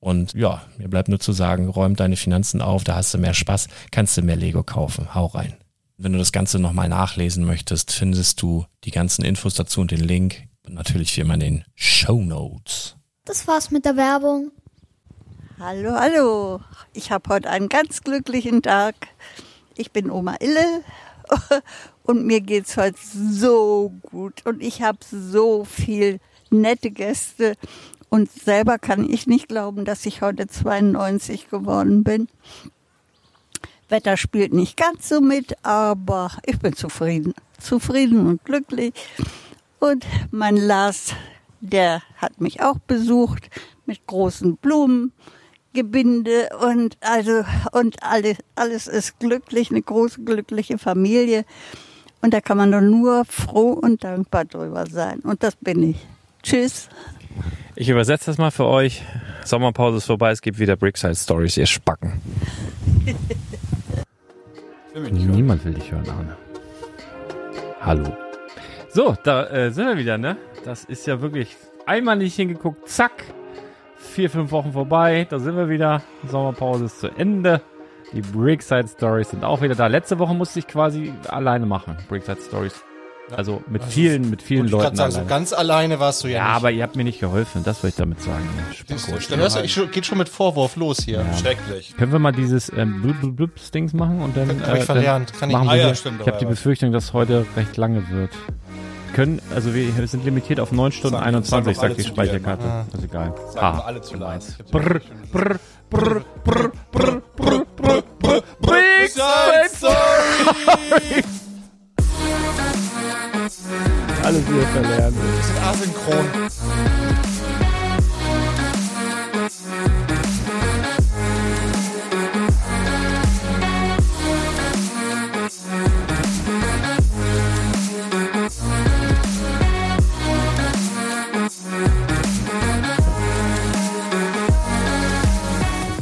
Und ja, mir bleibt nur zu sagen, räum deine Finanzen auf, da hast du mehr Spaß, kannst du mehr Lego kaufen. Hau rein. Wenn du das Ganze nochmal nachlesen möchtest, findest du die ganzen Infos dazu und den Link. Und natürlich wie immer in den Show Notes. Das war's mit der Werbung. Hallo, hallo. Ich habe heute einen ganz glücklichen Tag. Ich bin Oma Ille und mir geht's heute so gut und ich habe so viel nette Gäste und selber kann ich nicht glauben, dass ich heute 92 geworden bin. Wetter spielt nicht ganz so mit, aber ich bin zufrieden. Zufrieden und glücklich. Und mein Lars, der hat mich auch besucht mit großen Blumengebinde und also und alles, alles ist glücklich, eine große glückliche Familie. Und da kann man doch nur froh und dankbar drüber sein. Und das bin ich. Tschüss. Ich übersetze das mal für euch. Sommerpause ist vorbei, es gibt wieder Brickside Stories, ihr Spacken. Niemand will dich hören, Arne. Hallo. So, da äh, sind wir wieder, ne? Das ist ja wirklich einmal nicht hingeguckt, zack. Vier, fünf Wochen vorbei, da sind wir wieder. Sommerpause ist zu Ende. Die Brickside Stories sind auch wieder da. Letzte Woche musste ich quasi alleine machen. Brickside Stories also mit also vielen, mit vielen Leuten. Sagen, so ganz alleine warst du ja, ja nicht. aber ihr habt mir nicht geholfen, das wollte ich damit sagen. Du, ich geht schon mit Vorwurf los hier. Ja. Schrecklich. Können wir mal dieses ähm, blub, blub, Dings machen und dann, Hab äh, ich verlernt. Kann machen ich, ah, ja, stimmt, ich habe die Befürchtung, dass heute recht lange wird. Können, also wir sind limitiert auf 9 Stunden Sagen, 21, sagt die Speicherkarte. Ah. Das ist egal. Sagen ah. alle zu laut. Brr, brr, brr, brr, brr, brr, brr, brr, Big Sorry! alles synchron.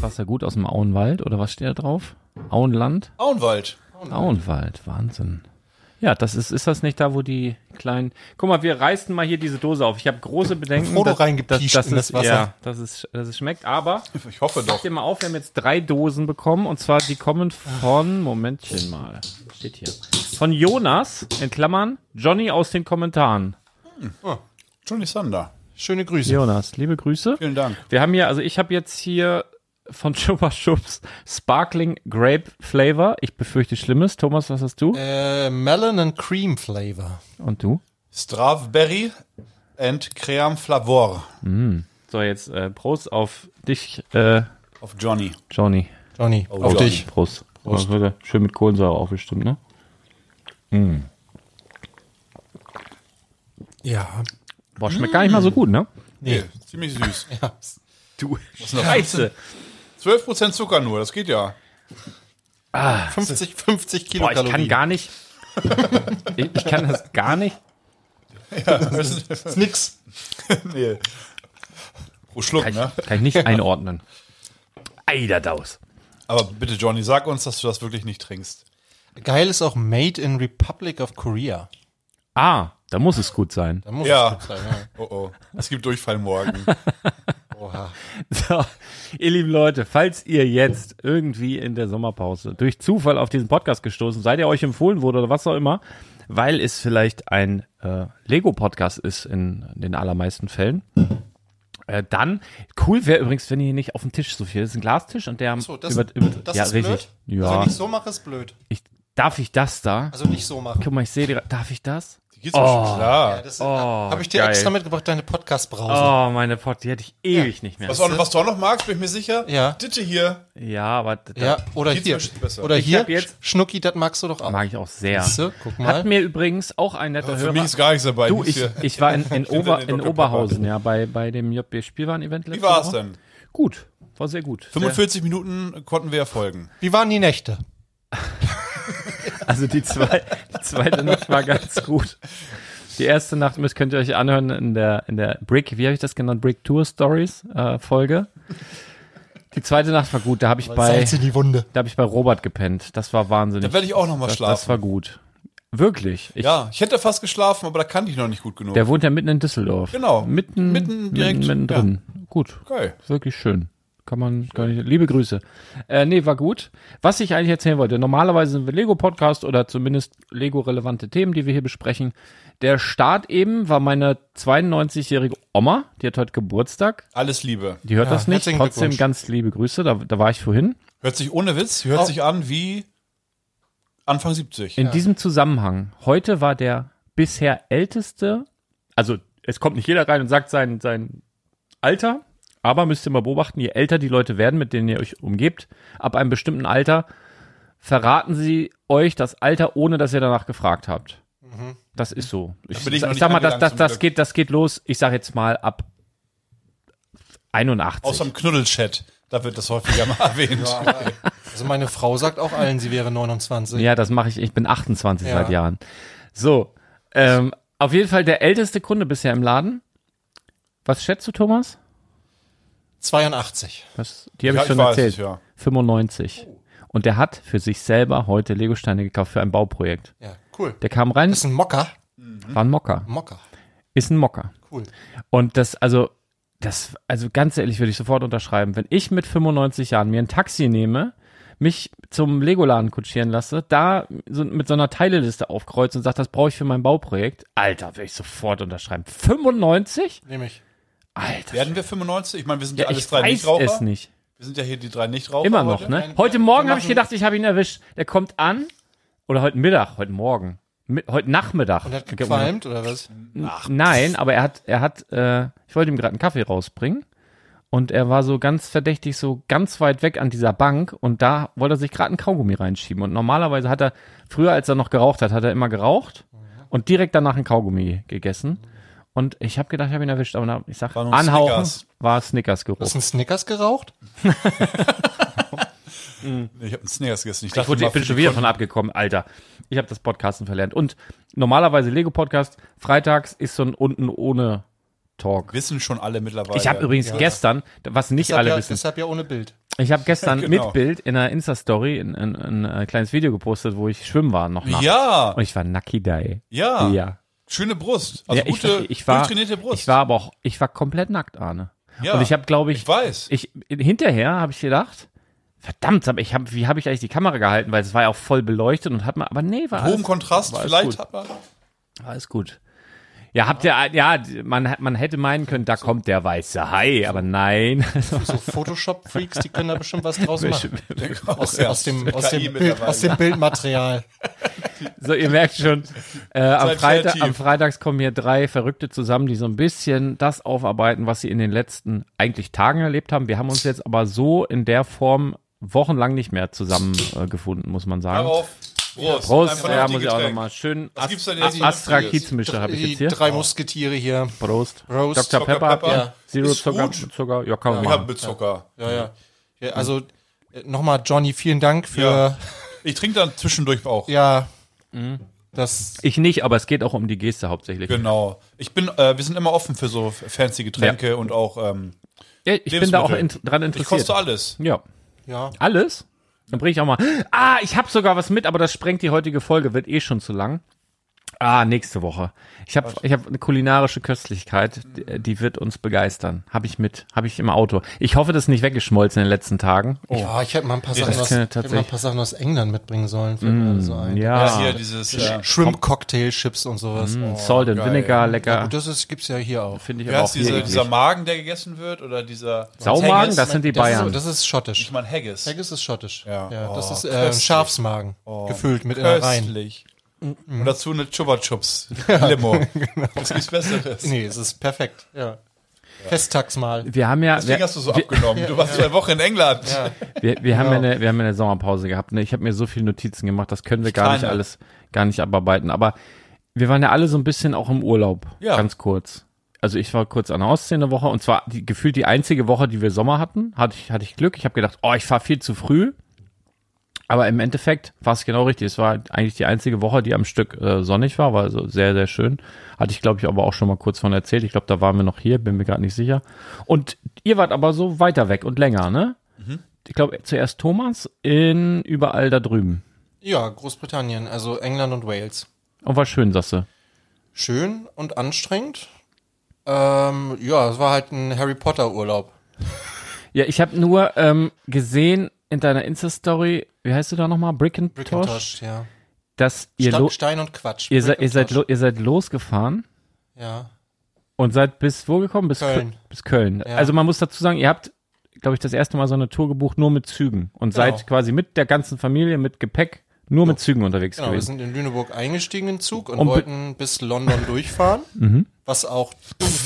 Wasser gut aus dem Auenwald oder was steht da drauf? Auenland? Auenwald. Auenwald, Auenwald Wahnsinn. Ja, das ist, ist das nicht da, wo die kleinen. Guck mal, wir reißen mal hier diese Dose auf. Ich habe große Bedenken. Frodo dass- reingepiescht dass, dass in das es, Wasser. Ja, dass es, dass es schmeckt. Aber Ich hoffe doch. dir mal auf, wir haben jetzt drei Dosen bekommen und zwar die kommen von, Momentchen mal, steht hier, von Jonas, in Klammern, Johnny aus den Kommentaren. Johnny Sander. Schöne Grüße. Jonas, liebe Grüße. Vielen Dank. Wir haben hier, also ich habe jetzt hier von Chupa Chups Sparkling Grape Flavor. Ich befürchte Schlimmes. Thomas, was hast du? Äh, Melon and Cream Flavor. Und du? Strawberry and Cream Flavor So, jetzt äh, Prost auf dich, äh, auf Johnny. Johnny. Johnny, auf Johnny. dich. Prost. Prost. Schön mit Kohlensäure auch bestimmt, ne? Ja. Boah, schmeckt gar nicht mal so gut, ne? Nee, ziemlich süß. Du Was noch? Scheiße. 12% Zucker nur, das geht ja. 50, 50 Boah, ich Kilokalorien. kann gar nicht. ich, ich kann das gar nicht. ist nix. nee. Pro Schluck, Kann ne? ich, kann ich nicht einordnen. Eiderdaus. Aber bitte, Johnny, sag uns, dass du das wirklich nicht trinkst. Geil ist auch Made in Republic of Korea. Ah, da muss es gut sein. Da muss Ja. es gut sein, ja. Oh oh. Es gibt Durchfall morgen. Oha. So, ihr lieben Leute, falls ihr jetzt irgendwie in der Sommerpause durch Zufall auf diesen Podcast gestoßen seid, der euch empfohlen wurde oder was auch immer, weil es vielleicht ein äh, Lego-Podcast ist in den allermeisten Fällen, äh, dann cool wäre übrigens, wenn ihr nicht auf dem Tisch so viel. Das ist ein Glastisch und der So, das, über, über, das ja, ist richtig. blöd. Ja, Also wenn ich so mache, ist blöd. ich, darf ich das da? Also nicht so machen. Guck mal, ich sehe, darf ich das? Die geht's doch schon klar. Das Oh, habe ich dir geil. extra mitgebracht, deine Podcast-Brause. Oh, meine Pot, die hätte ich ewig nicht mehr. Was, du, was du auch noch magst, bin ich mir sicher. Ja. Ditte hier. Ja, aber Ja, oder hier. Oder Ich hier, jetzt- Schnucki, das magst du doch auch. mag ich auch sehr. Siehste, guck mal. Hat mir übrigens auch ein netter Für Hörer. mich ist gar nichts dabei. Du, ich, ich war in, in, Ober, in Dr. Oberhausen, ja, bei, bei dem JB Spielwaren-Event. Wie letzte war es denn? Gut, war sehr gut. 45 Minuten konnten wir erfolgen. Wie waren die Nächte? Also die, zwei, die zweite Nacht war ganz gut. Die erste Nacht müsst, könnt ihr euch anhören in der, in der Brick, wie habe ich das genannt? Brick Tour Stories äh, Folge. Die zweite Nacht war gut, da habe ich bei, in die Wunde. da habe ich bei Robert gepennt. Das war wahnsinnig. Da werde ich auch noch mal das, schlafen. das war gut. Wirklich. Ich, ja, ich hätte fast geschlafen, aber da kannte ich noch nicht gut genug. Der wohnt ja mitten in Düsseldorf. Genau. Mitten, Mitten direkt, mitten, mitten drin. Gut. Geil. Wirklich schön. Kann man gar nicht. Liebe Grüße. Äh, nee, war gut. Was ich eigentlich erzählen wollte, normalerweise sind wir Lego-Podcast oder zumindest Lego-relevante Themen, die wir hier besprechen. Der Start eben war meine 92-jährige Oma, die hat heute Geburtstag. Alles Liebe. Die hört Ja, das nicht. Trotzdem ganz liebe Grüße. Da, da war ich vorhin. Hört sich ohne Witz, hört Oh. sich an wie Anfang 70. In diesem Zusammenhang, heute war der bisher älteste, also es kommt nicht jeder rein und sagt sein, sein Alter, aber müsst ihr mal beobachten, je älter die Leute werden, mit denen ihr euch umgebt, ab einem bestimmten Alter, verraten sie euch das Alter, ohne dass ihr danach gefragt habt. Das ist so. Ich, ich ich sag mal, das, das, das geht, das geht los, ich sag jetzt mal ab 81. Außer im Knuddelchat. Da wird das häufiger mal erwähnt. Also meine Frau sagt auch allen, sie wäre 29. Ja, das mache ich. Ich bin 28 Ja. seit Jahren. So, ähm, auf jeden Fall der älteste Kunde bisher im Laden. Was schätzt du, Thomas? 82. Was, die habe Ja, ich schon ich erzählt. es, ja. 95. Und der hat für sich selber heute Legosteine gekauft für ein Bauprojekt. Ja, cool. Der kam rein, Das ist ein Mocker. war ein Mocker. Mocker. Ist ein Mocker. Cool. Und das, also, das, also ganz ehrlich würde ich sofort unterschreiben. Wenn ich mit 95 Jahren mir ein Taxi nehme, mich zum Legoladen kutschieren lasse, da so mit so einer Teileliste aufkreuze und sage, das brauche ich für mein Bauprojekt, Alter, würde ich sofort unterschreiben. 95? Nehme ich. Alter. Werden wir 95? Ich meine, wir sind ja, ja, alles drei weiß Nichtraucher. es nicht. Wir sind ja hier die drei Nichtraucher. Immer noch, heute. ne? Heute Morgen habe ich gedacht, ich habe ihn erwischt. Der kommt an. Oder heute Mittag, heute Morgen. Mi heute Nachmittag. Und hat gequalmt oder was? Nein, aber er hat, er hat, äh, ich wollte ihm gerade einen Kaffee rausbringen. Und er war so ganz verdächtig, so ganz weit weg an dieser Bank. Und da wollte er sich gerade einen Kaugummi reinschieben. Und normalerweise hat er, früher als er noch geraucht hat, hat er immer geraucht und direkt danach einen Kaugummi gegessen. Und ich habe gedacht, ich habe ihn erwischt. Aber ich sag, War anhauchen Snickers. war Snickers-Geruch. Hast du einen Snickers geraucht? Ich habe einen Snickers gegessen. Ich, Ich, dachte wurde, mal, ich bin schon wieder Kunden- von abgekommen, Alter. Ich habe das Podcasten verlernt. Und normalerweise Lego-Podcast, freitags ist so ein unten ohne Talk. Wissen schon alle mittlerweile. Ich habe übrigens gestern, was nicht Deshalb alle ja, wissen, deshalb ja ohne Bild. Ich habe gestern Genau. mit Bild in einer Insta-Story ein, ein, ein, äh, kleines Video gepostet, wo ich schwimmen war noch nachts. Ja, Und ich war Nucky Day. ja, Ja. Schöne Brust. Also ja, ich, gute, ich war, durchtrainierte Brust. Ich war aber auch, ich war komplett nackt, Arne. ja, Und ich habe, glaube ich, ich weiß. ich hinterher habe ich gedacht, verdammt, aber ich hab, wie habe ich eigentlich die Kamera gehalten, weil es war ja auch voll beleuchtet und hat man, aber nee, war Hohem Kontrast, war vielleicht gut. hat man. alles gut. Ja, habt ihr, ja, man, man hätte meinen können, da kommt der weiße Hai, aber nein. So Photoshop-Freaks, die können da bestimmt was draus machen. Aus, aus, dem, aus, dem Bild, aus dem Bildmaterial. So, ihr merkt schon, äh, am, Freitag, am Freitags kommen hier drei Verrückte zusammen, die so ein bisschen das aufarbeiten, was sie in den letzten eigentlich Tagen erlebt haben. Wir haben uns jetzt aber so in der Form wochenlang nicht mehr zusammengefunden, äh, gefunden, muss man sagen. Darauf. Prost. Prost, ja, muss ich auch nochmal schön. Was gibt's denn Ast- jetzt? Astra Vernünftiges? Kiezmische habe ich Die jetzt hier. drei Musketiere hier. Prost. Prost. Dr. Pepper, Pepper. Ja. Zero Ist Zucker, gut. Zucker, ja, kann man Wir machen. mit Zucker. Ja, ja. ja also äh, nochmal, Johnny, vielen Dank für Ja. Ich trinke dann zwischendurch auch. ja, Mhm. das Ich nicht, aber es geht auch um die Geste hauptsächlich. Genau. Ich bin, äh, wir sind immer offen für so fancy Getränke und auch, ähm, Ja, ich bin da auch in, dran ich interessiert. koste alles. Ja. ja. Alles? Dann bringe ich auch mal. Ah, ich habe sogar was mit, aber das sprengt die heutige Folge, wird eh schon zu lang. Ah, nächste Woche. Ich habe ich hab eine kulinarische Köstlichkeit, die, die wird uns begeistern. Habe ich mit, habe ich im Auto. Ich hoffe, das ist nicht weggeschmolzen in den letzten Tagen. Ich, Ja, ich hätte mal ein paar Sachen das aus, kann ich hätte mal ein paar Sachen aus England mitbringen sollen. Fällt mir so ein. ja, Hier dieses, äh, Shrimp Cocktail Chips und sowas. Oh, Salt and geil. Vinegar, Ja, lecker. gut, das ist, gibt's ja hier auch. Finde ich ist auch hier diese, eklig. dieser Magen, der gegessen wird? Oder dieser Saumagen, das sind die das Bayern. Ist, das ist schottisch. Ich meine Haggis. Haggis ist schottisch. Ja. das Oh, ist äh. Schafsmagen. Oh, gefüllt mit Innereien. Köstlich. Und dazu eine Chupa Chups Limo. Was gibt's Besseres? Nee, es ist perfekt. Ja. Festtags mal. wir haben ja, Deswegen wir, hast du so abgenommen. Du warst zwei Wochen in England. wir, wir haben ja Genau. eine, wir haben ja eine Sommerpause gehabt. Ne? Ich habe mir so viele Notizen gemacht, das können wir gar nicht alles, gar nicht abarbeiten. Aber wir waren ja alle so ein bisschen auch im Urlaub, Ja. ganz kurz. Also ich war kurz an der Ostsee eine Woche und zwar die, gefühlt die einzige Woche, die wir Sommer hatten, hatte ich, hatte ich Glück. Ich habe gedacht, oh, ich fahre viel zu früh. Aber im Endeffekt war es genau richtig. Es war eigentlich die einzige Woche, die am Stück äh, sonnig war, war also sehr, sehr schön. Hatte ich, glaube ich, aber auch schon mal kurz von erzählt. Ich glaube, da waren wir noch hier, bin mir gerade nicht sicher. Und ihr wart aber so weiter weg und länger, ne? Ich glaube, zuerst Thomas in überall da drüben. Ja, Großbritannien, also England und Wales. Und war schön, sagst du. Schön und anstrengend. Ähm, ja, es war halt ein Harry Potter Urlaub. Ja, ich habe nur ähm, gesehen in deiner Insta-Story, wie heißt du da nochmal? Brickintosh? Brickintosh, ja. Dass ihr, Sta lo Stein und Quatsch. ihr, seid, ihr, seid ihr seid losgefahren Ja. und seid bis wo gekommen? Bis Köln. Kö- Bis Köln. Ja. Also man muss dazu sagen, ihr habt, glaube ich, das erste Mal so eine Tour gebucht, nur mit Zügen. Und Genau. seid quasi mit der ganzen Familie, mit Gepäck, nur mit Zügen unterwegs Genau, wir gewesen. sind in Lüneburg eingestiegen in Zug und Und wollten bis London durchfahren, Mhm. was auch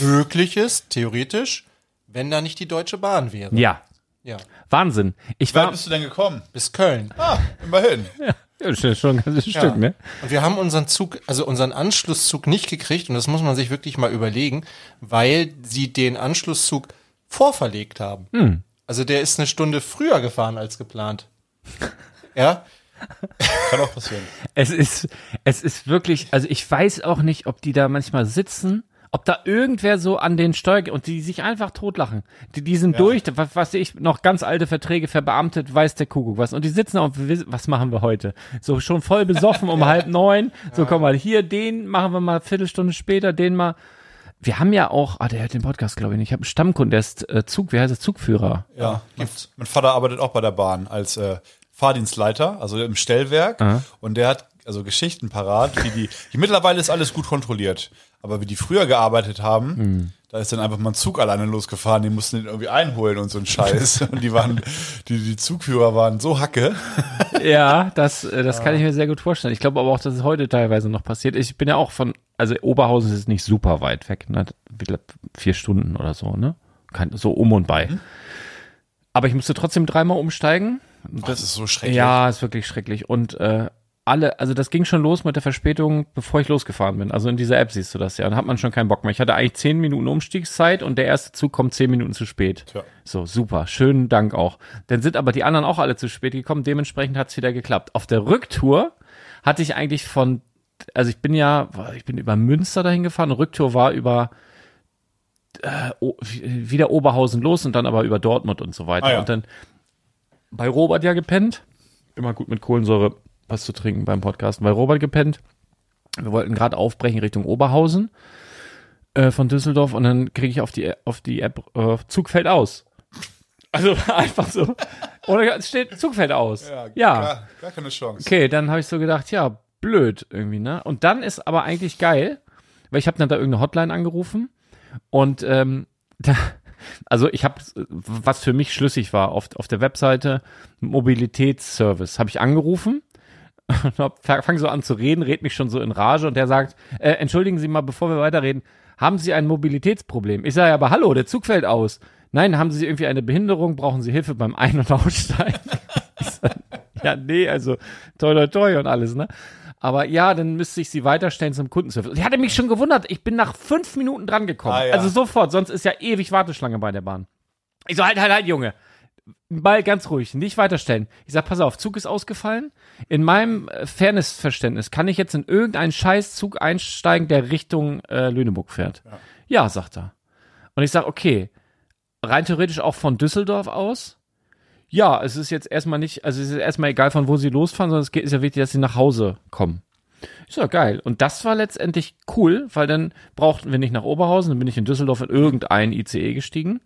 möglich ist, theoretisch, wenn da nicht die Deutsche Bahn wäre. Ja, Ja. Wahnsinn. Ich war, bist du denn gekommen? Bis Köln. Ah, immerhin. ja, das ist schon ein ganzes Ja. Stück, ne? Und wir haben unseren Zug, also unseren Anschlusszug nicht gekriegt und das muss man sich wirklich mal überlegen, weil sie den Anschlusszug vorverlegt haben. Hm. Also der ist eine Stunde früher gefahren als geplant. ja, Kann auch passieren. Es ist, es ist wirklich, also ich weiß auch nicht, ob die da manchmal sitzen, ob da irgendwer so an den Steuer und die sich einfach totlachen. Die, die sind durch, was, was ich noch ganz alte Verträge verbeamtet, weiß der Kuckuck was. Und die sitzen auf, was machen wir heute? So schon voll besoffen um halb neun. So komm mal hier, den machen wir mal eine Viertelstunde später, den mal. Wir haben ja auch, ah, der hört den Podcast, glaube ich nicht. Ich habe einen Stammkunden, der ist äh, Zug, wie heißt das? Zugführer. Ja, mein, mein Vater arbeitet auch bei der Bahn als äh, Fahrdienstleiter, also im Stellwerk. Und der hat also Geschichten parat, wie die, die. Mittlerweile ist alles gut kontrolliert. Aber wie die früher gearbeitet haben, da ist dann einfach mal ein Zug alleine losgefahren, die mussten den irgendwie einholen und so ein Scheiß. Und die waren, die, die Zugführer waren so hacke. Ja, das, äh, das kann ich mir sehr gut vorstellen. Ich glaube aber auch, dass es heute teilweise noch passiert. Ich bin ja auch von, also Oberhausen ist nicht super weit weg, ne? Vier Stunden oder so, ne? So um und bei. Aber ich musste trotzdem dreimal umsteigen. Das ist so schrecklich. Ja, ist wirklich schrecklich. Und äh, alle, also das ging schon los mit der Verspätung, bevor ich losgefahren bin. Also in dieser App siehst du das ja. Und hat man schon keinen Bock mehr. Ich hatte eigentlich zehn Minuten Umstiegszeit und der erste Zug kommt zehn Minuten zu spät. Tja. So, super. Schönen Dank auch. Dann sind aber die anderen auch alle zu spät gekommen. Dementsprechend hat's wieder geklappt. Auf der Rücktour hatte ich eigentlich von, also ich bin ja, ich bin über Münster dahin gefahren. Rücktour war über äh, wieder Oberhausen los und dann aber über Dortmund und so weiter. Ah, ja. Und dann bei Robert ja gepennt. Immer gut mit Kohlensäure was zu trinken beim Podcasten. Bei Robert gepennt. Wir wollten gerade aufbrechen Richtung Oberhausen äh, von Düsseldorf und dann kriege ich auf die, auf die App äh, Zug fällt aus. Also einfach so. Oder es steht Zug fällt aus. Ja. Gar, gar keine Chance. Okay, dann habe ich so gedacht, ja, blöd irgendwie, ne? Und dann ist aber eigentlich geil, weil ich habe dann da irgendeine Hotline angerufen und ähm, da, also ich habe, was für mich schlüssig war, auf, auf der Webseite Mobilitätsservice, habe ich angerufen und hab, fang so an zu reden, red mich schon so in Rage und der sagt, äh, entschuldigen Sie mal, bevor wir weiterreden, haben Sie ein Mobilitätsproblem? Ich sage aber, hallo, der Zug fällt aus. Nein, haben Sie irgendwie eine Behinderung? Brauchen Sie Hilfe beim Ein- und Aussteigen? Sag, ja, nee, also toi, toi, toi und alles, ne? Aber ja, dann müsste ich sie weiterstellen zum Kundenservice. Und ich hatte mich schon gewundert, ich bin nach fünf Minuten dran gekommen. Ah, ja. Also sofort, sonst ist ja ewig Warteschlange bei der Bahn. Ich so, halt, halt, halt, Junge. Mal ganz ruhig, nicht weiterstellen. Ich sag, pass auf, Zug ist ausgefallen. In meinem äh, Fairness-Verständnis kann ich jetzt in irgendeinen Scheißzug einsteigen, der Richtung äh, Lüneburg fährt. Ja. sagt er. Und ich sag, okay, rein theoretisch auch von Düsseldorf aus. Ja, es ist jetzt erstmal nicht, also es ist erstmal egal, von wo sie losfahren, sondern es geht, ist ja wichtig, dass sie nach Hause kommen. Ist ja geil. Und das war letztendlich cool, weil dann brauchten wir nicht nach Oberhausen, dann bin ich in Düsseldorf in irgendein ICE gestiegen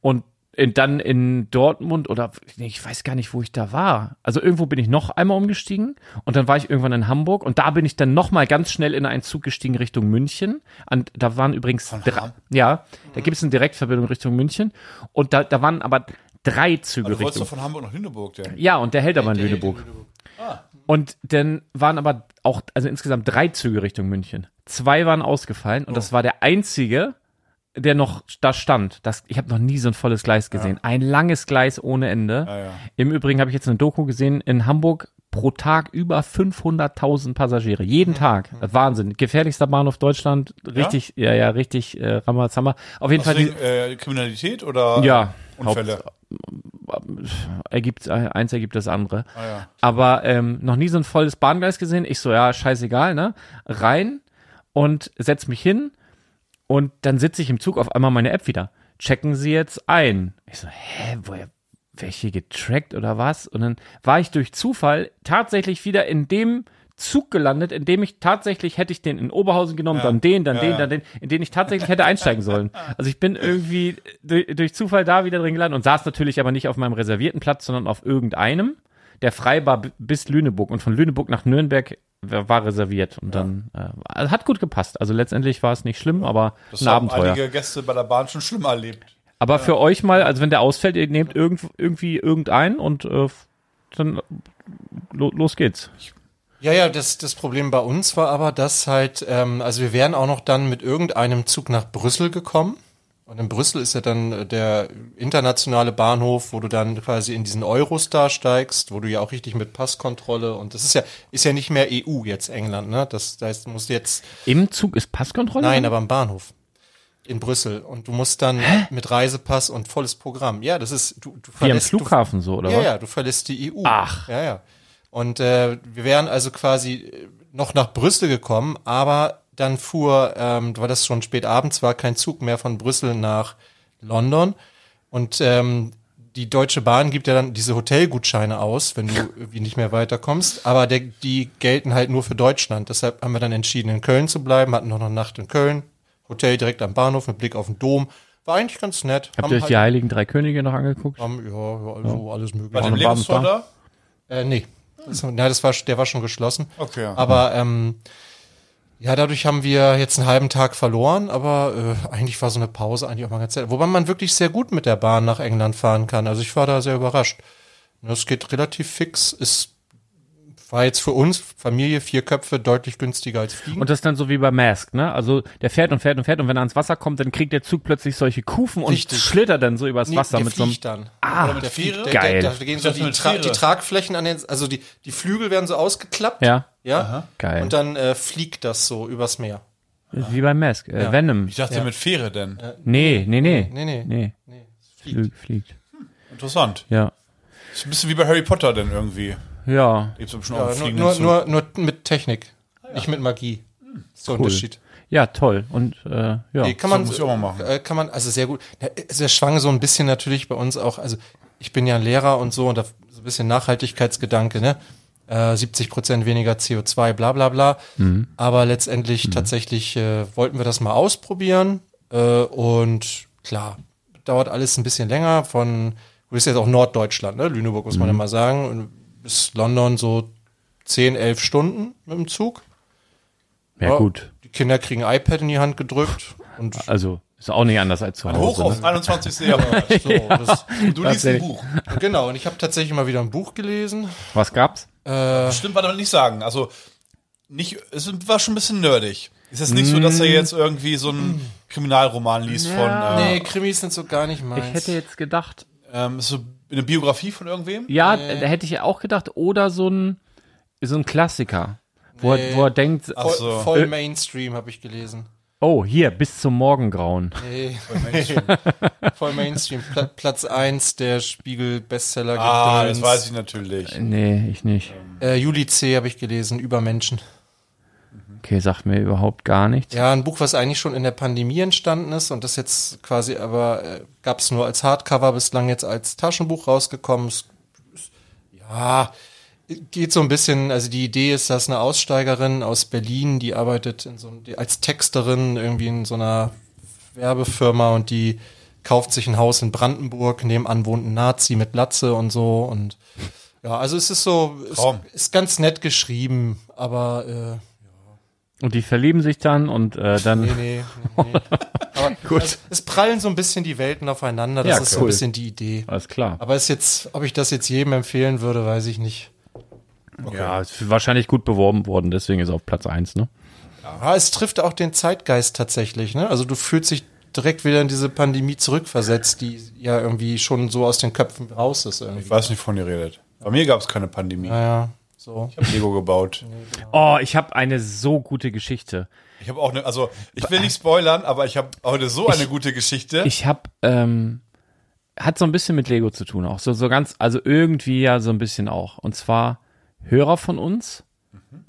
und in, dann in Dortmund oder ich weiß gar nicht, wo ich da war. Also irgendwo bin ich noch einmal umgestiegen und dann war ich irgendwann in Hamburg und da bin ich dann noch mal ganz schnell in einen Zug gestiegen Richtung München. Und da waren übrigens drei, ja, da gibt es eine Direktverbindung Richtung München und da, da waren aber drei Züge Also du Richtung doch von Hamburg nach Lüneburg, der. ja, und der hält aber in Lüneburg. Und dann waren aber auch, also insgesamt drei Züge Richtung München. Zwei waren ausgefallen und das war der einzige, der noch da stand. Das, ich habe noch nie so ein volles Gleis gesehen. Ein langes Gleis ohne Ende. Ja, ja. Im Übrigen habe ich jetzt eine Doku gesehen in Hamburg pro Tag über 500.000 Passagiere. Jeden Tag. Wahnsinn. Gefährlichster Bahnhof Deutschland. Richtig, ja, ja, richtig äh, Rammerzammer. Auf jeden Fall. Die, äh, Kriminalität oder ja, Unfälle? ergibt, eins ergibt das andere. Ah, ja. Aber ähm, noch nie so ein volles Bahngleis gesehen. Ich so, ja, scheißegal, ne? Rein und setz mich hin und dann sitze ich im Zug auf einmal meine App wieder. Checken Sie jetzt ein. Ich so, hä, woher, welche getrackt oder was? Und dann war ich durch Zufall tatsächlich wieder in dem Zug gelandet, in dem ich tatsächlich hätte ich den in Oberhausen genommen, dann den, dann Ja, den, ja. dann den, in den ich tatsächlich hätte einsteigen sollen. Also ich bin irgendwie durch, durch Zufall da wieder drin gelandet und saß natürlich aber nicht auf meinem reservierten Platz, sondern auf irgendeinem, der frei war bis Lüneburg und von Lüneburg nach Nürnberg war reserviert und dann äh, also hat gut gepasst. Also letztendlich war es nicht schlimm, aber Das ein haben Abenteuer. einige Gäste bei der Bahn schon schlimmer erlebt. Aber für euch mal, also wenn der ausfällt, ihr nehmt irgend, irgendwie irgendeinen und äh, dann lo, los geht's. Ja, ja, das, das Problem bei uns war aber, dass halt, ähm, also wir wären auch noch dann mit irgendeinem Zug nach Brüssel gekommen. Und in Brüssel ist ja dann äh, der internationale Bahnhof, wo du dann quasi in diesen Eurostar steigst, wo du ja auch richtig mit Passkontrolle und das ist ja, ist ja nicht mehr EU jetzt England, ne? Das, heißt, du musst jetzt, Im Zug ist Passkontrolle? nein, aber am Bahnhof. In Brüssel. Und du musst dann mit Reisepass und volles Programm. Ja, das ist, du, du Wie am verlässt, du, Flughafen so, oder ja, was? ja, du verlässt die EU. Ach. Ja, ja. Und äh, wir wären also quasi äh, noch nach Brüssel gekommen, aber dann fuhr, ähm, weil das schon spät abends war, kein Zug mehr von Brüssel nach London. Und ähm, die Deutsche Bahn gibt ja dann diese Hotelgutscheine aus, wenn du irgendwie nicht mehr weiterkommst. Aber der, die gelten halt nur für Deutschland. Deshalb haben wir dann entschieden, in Köln zu bleiben, hatten noch eine Nacht in Köln. Hotel direkt am Bahnhof mit Blick auf den Dom. War eigentlich ganz nett. Habt Haben ihr euch die halt, Heiligen Drei Könige noch angeguckt? haben, ja, ja, also alles mögliche. Dem eine Lebenstor da? Äh, nee. Das, na, das war, der war schon geschlossen. Okay. Aber ähm, ja, dadurch haben wir jetzt einen halben Tag verloren, aber äh, eigentlich war so eine Pause eigentlich auch mal ganz nett. Wobei man wirklich sehr gut mit der Bahn nach England fahren kann. Also ich war da sehr überrascht. Das geht relativ fix, ist war jetzt für uns, Familie, vier Köpfe, deutlich günstiger als Fliegen. Und das ist dann so wie bei Mask, ne? Also der fährt und fährt und fährt und wenn er ans Wasser kommt, dann kriegt der Zug plötzlich solche Kufen und Richtig. schlittert dann so übers Nee, Wasser der mit so einem. fliegt dann. Ah, der Fähre? Der, Geil. Der, da gehen so die, mit Tra Fähre. die Tragflächen an den, also die, die Flügel werden so ausgeklappt. ja, Ja. geil. Und dann äh, fliegt das so übers Meer. wie bei Mask. Äh, Ja. Venom. Ich dachte Ja. mit Fähre denn. Nee, nee, nee. Nee, nee. Nee, Nee, es Flü fliegt. Interessant. Ja. Ist ein bisschen wie bei Harry Potter denn irgendwie. Ja. Gibt's bestimmt Ja, auch einen nur, nur, nur, nur mit Technik, nicht mit Magie. Ist der Unterschied. Ja, toll. Und äh, ja. Nee, kann man, muss ich auch mal machen. Äh, kann man, also sehr gut. Ja, Es schwang so ein bisschen natürlich bei uns auch, also ich bin ja ein Lehrer und so, und da ein bisschen Nachhaltigkeitsgedanke, ne? Äh, 70 Prozent weniger CO2, bla bla bla. Aber letztendlich tatsächlich äh, wollten wir das mal ausprobieren. Äh, und klar, dauert alles ein bisschen länger. Von, du bist jetzt auch Norddeutschland, ne? Lüneburg muss man immer sagen. Und bis London so 10, 11 Stunden mit dem Zug. Ja, gut. Die Kinder kriegen ein iPad in die Hand gedrückt. Und Also, ist auch nicht anders als zu Hoch Hause. aufs 21. Jahrhundert. so, das, Und du liest ein. Buch. genau. Und ich habe tatsächlich mal wieder ein Buch gelesen. Was gab's? Stimmt, warte mal nicht sagen. Also, nicht, es war schon ein bisschen nerdig. Ist es nicht so, dass er jetzt irgendwie so einen Kriminalroman liest von, Nee, äh, Krimis sind so gar nicht meins. Ich hätte jetzt gedacht, ähm, so eine Biografie von irgendwem? ja, da hätte ich auch gedacht, oder so ein, so ein Klassiker, wo, Nee. er, wo er denkt, Ach voll, so. voll Mainstream habe ich gelesen. oh, hier, bis zum Morgengrauen. Nee, voll Mainstream. Pla Platz 1 der Spiegel-Bestseller. Ah, das weiß ich natürlich. Nee, ich nicht. Äh, Juli C. habe ich gelesen, über Menschen. Okay, sagt mir überhaupt gar nichts. Ja, ein Buch, was eigentlich schon in der Pandemie entstanden ist und das jetzt quasi aber äh, gab es nur als Hardcover bislang jetzt als Taschenbuch rausgekommen. Ja, geht so ein bisschen, also die Idee ist, dass eine Aussteigerin aus Berlin, die arbeitet in so, als Texterin irgendwie in so einer Werbefirma und die kauft sich ein Haus in Brandenburg, nebenan wohnt ein Nazi mit Latze und so und ja, also es ist so, es Traum. ist ganz nett geschrieben, aber äh, Und die verlieben sich dann und äh, dann. Nee, nee, nee. Aber Gut. Es, es prallen so ein bisschen die Welten aufeinander. Das Ja, ist so ein cool. bisschen die Idee. Alles klar. Aber ist jetzt, ob ich das jetzt jedem empfehlen würde, weiß ich nicht. Ja, ist wahrscheinlich gut beworben worden, deswegen ist er auf Platz 1, ne? Ja, es trifft auch den Zeitgeist tatsächlich. Ne? Also du fühlst dich direkt wieder in diese Pandemie zurückversetzt, die ja irgendwie schon so aus den Köpfen raus ist irgendwie. Ich weiß nicht, von ihr redet. Bei mir gab es keine Pandemie. Naja, so. Ich habe Lego gebaut. Oh, ich habe eine so gute Geschichte. Ich habe auch eine, also ich will nicht spoilern, aber ich habe heute so eine gute Geschichte. Ich habe, ähm, hat so ein bisschen mit Lego zu tun auch. So, so ganz, also irgendwie ja so ein bisschen auch. Und zwar Hörer von uns.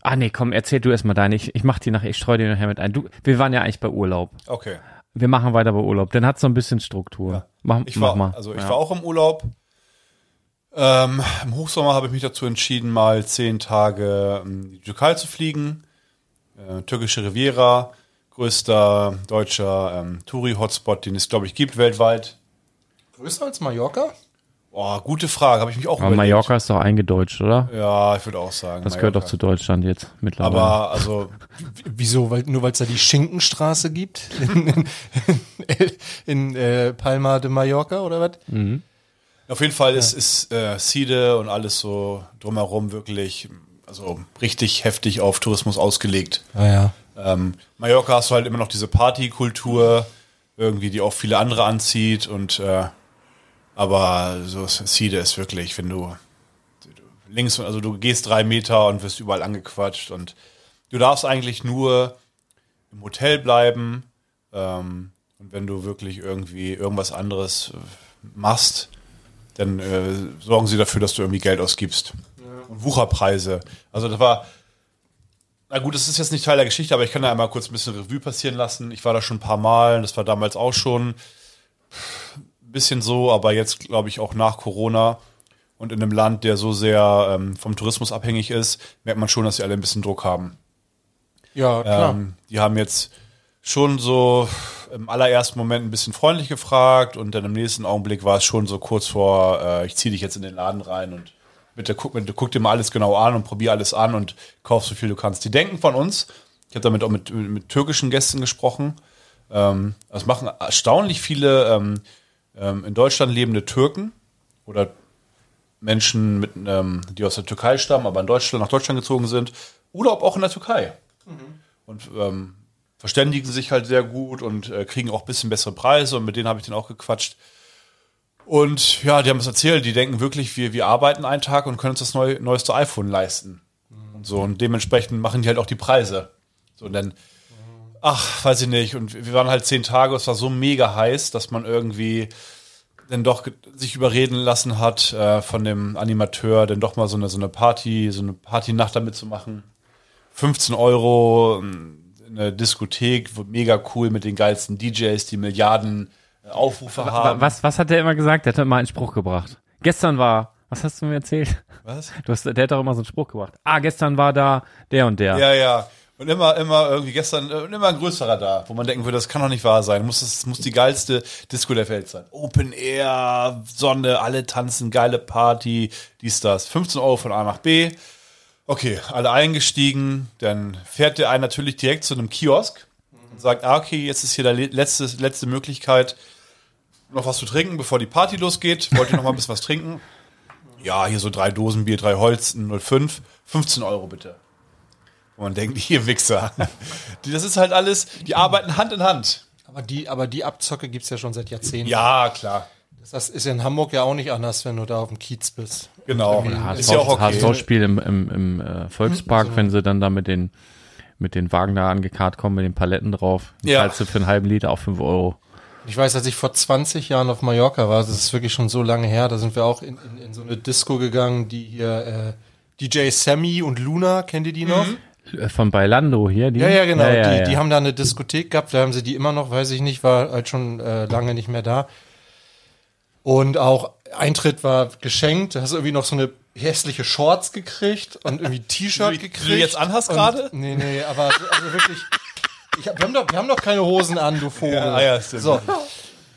Ah nee, komm, erzähl du erstmal deine. Ich, ich mach die nachher, ich streue die nachher mit ein. Du, wir waren ja eigentlich bei Urlaub. okay. Wir machen weiter bei Urlaub. Dann hat so ein bisschen Struktur. Mach, Ich mach war, mal. also ich ja. war auch im Urlaub. Ähm, Im Hochsommer habe ich mich dazu entschieden, mal zehn Tage in die Türkei zu fliegen. Äh, türkische Riviera, größter deutscher ähm, Touri-Hotspot, den es, glaube ich, gibt weltweit. Größer als Mallorca? Boah, gute Frage, habe ich mich auch Aber überlegt. Mallorca ist doch eingedeutscht, oder? Ja, ich würde auch sagen. Das gehört doch Mallorca. zu Deutschland jetzt mittlerweile. Aber also, Wieso? Weil, nur weil es da die Schinkenstraße gibt? In, in, in, in äh, Palma de Mallorca oder was? Auf jeden Fall ist, ist äh, Side und alles so drumherum wirklich, also richtig heftig auf Tourismus ausgelegt. Ah ja. Ähm, Mallorca hast du halt immer noch diese Partykultur, irgendwie, die auch viele andere anzieht und äh, aber so Side ist wirklich, wenn du, links, also du gehst drei Meter und wirst überall angequatscht und du darfst eigentlich nur im Hotel bleiben ähm, und wenn du wirklich irgendwie irgendwas anderes machst, dann äh, sorgen sie dafür, dass du irgendwie Geld ausgibst. Und Wucherpreise. Also das war, na gut, das ist jetzt nicht Teil der Geschichte, aber ich kann da einmal kurz ein bisschen Revue passieren lassen. Ich war da schon ein paar Mal, das war damals auch schon ein bisschen so, aber jetzt glaube ich auch nach Corona und in einem Land, der so sehr ähm, vom Tourismus abhängig ist, merkt man schon, dass sie alle ein bisschen Druck haben. Ja, klar. Ähm, die haben jetzt schon so im allerersten Moment ein bisschen freundlich gefragt und dann im nächsten Augenblick war es schon so kurz vor, äh, ich ziehe dich jetzt in den Laden rein und bitte guck, bitte guck dir mal alles genau an und probier alles an und kauf so viel du kannst. Die denken von uns, ich habe damit auch mit, mit, türkischen Gästen gesprochen, ähm, das machen erstaunlich viele ähm, ähm, in Deutschland lebende Türken oder Menschen, mit, ähm, die aus der Türkei stammen, aber in Deutschland, nach Deutschland gezogen sind, oder ob auch in der Türkei. Und ähm, verständigen sich halt sehr gut und äh, kriegen auch ein bisschen bessere Preise und mit denen habe ich dann auch gequatscht. Und ja, die haben es erzählt, die denken wirklich, wir, wir arbeiten einen Tag und können uns das neu, neueste iPhone leisten. Und so, und dementsprechend machen die halt auch die Preise. So, und dann, ach, weiß ich nicht. Und wir waren halt zehn Tage, es war so mega heiß, dass man irgendwie dann doch sich überreden lassen hat äh, von dem Animateur, dann doch mal so eine, so eine Party, so eine Partynacht damit zu machen. 15 Euro, ähm, eine Diskothek, mega cool mit den geilsten DJs, die Milliarden äh, Aufrufe haben. Was, was hat der immer gesagt? Der hat immer einen Spruch gebracht. Gestern war, Was hast du mir erzählt? Was? Du hast, der hat doch immer so einen Spruch gemacht. Ah, gestern war da der und der. Ja, ja. Und immer, immer irgendwie gestern, äh, immer ein größerer da, wo man denken würde, das kann doch nicht wahr sein. Muss, das muss die geilste Disco der Welt sein. Open Air, Sonne, alle tanzen, geile Party, dies, das. 15 Euro von A nach B. Okay, alle eingestiegen. Dann fährt der einen natürlich direkt zu einem Kiosk und sagt, ah, okay, jetzt ist hier die letzte, letzte Möglichkeit, noch was zu trinken, bevor die Party losgeht. Wollt ihr noch mal ein bisschen was trinken? Ja, hier so drei Dosen Bier, drei Holzen, 05, 15 Euro bitte. Und man denkt, hier Wichser. Das ist halt alles, die arbeiten Hand in Hand. Aber die, aber die Abzocke gibt's ja schon seit Jahrzehnten. Ja, klar. Das ist in Hamburg ja auch nicht anders, wenn du da auf dem Kiez bist. Genau. HSV, Ist ja auch okay. HSV-Spiel im, im, im äh, Volkspark, wenn sie dann da mit den, mit den Wagen da angekarrt kommen, mit den Paletten drauf. Ja. Zahlst du für einen halben Liter auch 5 Euro. Ich weiß, als ich vor 20 Jahren auf Mallorca war, das ist wirklich schon so lange her, da sind wir auch in, in, in so eine Disco gegangen, die hier äh, DJ Sammy und Luna, kennt ihr die noch? Äh, Von Bailando hier, die? Ja, ja, genau. Ja, ja, die, ja. die haben da eine Diskothek gehabt, da haben sie die immer noch, weiß ich nicht, war halt schon äh, lange nicht mehr da. Und auch Eintritt war geschenkt. Hast du irgendwie noch so eine hässliche Shorts gekriegt und irgendwie T-Shirt Die du gekriegt. jetzt anhast gerade? Nee, nee, aber so- also wirklich. Ich wir, haben doch, wir haben doch keine Hosen an, du Vogel. Ja, ah ja, stimmt. So.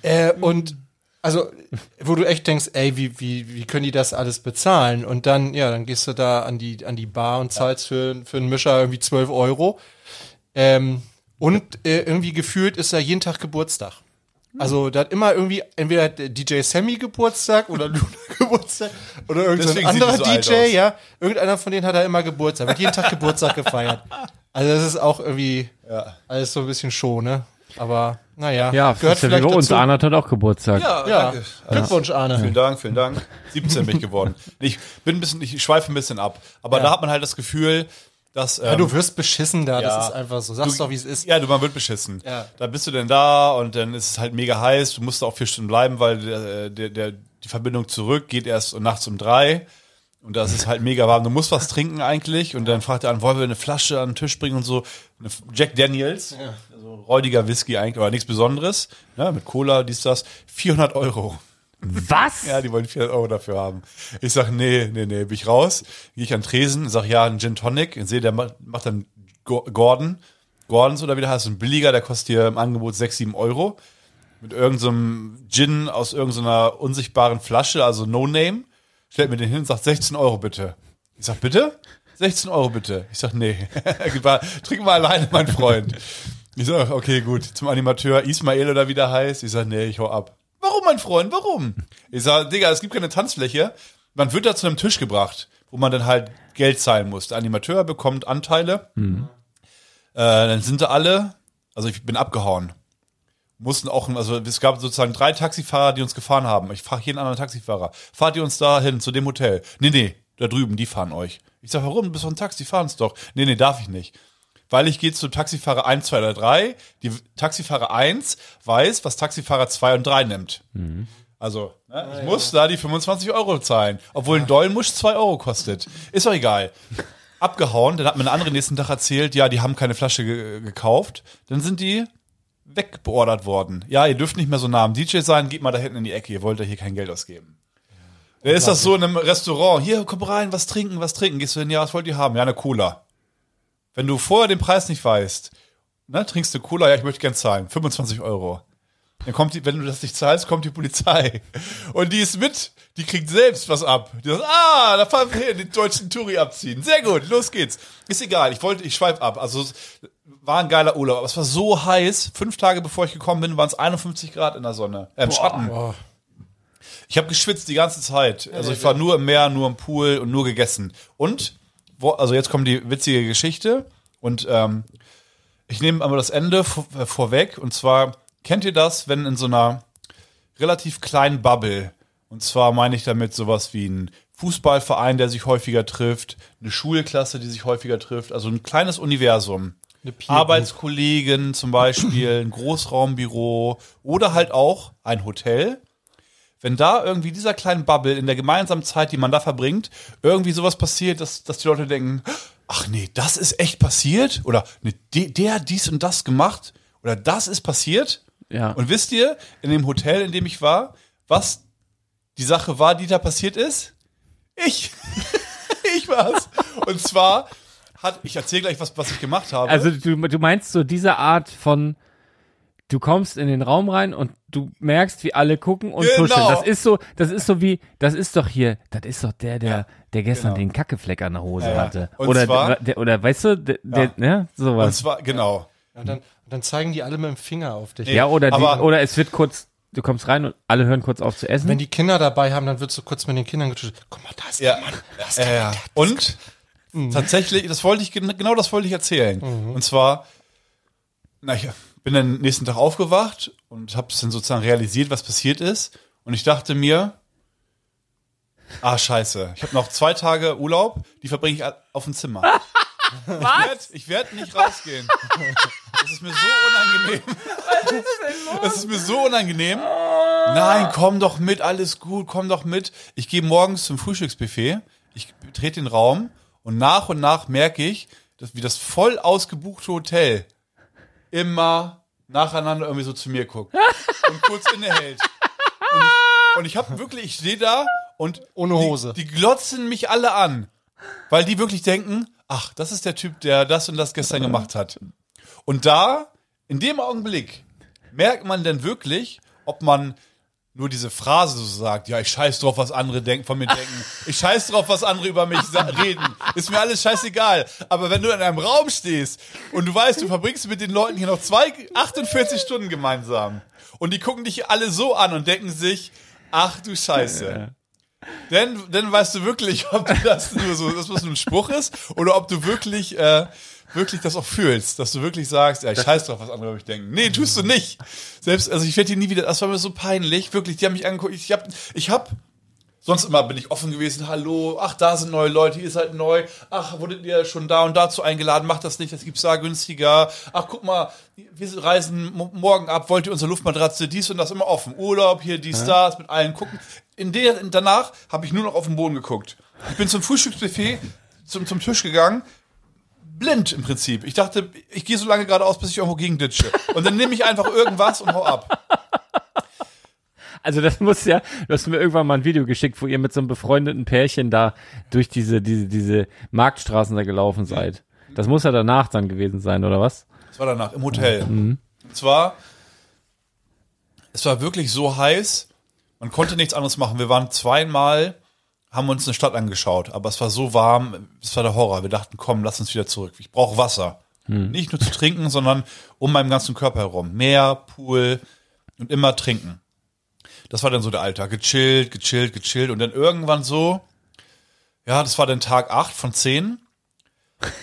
Äh, und also, wo du echt denkst, ey, wie, wie, wie können die das alles bezahlen? Und dann, ja, dann gehst du da an die, an die Bar und zahlst für, für einen Mischer irgendwie 12 Euro. Ähm, und äh, irgendwie gefühlt ist da jeden Tag Geburtstag. Also da hat immer irgendwie entweder DJ Sammy Geburtstag oder Luna Geburtstag oder irgendein anderer so DJ, ja. Irgendeiner von denen hat da immer Geburtstag, wird jeden Tag Geburtstag gefeiert. Also das ist auch irgendwie Ja. alles so ein bisschen Show, ne? Aber naja, Ja, gehört ja vielleicht bei uns. dazu. Arne hat auch Geburtstag. Ja, Ja, danke. Glückwunsch, Arne. Vielen Dank, vielen Dank. 17 bin ich geworden. Ich bin ein bisschen, ich schweife ein bisschen ab. Aber da hat man halt das Gefühl, dass. Ja, ähm, du wirst beschissen da, ja. das ist einfach so. Sag's doch, wie es ist. Ja, du, man wird beschissen. Ja. Da bist du denn da und dann ist es halt mega heiß. Du musst da auch vier Stunden bleiben, weil der, der, der, die Verbindung zurück geht erst nachts um drei. Und das ist halt mega warm. Du musst was trinken eigentlich. Und dann fragt er an, wollen wir eine Flasche an den Tisch bringen und so. Eine Jack Daniels. Also räudiger Whisky eigentlich, aber nichts Besonderes. Ne, mit Cola, dies, das. 400 Euro. Was? Ja, die wollen 400 Euro dafür haben. Ich sag, nee, nee, nee, bin ich raus. Gehe ich an Tresen, sag, ja, ein Gin Tonic. Ich sehe, der macht, dann Go- Gordon. Gordons oder wie der heißt, ein billiger, der kostet hier im Angebot 6, 7 Euro. Mit irgendeinem Gin aus irgendeiner unsichtbaren Flasche, also No Name. Stellt mir den hin und sagt, 16 Euro bitte. Ich sag, bitte? 16 Euro bitte. Ich sag, nee. Trink mal alleine, mein Freund. Ich sag, okay, gut. Zum Animateur Ismail oder wie der heißt. Ich sag, nee, ich hau ab. Warum, mein Freund? Warum? Ich sag, Digga, es gibt keine Tanzfläche. Man wird da zu einem Tisch gebracht, wo man dann halt Geld zahlen muss. Der Animateur bekommt Anteile. Äh, dann sind da alle, also ich bin abgehauen. Mussten auch, also es gab sozusagen drei Taxifahrer, die uns gefahren haben. Ich frage jeden anderen Taxifahrer, fahrt ihr uns da hin zu dem Hotel? Nee, nee, da drüben, die fahren euch. Ich sag, warum? Du bist doch ein Taxi, fahren uns doch. Nee, nee, darf ich nicht. Weil ich gehe zu Taxifahrer 1, 2 oder 3. Die Taxifahrer 1 weiß, was Taxifahrer 2 und 3 nimmt. Also, ne, ich muss da die 25 Euro zahlen, obwohl ein Dolmusch 2 Euro kostet. Ist doch egal. Abgehauen, dann hat mir eine andere nächsten Tag erzählt, ja, die haben keine Flasche ge gekauft. Dann sind die wegbeordert worden. Ja, ihr dürft nicht mehr so nah am DJ sein, geht mal da hinten in die Ecke, ihr wollt ja hier kein Geld ausgeben. Dann ist das so in einem Restaurant, hier, komm rein, was trinken, was trinken. Gehst du hin, ja, was wollt ihr haben? Ja, eine Cola. Wenn du vorher den Preis nicht weißt, ne, trinkst du Cola, ja, ich möchte gern zahlen, 25 Euro. Dann kommt die, wenn du das nicht zahlst, kommt die Polizei. Und die ist mit, die kriegt selbst was ab. Die sagt, ah, da fahren wir hin, den deutschen Touri abziehen. Sehr gut, los geht's. Ist egal, ich wollte, ich schweif ab. Also war ein geiler Urlaub, aber es war so heiß. Fünf Tage bevor ich gekommen bin, waren es 51 Grad in der Sonne, äh, im Schatten. Ich habe geschwitzt die ganze Zeit. Also ich war nur im Meer, nur im Pool und nur gegessen. Und, also jetzt kommt die witzige Geschichte. Und ähm, ich nehme aber das Ende vor, äh, vorweg. Und zwar, kennt ihr das, wenn in so einer relativ kleinen Bubble, und zwar meine ich damit sowas wie ein Fußballverein, der sich häufiger trifft, eine Schulklasse, die sich häufiger trifft, also ein kleines Universum. Arbeitskollegen zum Beispiel, ein Großraumbüro oder halt auch ein Hotel. Wenn da irgendwie dieser kleinen Bubble in der gemeinsamen Zeit, die man da verbringt, irgendwie sowas passiert, dass, dass die Leute denken, ach nee, das ist echt passiert? Oder nee, de, der hat dies und das gemacht? Oder das ist passiert? Ja. Und wisst ihr, in dem Hotel, in dem ich war, was die Sache war, die da passiert ist? Ich. ich war's. Und zwar hat, ich erzähle gleich, was, was ich gemacht habe. Also du, du meinst so diese Art von, du kommst in den Raum rein und du merkst, wie alle gucken und Genau. tuscheln. Das ist so, das ist so wie, das ist doch hier, das ist doch der, der, der gestern genau. den Kackefleck an der Hose Ja, ja. hatte. Und Oder, zwar- der, oder weißt du, der, der ne, Und sowas. zwar, genau. Und dann, und dann zeigen die alle mit dem Finger auf dich. Ja, oder, die, oder es wird kurz, du kommst rein und alle hören kurz auf zu essen. Wenn die Kinder dabei haben, dann wird so kurz mit den Kindern getuschelt. Guck mal, da ist Ja, der Mann. Da ist ja, der ja. Mann. der- Und Mhm. tatsächlich, das wollte ich, gen- genau das wollte ich erzählen. Und zwar, na, ich bin dann nächsten Tag aufgewacht und habe es dann sozusagen realisiert, was passiert ist. Und ich dachte mir, ah, scheiße, ich habe noch zwei Tage Urlaub, die verbringe ich auf dem Zimmer. Was? Ich werde werd nicht rausgehen. Das ist mir so unangenehm. Das ist mir so unangenehm. Nein, komm doch mit, alles gut, komm doch mit. Ich gehe morgens zum Frühstücksbuffet, ich betrete den Raum und nach und nach merke ich, dass wie das voll ausgebuchte Hotel immer nacheinander irgendwie so zu mir guckt und kurz innehält. Und ich, und ich habe wirklich, ich stehe da und Ohne Hose. Die, die glotzen mich alle an, weil die wirklich denken, ach, das ist der Typ, der das und das gestern gemacht hat. Und da, in dem Augenblick, merkt man denn wirklich, ob man nur diese Phrase so sagt, ja, ich scheiß drauf, was andere denken, von mir denken. Ich scheiß drauf, was andere über mich reden. Ist mir alles scheißegal. Aber wenn du in einem Raum stehst und du weißt, du verbringst mit den Leuten hier noch zwei, 48 Stunden gemeinsam und die gucken dich alle so an und denken sich, ach du Scheiße. Denn, dann weißt du wirklich, ob du das nur so, das nur ein Spruch ist oder ob du wirklich, äh, wirklich das auch fühlst, dass du wirklich sagst, ja, ich scheiß drauf, was andere über mich denken. Nee, tust du nicht. Selbst, also ich werde die nie wieder, das war mir so peinlich, wirklich, die haben mich angeguckt, ich hab, ich hab, sonst immer bin ich offen gewesen, hallo, ach, da sind neue Leute, ihr seid neu, ach, wurdet ihr schon da und dazu eingeladen, macht das nicht, das gibt's da günstiger, ach, guck mal, wir reisen mo- morgen ab, wollt ihr unsere Luftmatratze, dies und das immer offen, Urlaub, hier, dies, das, mit allen gucken. In der, danach habe ich nur noch auf den Boden geguckt. Ich bin zum Frühstücksbuffet, zum, zum Tisch gegangen, blind im Prinzip. Ich dachte, ich gehe so lange geradeaus, bis ich irgendwo gegenditsche. Und dann nehme ich einfach irgendwas und hau ab. Also das muss ja, du hast mir irgendwann mal ein Video geschickt, wo ihr mit so einem befreundeten Pärchen da durch diese, diese, diese Marktstraßen da gelaufen seid. Das muss ja danach dann gewesen sein, oder was? Das war danach im Hotel. Und zwar, es war wirklich so heiß, man konnte nichts anderes machen. Wir waren zweimal, haben uns eine Stadt angeschaut, aber es war so warm, es war der Horror. Wir dachten, komm, lass uns wieder zurück. Ich brauche Wasser. Nicht nur zu trinken, sondern um meinen ganzen Körper herum. Meer, Pool und immer trinken. Das war dann so der Alltag. Gechillt, gechillt, gechillt. Und dann irgendwann so, ja, das war dann Tag 8 von 10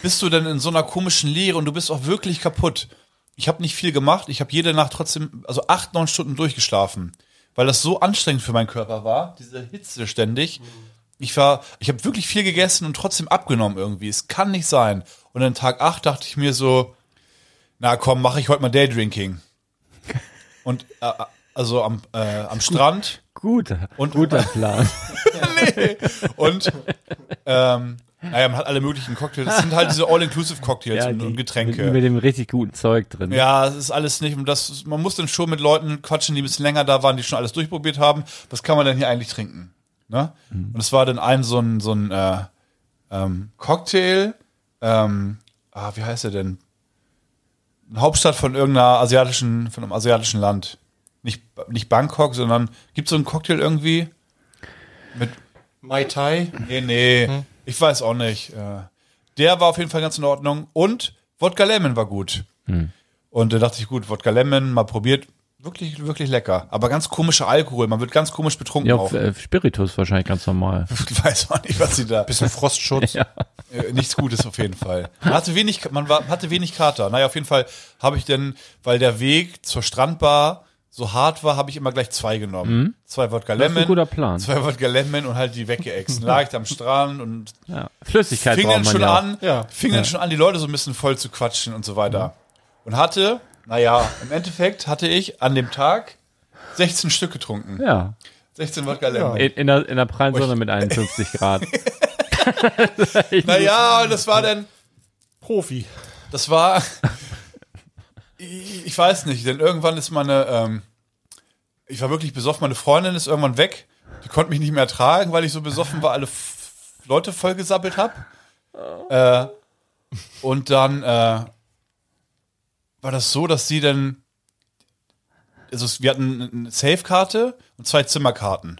bist du denn in so einer komischen Leere und du bist auch wirklich kaputt. Ich habe nicht viel gemacht. Ich habe jede Nacht trotzdem, also acht, neun Stunden durchgeschlafen, weil das so anstrengend für meinen Körper war, diese Hitze ständig. Ich war, ich habe wirklich viel gegessen und trotzdem abgenommen irgendwie. Es kann nicht sein. Und an Tag acht dachte ich mir so, na komm, mache ich heute mal Daydrinking. Und äh, also am, äh, am Strand Guter, Und- guter Plan. und ähm, naja, man hat alle möglichen Cocktails. Das sind halt diese All-Inclusive-Cocktails und, und Getränke. Mit, mit dem richtig guten Zeug drin. Ja, es ist alles nicht. Und das, man muss dann schon mit Leuten quatschen, die ein bisschen länger da waren, die schon alles durchprobiert haben. Was kann man denn hier eigentlich trinken? Ne? Und es war dann ein so ein, so ein äh, ähm, Cocktail. Ähm, ah, wie heißt er denn? Eine Hauptstadt von irgendeiner asiatischen, von einem asiatischen Land. Nicht, nicht Bangkok, sondern gibt so einen Cocktail irgendwie mit Mai Tai. Nee, nee, ich weiß auch nicht. Äh, Der war auf jeden Fall ganz in Ordnung. Und Wodka Lemon war gut. Und da dachte ich, gut, Wodka Lemon, mal probiert. Wirklich, wirklich lecker. Aber ganz komischer Alkohol. Man wird ganz komisch betrunken Ja, auch. äh, Spiritus wahrscheinlich ganz normal. Ich weiß auch nicht, was sie da. Bisschen Frostschutz. Ja. Äh, nichts Gutes auf jeden Fall. Man hatte wenig, man war, hatte wenig Kater. Naja, auf jeden Fall habe ich denn, weil der Weg zur Strandbar so hart war, habe ich immer gleich zwei genommen. Zwei Wodka Mhm. Das ist Lemon. ein guter Plan. Zwei Wodka Lemon und halt die weggeext. Dann lag ich da am Strand und Ja. Flüssigkeit fing dann man schon ja. an, Ja. fing dann schon an, die Leute so ein bisschen voll zu quatschen und so weiter. Und hatte, naja, im Endeffekt hatte ich an dem Tag 16 Stück getrunken. Ja. 16 Wodka Lemon. In, in, der, in der prallen Sonne mit 51 Grad. Naja, und das war dann, Profi. das war, ich, ich weiß nicht, denn irgendwann ist meine, ähm, ich war wirklich besoffen, meine Freundin ist irgendwann weg, die konnte mich nicht mehr ertragen, weil ich so besoffen war, alle f- Leute vollgesappelt habe. Äh, und dann äh, war das so, dass sie dann, also wir hatten eine Safe-Karte und zwei Zimmerkarten.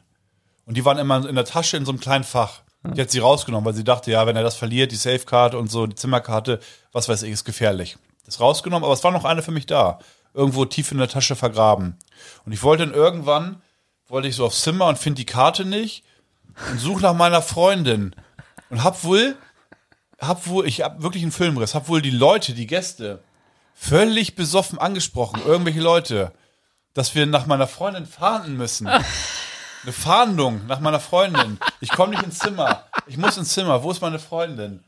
Und die waren immer in der Tasche in so einem kleinen Fach. Die hat sie rausgenommen, weil sie dachte, ja, wenn er das verliert, die Safe-Karte und so, die Zimmerkarte, was weiß ich, ist gefährlich. Das rausgenommen, aber es war noch eine für mich da. Irgendwo tief in der Tasche vergraben. Und ich wollte dann irgendwann, wollte ich so aufs Zimmer und finde die Karte nicht und suche nach meiner Freundin. Und hab wohl, hab wohl, ich hab wirklich einen Filmriss, hab wohl die Leute, die Gäste, völlig besoffen angesprochen, irgendwelche Leute, dass wir nach meiner Freundin fahnden müssen. Eine Fahndung nach meiner Freundin. Ich komme nicht ins Zimmer. Ich muss ins Zimmer. Wo ist meine Freundin?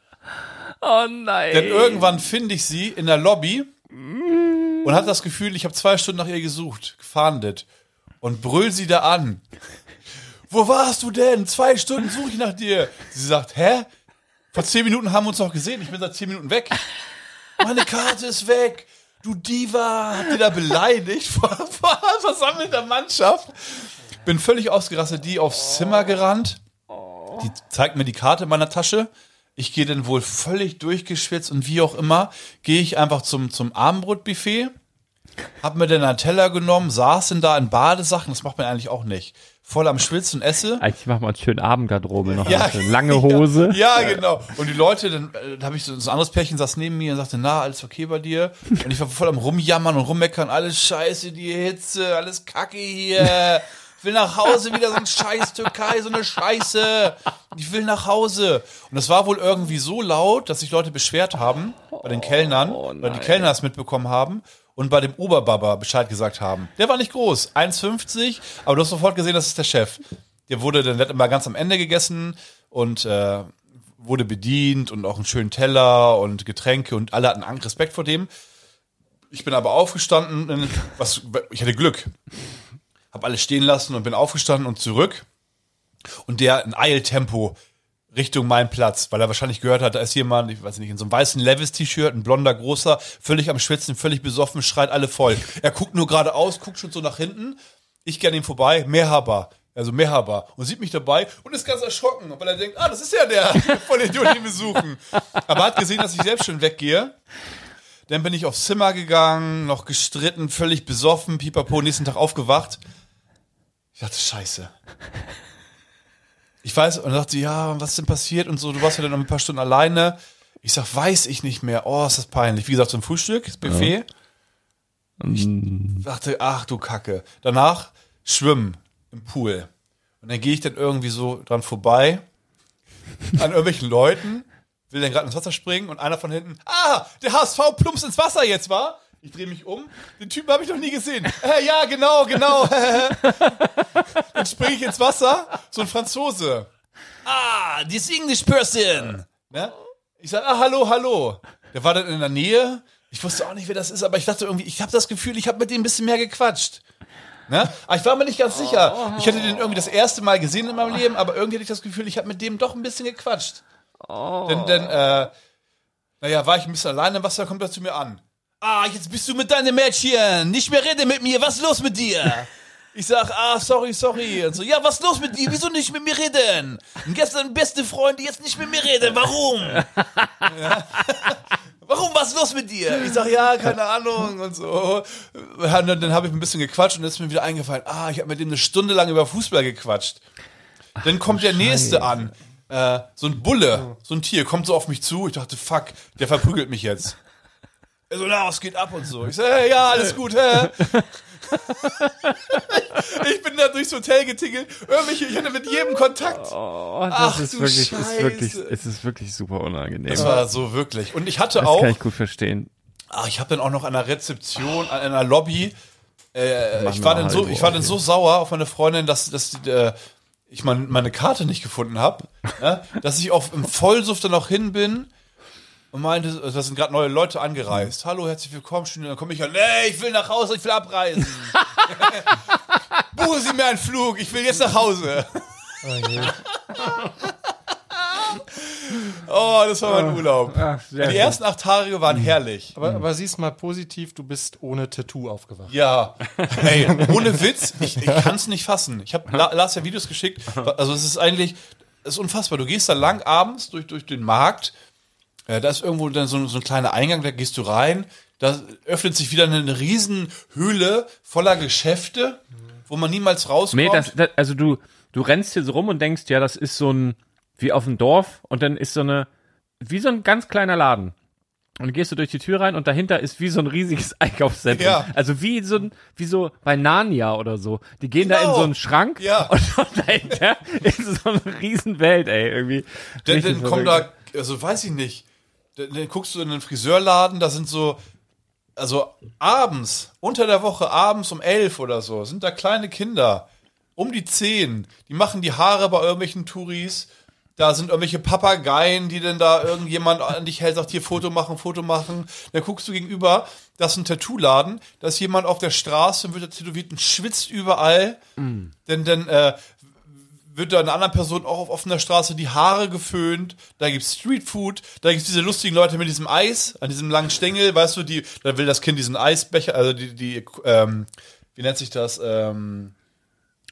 Oh nein. Denn irgendwann finde ich sie in der Lobby und hatte das Gefühl, ich habe zwei Stunden nach ihr gesucht, gefahndet und brüll sie da an. Wo warst du denn? Zwei Stunden suche ich nach dir. Sie sagt, hä? Vor zehn Minuten haben wir uns noch gesehen. Ich bin seit zehn Minuten weg. Meine Karte ist weg. Du Diva, habt ihr da beleidigt vor, vor versammelter Mannschaft? Bin völlig ausgerastet, die aufs Zimmer gerannt. Die zeigt mir die Karte in meiner Tasche. Ich gehe dann wohl völlig durchgeschwitzt und wie auch immer, gehe ich einfach zum, zum Abendbrotbuffet, hab mir dann einen Teller genommen, saß denn da in Badesachen, das macht man eigentlich auch nicht. Voll am Schwitzen und esse. Eigentlich machen wir einen schönen Abendgarderobe noch. Ja, eine lange Hose. Ja, genau. Und die Leute, dann äh, da habe ich so, so ein anderes Pärchen saß neben mir und sagte, na, alles okay bei dir? Und ich war voll am rumjammern und rummeckern, alles scheiße, die Hitze, alles kacke hier. Ich will nach Hause wieder so ein scheiß Türkei, so eine Scheiße. Ich will nach Hause. Und das war wohl irgendwie so laut, dass sich Leute beschwert haben bei den Kellnern, weil die Kellner das mitbekommen haben und bei dem Oberbaba Bescheid gesagt haben. Der war nicht groß, 1,50, aber du hast sofort gesehen, das ist der Chef. Der wurde dann immer ganz am Ende gegessen und äh, wurde bedient und auch einen schönen Teller und Getränke und alle hatten Angst, Respekt vor dem. Ich bin aber aufgestanden, was ich hatte Glück. Hab alles stehen lassen und bin aufgestanden und zurück. Und der in Eiltempo Richtung meinen Platz, weil er wahrscheinlich gehört hat, da ist jemand, ich weiß nicht, in so einem weißen Levis-T-Shirt, ein blonder, großer, völlig am Schwitzen, völlig besoffen, schreit alle voll. Er guckt nur geradeaus, guckt schon so nach hinten. Ich gehe an ihm vorbei, Mehrhaber. Also Mehrhaber. Und sieht mich dabei und ist ganz erschrocken, weil er denkt, ah, das ist ja der von den Idioten, den wir suchen. Aber hat gesehen, dass ich selbst schon weggehe. Dann bin ich aufs Zimmer gegangen, noch gestritten, völlig besoffen, pipapo, nächsten Tag aufgewacht. Ich dachte, scheiße. Ich weiß, und dachte ja, was ist denn passiert und so, du warst ja dann noch ein paar Stunden alleine. Ich sag, weiß ich nicht mehr. Oh, ist das peinlich. Wie gesagt, zum Frühstück, das Buffet. Ich dachte, ach du Kacke. Danach schwimmen im Pool. Und dann gehe ich dann irgendwie so dran vorbei an irgendwelchen Leuten, will dann gerade ins Wasser springen und einer von hinten, ah, der HSV plumpst ins Wasser jetzt, war? Ich drehe mich um. Den Typen habe ich noch nie gesehen. Äh, ja, genau, genau. dann springe ich ins Wasser. So ein Franzose. Ah, this English person. Ne? Ich sage, ah, hallo, hallo. Der war dann in der Nähe. Ich wusste auch nicht, wer das ist, aber ich dachte irgendwie, ich habe das Gefühl, ich habe mit dem ein bisschen mehr gequatscht. Ne? Aber ich war mir nicht ganz sicher. Ich hatte den irgendwie das erste Mal gesehen in meinem Leben, aber irgendwie hatte ich das Gefühl, ich habe mit dem doch ein bisschen gequatscht. Denn, denn äh, naja, war ich ein bisschen alleine im Wasser, kommt er zu mir an. Ah, jetzt bist du mit deinem Mädchen. Nicht mehr rede mit mir. Was ist los mit dir? Ich sag, ah, sorry, sorry. Und so, ja, was ist los mit dir? Wieso nicht mit mir reden? Und gestern beste Freunde, jetzt nicht mit mir reden. Warum? Ja. Warum, was ist los mit dir? Ich sag, ja, keine Ahnung und so. Und dann, dann habe ich ein bisschen gequatscht und dann ist mir wieder eingefallen, ah, ich habe mit dem eine Stunde lang über Fußball gequatscht. Dann kommt der nächste an. Äh, so ein Bulle, so ein Tier, kommt so auf mich zu. Ich dachte, fuck, der verprügelt mich jetzt. Er so, na, was geht ab und so. Ich so, hey, ja, alles gut, hä? ich bin da durchs Hotel getingelt. Irgendwelche, ich hatte mit jedem Kontakt. Oh, das Ach, ist du wirklich, ist wirklich, es ist wirklich super unangenehm. Das war so wirklich. Und ich hatte das auch, kann ich gut verstehen. ah, ich habe dann auch noch an der Rezeption, an einer Lobby, äh, ich war dann so, ich war dann so sauer auf meine Freundin, dass, dass die, äh, ich mein, meine Karte nicht gefunden habe, ja, dass ich auf im Vollsuft dann noch hin bin und meinte, äh, da sind gerade neue Leute angereist. Hallo, herzlich willkommen. Schön, dann komme ich an, nee, ich will nach Hause, ich will abreisen. Buchen Sie mir einen Flug, ich will jetzt nach Hause. oh, das war mein Urlaub. Ach, Die ersten acht Tage waren herrlich. Aber, aber siehst mal positiv, du bist ohne Tattoo aufgewacht. Ja, ey, ohne Witz, ich, ich kann es nicht fassen. Ich habe La Lars ja Videos geschickt. Also es ist eigentlich, ist unfassbar. Du gehst da lang abends durch, durch den Markt, äh, da ist irgendwo dann so, so ein kleiner Eingang, da gehst du rein, da öffnet sich wieder eine, eine Riesenhöhle voller Geschäfte, wo man niemals rauskommt. Nee, das, das, also du, du rennst hier so rum und denkst, ja, das ist so ein, wie auf dem Dorf und dann ist so eine, wie so ein ganz kleiner Laden. Und dann gehst du durch die Tür rein und dahinter ist wie so ein riesiges Einkaufszentrum. Ja. Also wie so ein, wie so bei Narnia oder so. Die gehen da in Genau. so einen Schrank Ja. und dahinter ist so eine Riesenwelt, ey, irgendwie. Dann, Richtig dann kommt verrückt. da, also weiß ich nicht, dann, guckst du in den Friseurladen, da sind so, also abends, unter der Woche, abends um elf oder so, sind da kleine Kinder, um die zehn, die machen die Haare bei irgendwelchen Touris, da sind irgendwelche Papageien, die denn da irgendjemand an dich hält, sagt hier Foto machen, Foto machen. Dann guckst du gegenüber, das ist ein Tattoo-Laden, da ist jemand auf der Straße und wird tätowiert und schwitzt überall. Denn dann äh, wird da einer anderen Person auch auf offener Straße die Haare geföhnt. Da gibt's Streetfood. Da gibt's diese lustigen Leute mit diesem Eis, an diesem langen Stängel, weißt du, die, da will das Kind diesen Eisbecher, also die, die, ähm, wie nennt sich das? Ähm,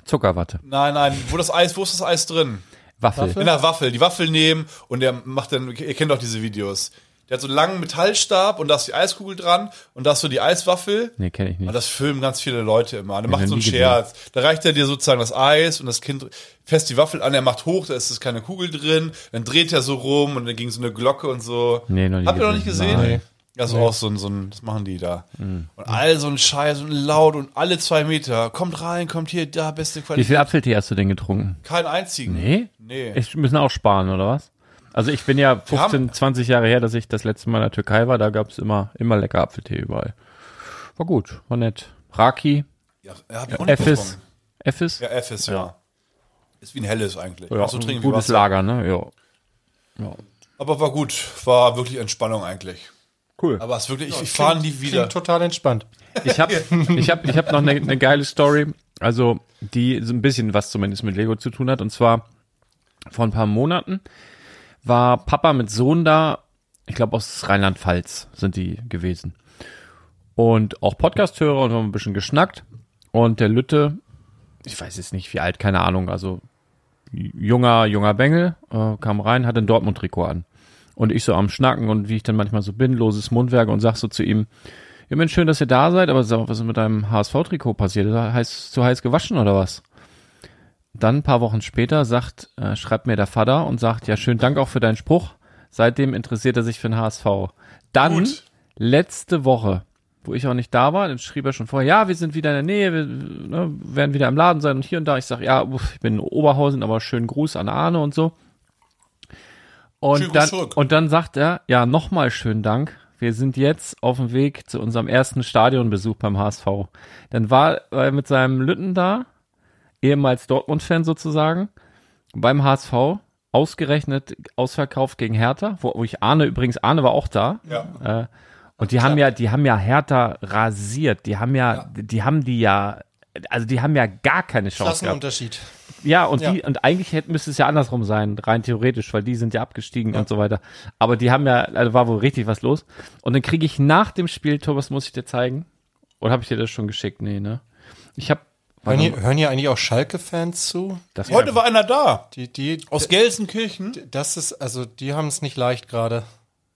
Zuckerwatte. nein, nein, wo das Eis, wo ist das Eis drin? Waffel. In der Waffel, die Waffel nehmen und der macht dann, ihr kennt doch diese Videos. Der hat so einen langen Metallstab und da ist die Eiskugel dran und da ist so die Eiswaffel. Nee, kenne ich nicht. Und das filmen ganz viele Leute immer. Der macht so einen. Scherz. Da reicht er dir sozusagen das Eis und das Kind fässt die Waffel an, er macht hoch, da ist es keine Kugel drin, dann dreht er so rum und dann ging so eine Glocke und so. Nee, noch nie Habt ihr noch nicht gesehen. Nein. Das ist auch so ein, so ein, das machen die da. Mhm. Und all so ein Scheiß und laut und alle zwei Meter. Kommt rein, kommt hier, da, beste Wie Qualität. viel Apfeltee hast du denn getrunken? Keinen einzigen. Nee? Nee. Ich müssen auch sparen, oder was? Also ich bin ja 15, haben- 20 Jahre her, dass ich das letzte Mal in der Türkei war, da gab's immer, immer lecker Apfeltee überall. War gut, war nett. Raki, Ja, er nicht Effis. Effis. Ja, Effis, ja. Ist wie ein helles eigentlich. Ja, so ein trinken wie gutes. Lager, ne? Ja. Aber war gut. War wirklich Entspannung eigentlich. Cool. Aber es ist wirklich, ich, ich fahre nie wieder. Total entspannt. Ich habe ich hab, ich hab noch eine, eine geile Story, also die so ein bisschen was zumindest mit Lego zu tun hat. Und zwar vor ein paar Monaten war Papa mit Sohn da, ich glaube aus Rheinland-Pfalz sind die gewesen. Und auch Podcast-Hörer und haben ein bisschen geschnackt. Und der Lütte, ich weiß jetzt nicht wie alt, keine Ahnung, also junger, junger Bengel, äh, kam rein, hatte ein Dortmund-Trikot an. Und ich so am Schnacken und wie ich dann manchmal so bin, loses Mundwerk und sag so zu ihm, ja Mensch, schön, dass ihr da seid, aber sag was ist mit deinem HSV-Trikot passiert? Ist heiß, zu heiß gewaschen oder was? Dann ein paar Wochen später sagt, äh, schreibt mir der Vater und sagt, ja, schönen Dank auch für deinen Spruch. Seitdem interessiert er sich für den HSV. Dann, Gut. letzte Woche, wo ich auch nicht da war, dann schrieb er schon vorher, ja, wir sind wieder in der Nähe, wir ne, werden wieder im Laden sein und hier und da. Ich sag, ja, uff, ich bin in Oberhausen, aber schönen Gruß an Arne und so. Und Schönen dann, und dann sagt er, ja, nochmal schönen Dank. Wir sind jetzt auf dem Weg zu unserem ersten Stadionbesuch beim HSV. Dann war er mit seinem Lütten da, ehemals Dortmund-Fan sozusagen, beim HSV, ausgerechnet ausverkauft gegen Hertha, wo, wo ich Arne, übrigens, Arne war auch da. Ja. Äh, und die haben ja, die haben ja Hertha rasiert. Die haben ja, die haben die ja, also die haben ja gar keine Chance gehabt. Klassenunterschied. Ja, und Ja. die, und eigentlich hätte, müsste es ja andersrum sein, rein theoretisch, weil die sind ja abgestiegen und so weiter. Aber die haben ja, also war wohl richtig was los. Und dann kriege ich nach dem Spiel, Thomas, muss ich dir zeigen. Oder habe ich dir das schon geschickt? Nee, ne? Ich habe Hören hier, hören hier eigentlich auch Schalke-Fans zu? das Heute war einer da. Die, die, Aus Gelsenkirchen. das ist, also die haben es nicht leicht gerade.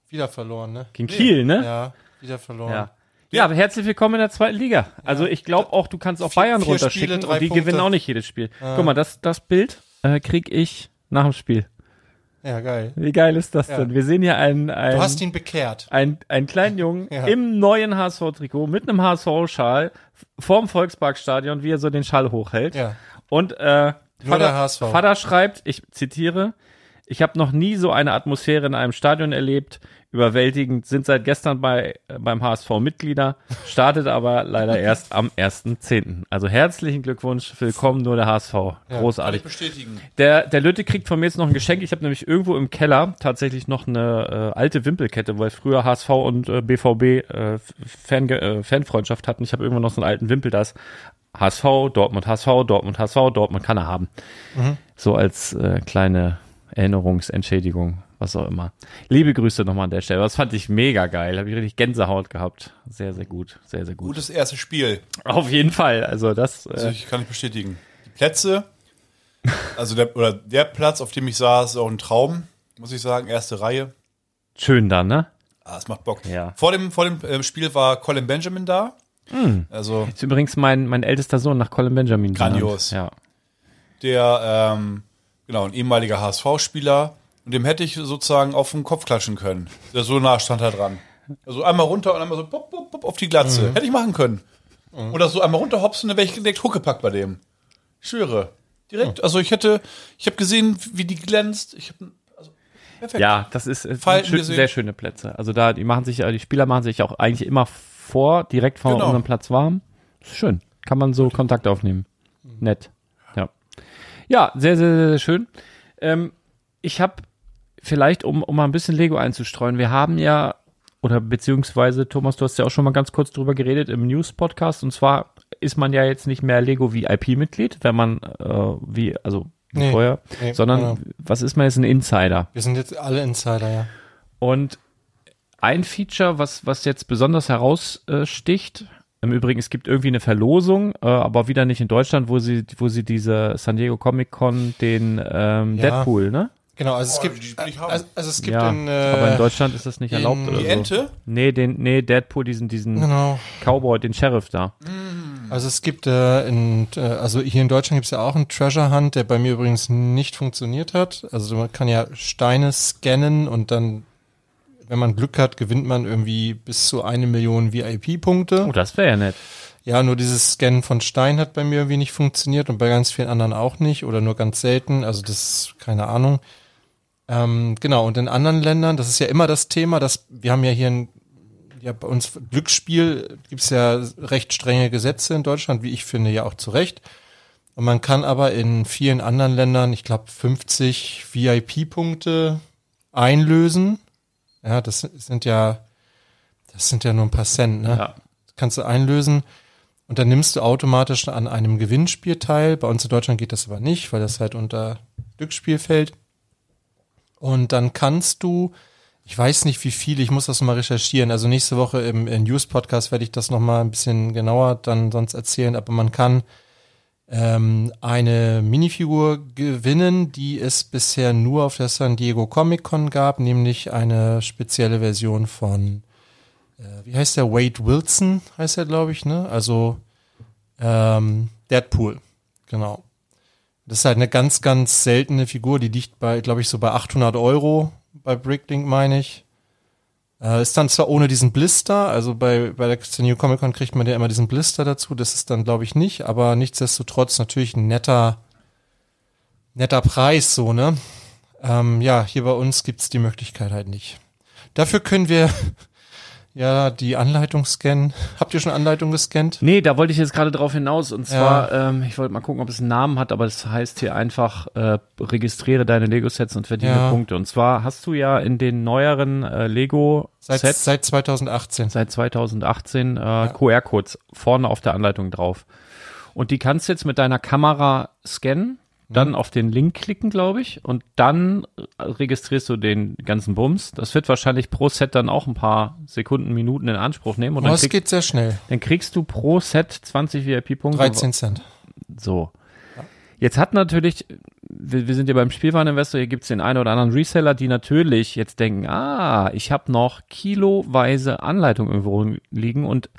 Wieder verloren, ne? gegen Kiel, ne? Ja, wieder verloren. Ja. Ja, aber herzlich willkommen in der zweiten Liga. Also ich glaube auch, du kannst auch Bayern vier runterschicken Spiele, drei und die Punkte. gewinnen auch nicht jedes Spiel. Guck mal, das, das Bild äh, krieg ich nach dem Spiel. Ja, geil. Wie geil ist das Ja. denn? Wir sehen hier einen, einen, Du hast ihn bekehrt. einen, einen kleinen Jungen Ja. im neuen HSV-Trikot mit einem HSV-Schal vorm Volksparkstadion, wie er so den Schal hochhält. Ja. Und äh, Vater, HSV. Vater schreibt, ich zitiere, ich habe noch nie so eine Atmosphäre in einem Stadion erlebt. Überwältigend sind seit gestern bei äh, beim HSV Mitglieder, startet aber leider erst am 1.10. Also herzlichen Glückwunsch, willkommen nur der HSV. Großartig. bestätigen. Der, der Lütte kriegt von mir jetzt noch ein Geschenk. Ich habe nämlich irgendwo im Keller tatsächlich noch eine äh, alte Wimpelkette, weil früher HSV und äh, BVB äh, Fan, äh, Fanfreundschaft hatten. Ich habe irgendwo noch so einen alten Wimpel, das HSV, Dortmund, HSV, Dortmund, HSV, Dortmund kann er haben. So als äh, kleine Erinnerungsentschädigung, was auch immer. Liebe Grüße nochmal an der Stelle. Das fand ich mega geil. Habe ich richtig Gänsehaut gehabt. Sehr, sehr gut. Sehr, sehr gut. Gutes erstes Spiel. Auf jeden Fall. Also das. Also Äh, ich kann ich bestätigen. Die Plätze, Also der, oder der Platz, auf dem ich saß, ist auch ein Traum, muss ich sagen. Erste Reihe. Schön dann, ne? Ah, es macht Bock. Ja. Vor dem, vor dem ähm, Spiel war Colin Benjamin da. Also Ist übrigens mein, mein ältester Sohn nach Colin Benjamin. Grandios. Ja. der, ähm, genau, ein ehemaliger HSV-Spieler. Und dem hätte ich sozusagen auf den Kopf klatschen können. Der so nah stand er dran. Also einmal runter und einmal so pop, pop, pop auf die Glatze. Hätte ich machen können. Oder so einmal runter hopsen, dann wäre ich direkt huckepackt bei dem. Ich schwöre. Direkt. Also ich hätte, ich habe gesehen, wie die glänzt. Ich habe, also, perfekt. Ja, das ist, Falten schön, sehr schöne Plätze. Also da, die machen sich, die Spieler machen sich auch eigentlich immer vor, direkt vor Genau. unserem Platz warm. Ist schön. Kann man so Kontakt aufnehmen. Nett. Ja. Ja, sehr, sehr, sehr, sehr schön. Ähm, ich habe vielleicht, um, um mal ein bisschen Lego einzustreuen, wir haben ja, oder beziehungsweise, Thomas, du hast ja auch schon mal ganz kurz drüber geredet im News-Podcast, und zwar ist man ja jetzt nicht mehr Lego VIP-Mitglied, wenn man, äh, wie, also wie Nee, vorher, nee, sondern genau. was ist man jetzt ein Insider? Wir sind jetzt alle Insider, ja. Und ein Feature, was, was jetzt besonders heraussticht, im Übrigen, es gibt irgendwie eine Verlosung, äh, aber wieder nicht in Deutschland, wo sie, wo sie diese San Diego Comic Con den ähm, Ja. Deadpool, ne? Genau, also es Oh, gibt, also, also es gibt ja, in, äh, aber in Deutschland ist das nicht in- erlaubt oder Die so. Ente? Nee, den, nee, Deadpool, diesen, diesen genau. Cowboy, den Sheriff da. Also es gibt äh, in, äh, also hier in Deutschland gibt es ja auch einen Treasure Hunt, der bei mir übrigens nicht funktioniert hat. Also man kann ja Steine scannen und dann, wenn man Glück hat, gewinnt man irgendwie bis zu eine Million VIP-Punkte. Oh, das wäre ja nett. Ja, nur dieses Scannen von Stein hat bei mir irgendwie nicht funktioniert und bei ganz vielen anderen auch nicht oder nur ganz selten. Also das ist keine Ahnung. Ähm, genau, und in anderen Ländern, das ist ja immer das Thema, dass wir haben ja hier ein, ja, bei uns Glücksspiel gibt's ja recht strenge Gesetze in Deutschland, wie ich finde, ja auch zu Recht. Und man kann aber in vielen anderen Ländern, ich glaube, 50 VIP-Punkte einlösen. Ja, das sind ja, das sind ja nur ein paar Cent, ne? Ja. kannst du einlösen und dann nimmst du automatisch an einem Gewinnspiel teil. Bei uns in Deutschland geht das aber nicht, weil das halt unter Glücksspiel fällt. Und dann kannst du, ich weiß nicht wie viel, ich muss das nochmal recherchieren. Also nächste Woche im, im News-Podcast werde ich das nochmal ein bisschen genauer dann sonst erzählen, aber man kann ähm, eine Minifigur gewinnen, die es bisher nur auf der San Diego Comic Con gab, nämlich eine spezielle Version von äh, wie heißt der? Wade Wilson heißt er, glaube ich, ne? Also ähm, Deadpool, genau. Das ist halt eine ganz, ganz seltene Figur, die liegt bei, glaube ich, so bei 800 Euro bei Bricklink, meine ich. Äh, ist dann zwar ohne diesen Blister, also bei, bei der Diego Comic Con kriegt man ja immer diesen Blister dazu, das ist dann, glaube ich, nicht, aber nichtsdestotrotz natürlich ein netter, netter Preis, so, ne? Ähm, ja, hier bei uns gibt's die Möglichkeit halt nicht. Dafür können wir ja die Anleitung scannen. Habt ihr schon Anleitung gescannt? Nee, da wollte ich jetzt gerade drauf hinaus. Und zwar, ähm, ich wollte mal gucken, ob es einen Namen hat, aber das heißt hier einfach, äh, registriere deine Lego-Sets und verdiene Ja. Punkte. Und zwar hast du ja in den neueren äh, Seit, Lego-Sets seit 2018. seit 2018 äh, QR-Codes vorne auf der Anleitung drauf. Und die kannst du jetzt mit deiner Kamera scannen, dann auf den Link klicken, glaube ich, und dann registrierst du den ganzen Bums. Das wird wahrscheinlich pro Set dann auch ein paar Sekunden, Minuten in Anspruch nehmen. Und Oh, dann, es krieg, geht sehr schnell. dann kriegst du pro Set 20 VIP-Punkte. 13 Cent. So. Jetzt hat natürlich, wir, wir sind ja beim Spielwareninvestor, hier gibt's den einen oder anderen Reseller, die natürlich jetzt denken, ah, ich habe noch kiloweise Anleitung irgendwo liegen und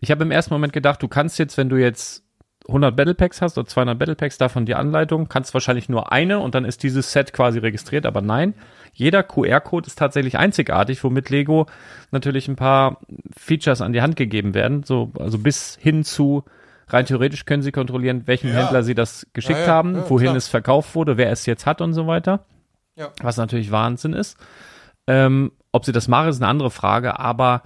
ich habe im ersten Moment gedacht, du kannst jetzt, wenn du jetzt 100 Battle Packs hast oder 200 Battle Packs, davon die Anleitung, kannst wahrscheinlich nur eine und dann ist dieses Set quasi registriert, aber nein, jeder QR-Code ist tatsächlich einzigartig, womit Lego natürlich ein paar Features an die Hand gegeben werden, so, also bis hin zu rein theoretisch können sie kontrollieren, welchem Ja. Händler sie das geschickt Ja, ja, haben, wohin klar. es verkauft wurde, wer es jetzt hat und so weiter. Ja. Was natürlich Wahnsinn ist. Ähm, ob sie das machen, ist eine andere Frage, aber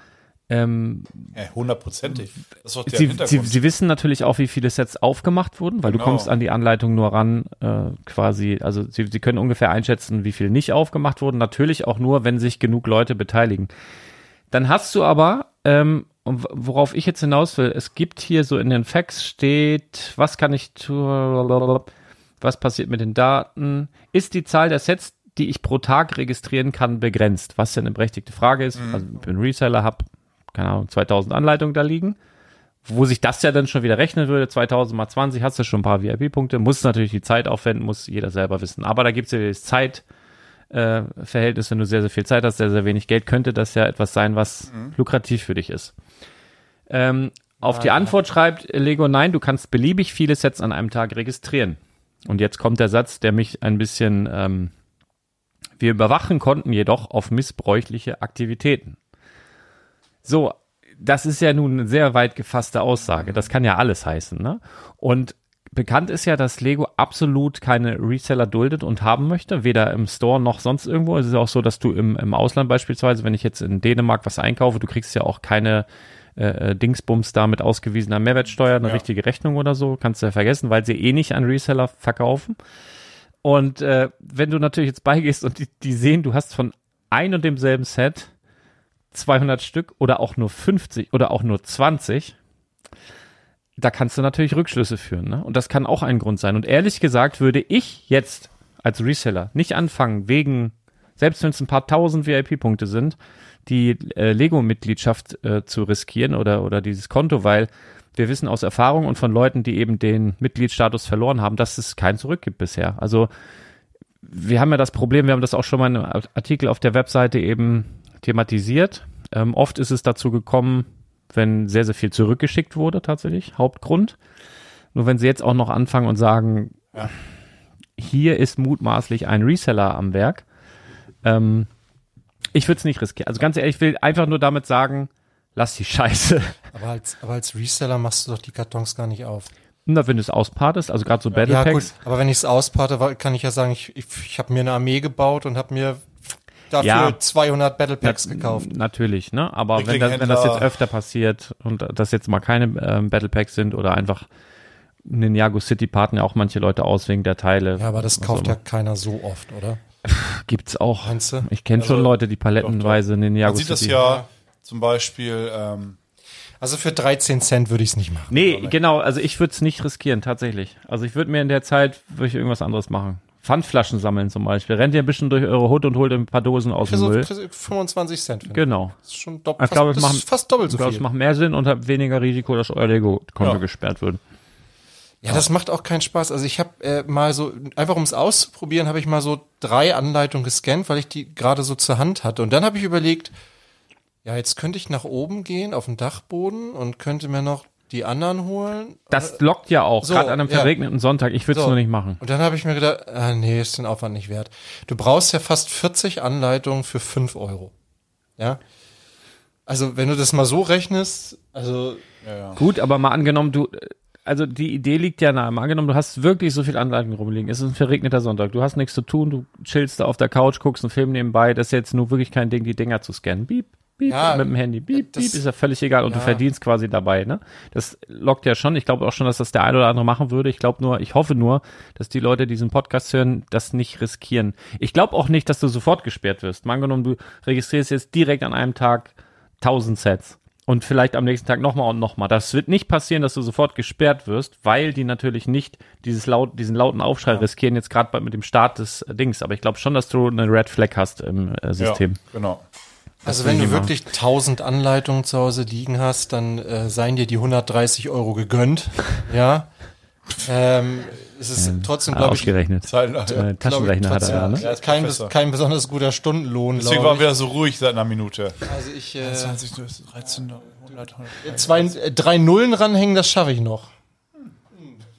ähm, Ja, hundertprozentig. Der sie, sie, sie wissen natürlich auch, wie viele Sets aufgemacht wurden, weil du Genau. kommst an die Anleitung nur ran, äh, quasi, also sie, sie können ungefähr einschätzen, wie viel nicht aufgemacht wurden. Natürlich auch nur, wenn sich genug Leute beteiligen. Dann hast du aber, ähm, worauf ich jetzt hinaus will, es gibt hier so in den Facts steht, was kann ich tun, was passiert mit den Daten? Ist die Zahl der Sets, die ich pro Tag registrieren kann, begrenzt? Was ja eine berechtigte Frage ist. Also, wenn ich einen Reseller habe, keine Ahnung, 2000 Anleitungen da liegen. wo sich das ja dann schon wieder rechnen würde, 2000 mal 20, hast du schon ein paar VIP-Punkte, muss natürlich die Zeit aufwenden, muss jeder selber wissen. Aber da gibt es ja das Zeitverhältnis, wenn du sehr, sehr viel Zeit hast, sehr, sehr wenig Geld, könnte das ja etwas sein, was lukrativ für dich ist. Ähm, auf die Antwort schreibt Lego, nein, du kannst beliebig viele Sets an einem Tag registrieren. Und jetzt kommt der Satz, der mich ein bisschen, ähm, wir überwachen konnten jedoch auf missbräuchliche Aktivitäten. So, das ist ja nun eine sehr weit gefasste Aussage. Das kann ja alles heißen, ne? Und bekannt ist ja, dass Lego absolut keine Reseller duldet und haben möchte, weder im Store noch sonst irgendwo. Es ist auch so, dass du im, im Ausland beispielsweise, wenn ich jetzt in Dänemark was einkaufe, du kriegst ja auch keine äh, äh, Dingsbums da mit ausgewiesener Mehrwertsteuer, eine Ja. richtige Rechnung oder so, kannst du ja vergessen, weil sie eh nicht an Reseller verkaufen. Und äh, wenn du natürlich jetzt beigehst und die, die sehen, du hast von ein und demselben Set 200 Stück oder auch nur 50 oder auch nur 20, da kannst du natürlich Rückschlüsse führen. Ne? Und das kann auch ein Grund sein. Und ehrlich gesagt würde ich jetzt als Reseller nicht anfangen, wegen, selbst wenn es ein paar tausend VIP-Punkte sind, die äh, Lego-Mitgliedschaft äh, zu riskieren oder, oder dieses Konto, weil wir wissen aus Erfahrung und von Leuten, die eben den Mitgliedsstatus verloren haben, dass es keinen Zurück gibt bisher. Also wir haben ja das Problem, wir haben das auch schon mal in einem Artikel auf der Webseite eben thematisiert. Ähm, oft ist es dazu gekommen, wenn sehr, sehr viel zurückgeschickt wurde, tatsächlich, Hauptgrund. Nur wenn sie jetzt auch noch anfangen und sagen, hier ist mutmaßlich ein Reseller am Werk, ähm, ich würde es nicht riskieren. Also ganz ehrlich, ich will einfach nur damit sagen, lass die Scheiße. Aber als, aber als Reseller machst du doch die kartons gar nicht auf. Na, wenn du es auspartest, also gerade so Battle Ja, Packs, gut, aber wenn ich es ausparte, kann ich ja sagen, ich, ich, ich habe mir eine Armee gebaut und habe mir dafür Ja. 200 Battle Packs gekauft. Natürlich, ne? Aber wenn das, wenn das jetzt öfter passiert und das jetzt mal keine ähm, Battle Packs sind oder einfach Ninjago City Partner auch manche Leute aus wegen der Teile. Ja, aber das kauft auch ja keiner so oft, oder? Gibt's auch. Meinst du? Ich kenne schon Also, Leute, die palettenweise Ninjago Man sieht das City. ja zum Beispiel, ähm, Also für 13 Cent würde ich es nicht machen. Nee, genau, also ich würde es nicht riskieren, tatsächlich. Also ich würde mir in der Zeit würde ich irgendwas anderes machen. Pfandflaschen sammeln zum Beispiel. Rennt ihr ein bisschen durch eure Hut und holt ein paar Dosen aus dem so Müll. für 25 Cent. finde ich. Genau. Das ist schon dopp, Ich fast, glaube, es das machen- ist fast doppelt Ich so glaube, viel. es macht mehr Sinn und habt weniger Risiko, dass euer Lego-Konto Ja. gesperrt wird. Ja, das macht auch keinen Spaß. Also ich habe äh, mal so, einfach um es auszuprobieren, habe ich mal so drei Anleitungen gescannt, weil ich die gerade so zur Hand hatte. Und dann habe ich überlegt, ja, jetzt könnte ich nach oben gehen auf den Dachboden und könnte mir noch die anderen holen. Das lockt ja auch, So, gerade an einem ja. verregneten Sonntag. Ich würde es So. nur nicht machen. Und dann habe ich mir gedacht, ah, nee, ist den Aufwand nicht wert. Du brauchst ja fast 40 Anleitungen für 5 Euro. Ja. Also, wenn du das mal so rechnest, also, Gut, aber mal angenommen, du, also die Idee liegt ja nahe. Mal angenommen, du hast wirklich so viel Anleitung rumliegen. Es ist ein verregneter Sonntag. Du hast nichts zu tun. Du chillst da auf der Couch, guckst einen Film nebenbei. Das ist jetzt nur wirklich kein Ding, die Dinger zu scannen. Beep, beep, Ja, mit dem Handy. Beep, das- beep, ist ja völlig egal. Und du Ja. verdienst quasi dabei, ne? Das lockt ja schon. Ich glaube auch schon, dass das der ein oder andere machen würde. Ich glaube nur, ich hoffe nur, dass die Leute, die diesen Podcast hören, das nicht riskieren. Ich glaube auch nicht, dass du sofort gesperrt wirst. Mal angenommen, du registrierst jetzt direkt an einem Tag 1000 Sets. Und vielleicht am nächsten Tag nochmal und nochmal. Das wird nicht passieren, dass du sofort gesperrt wirst, weil die natürlich nicht dieses laut, diesen lauten Aufschrei riskieren, jetzt gerade mit dem Start des Dings. Aber ich glaube schon, dass du eine Red Flag hast im äh, System. Ja, genau. Also wenn ich du wirklich 1000 Anleitungen zu Hause liegen hast, dann äh, seien dir die 130 Euro gegönnt. ja. Ähm, es ist trotzdem, Ah, glaube ich, ausgerechnet. Zeit, Äh, Taschenrechner hat er da, ne? Ja, kein, kein besonders guter Stundenlohn. Deswegen waren ich. wir so ruhig seit einer Minute. Also ich äh, 20, 13, 100, 100. zwei, äh, drei Nullen ranhängen, das schaffe ich noch.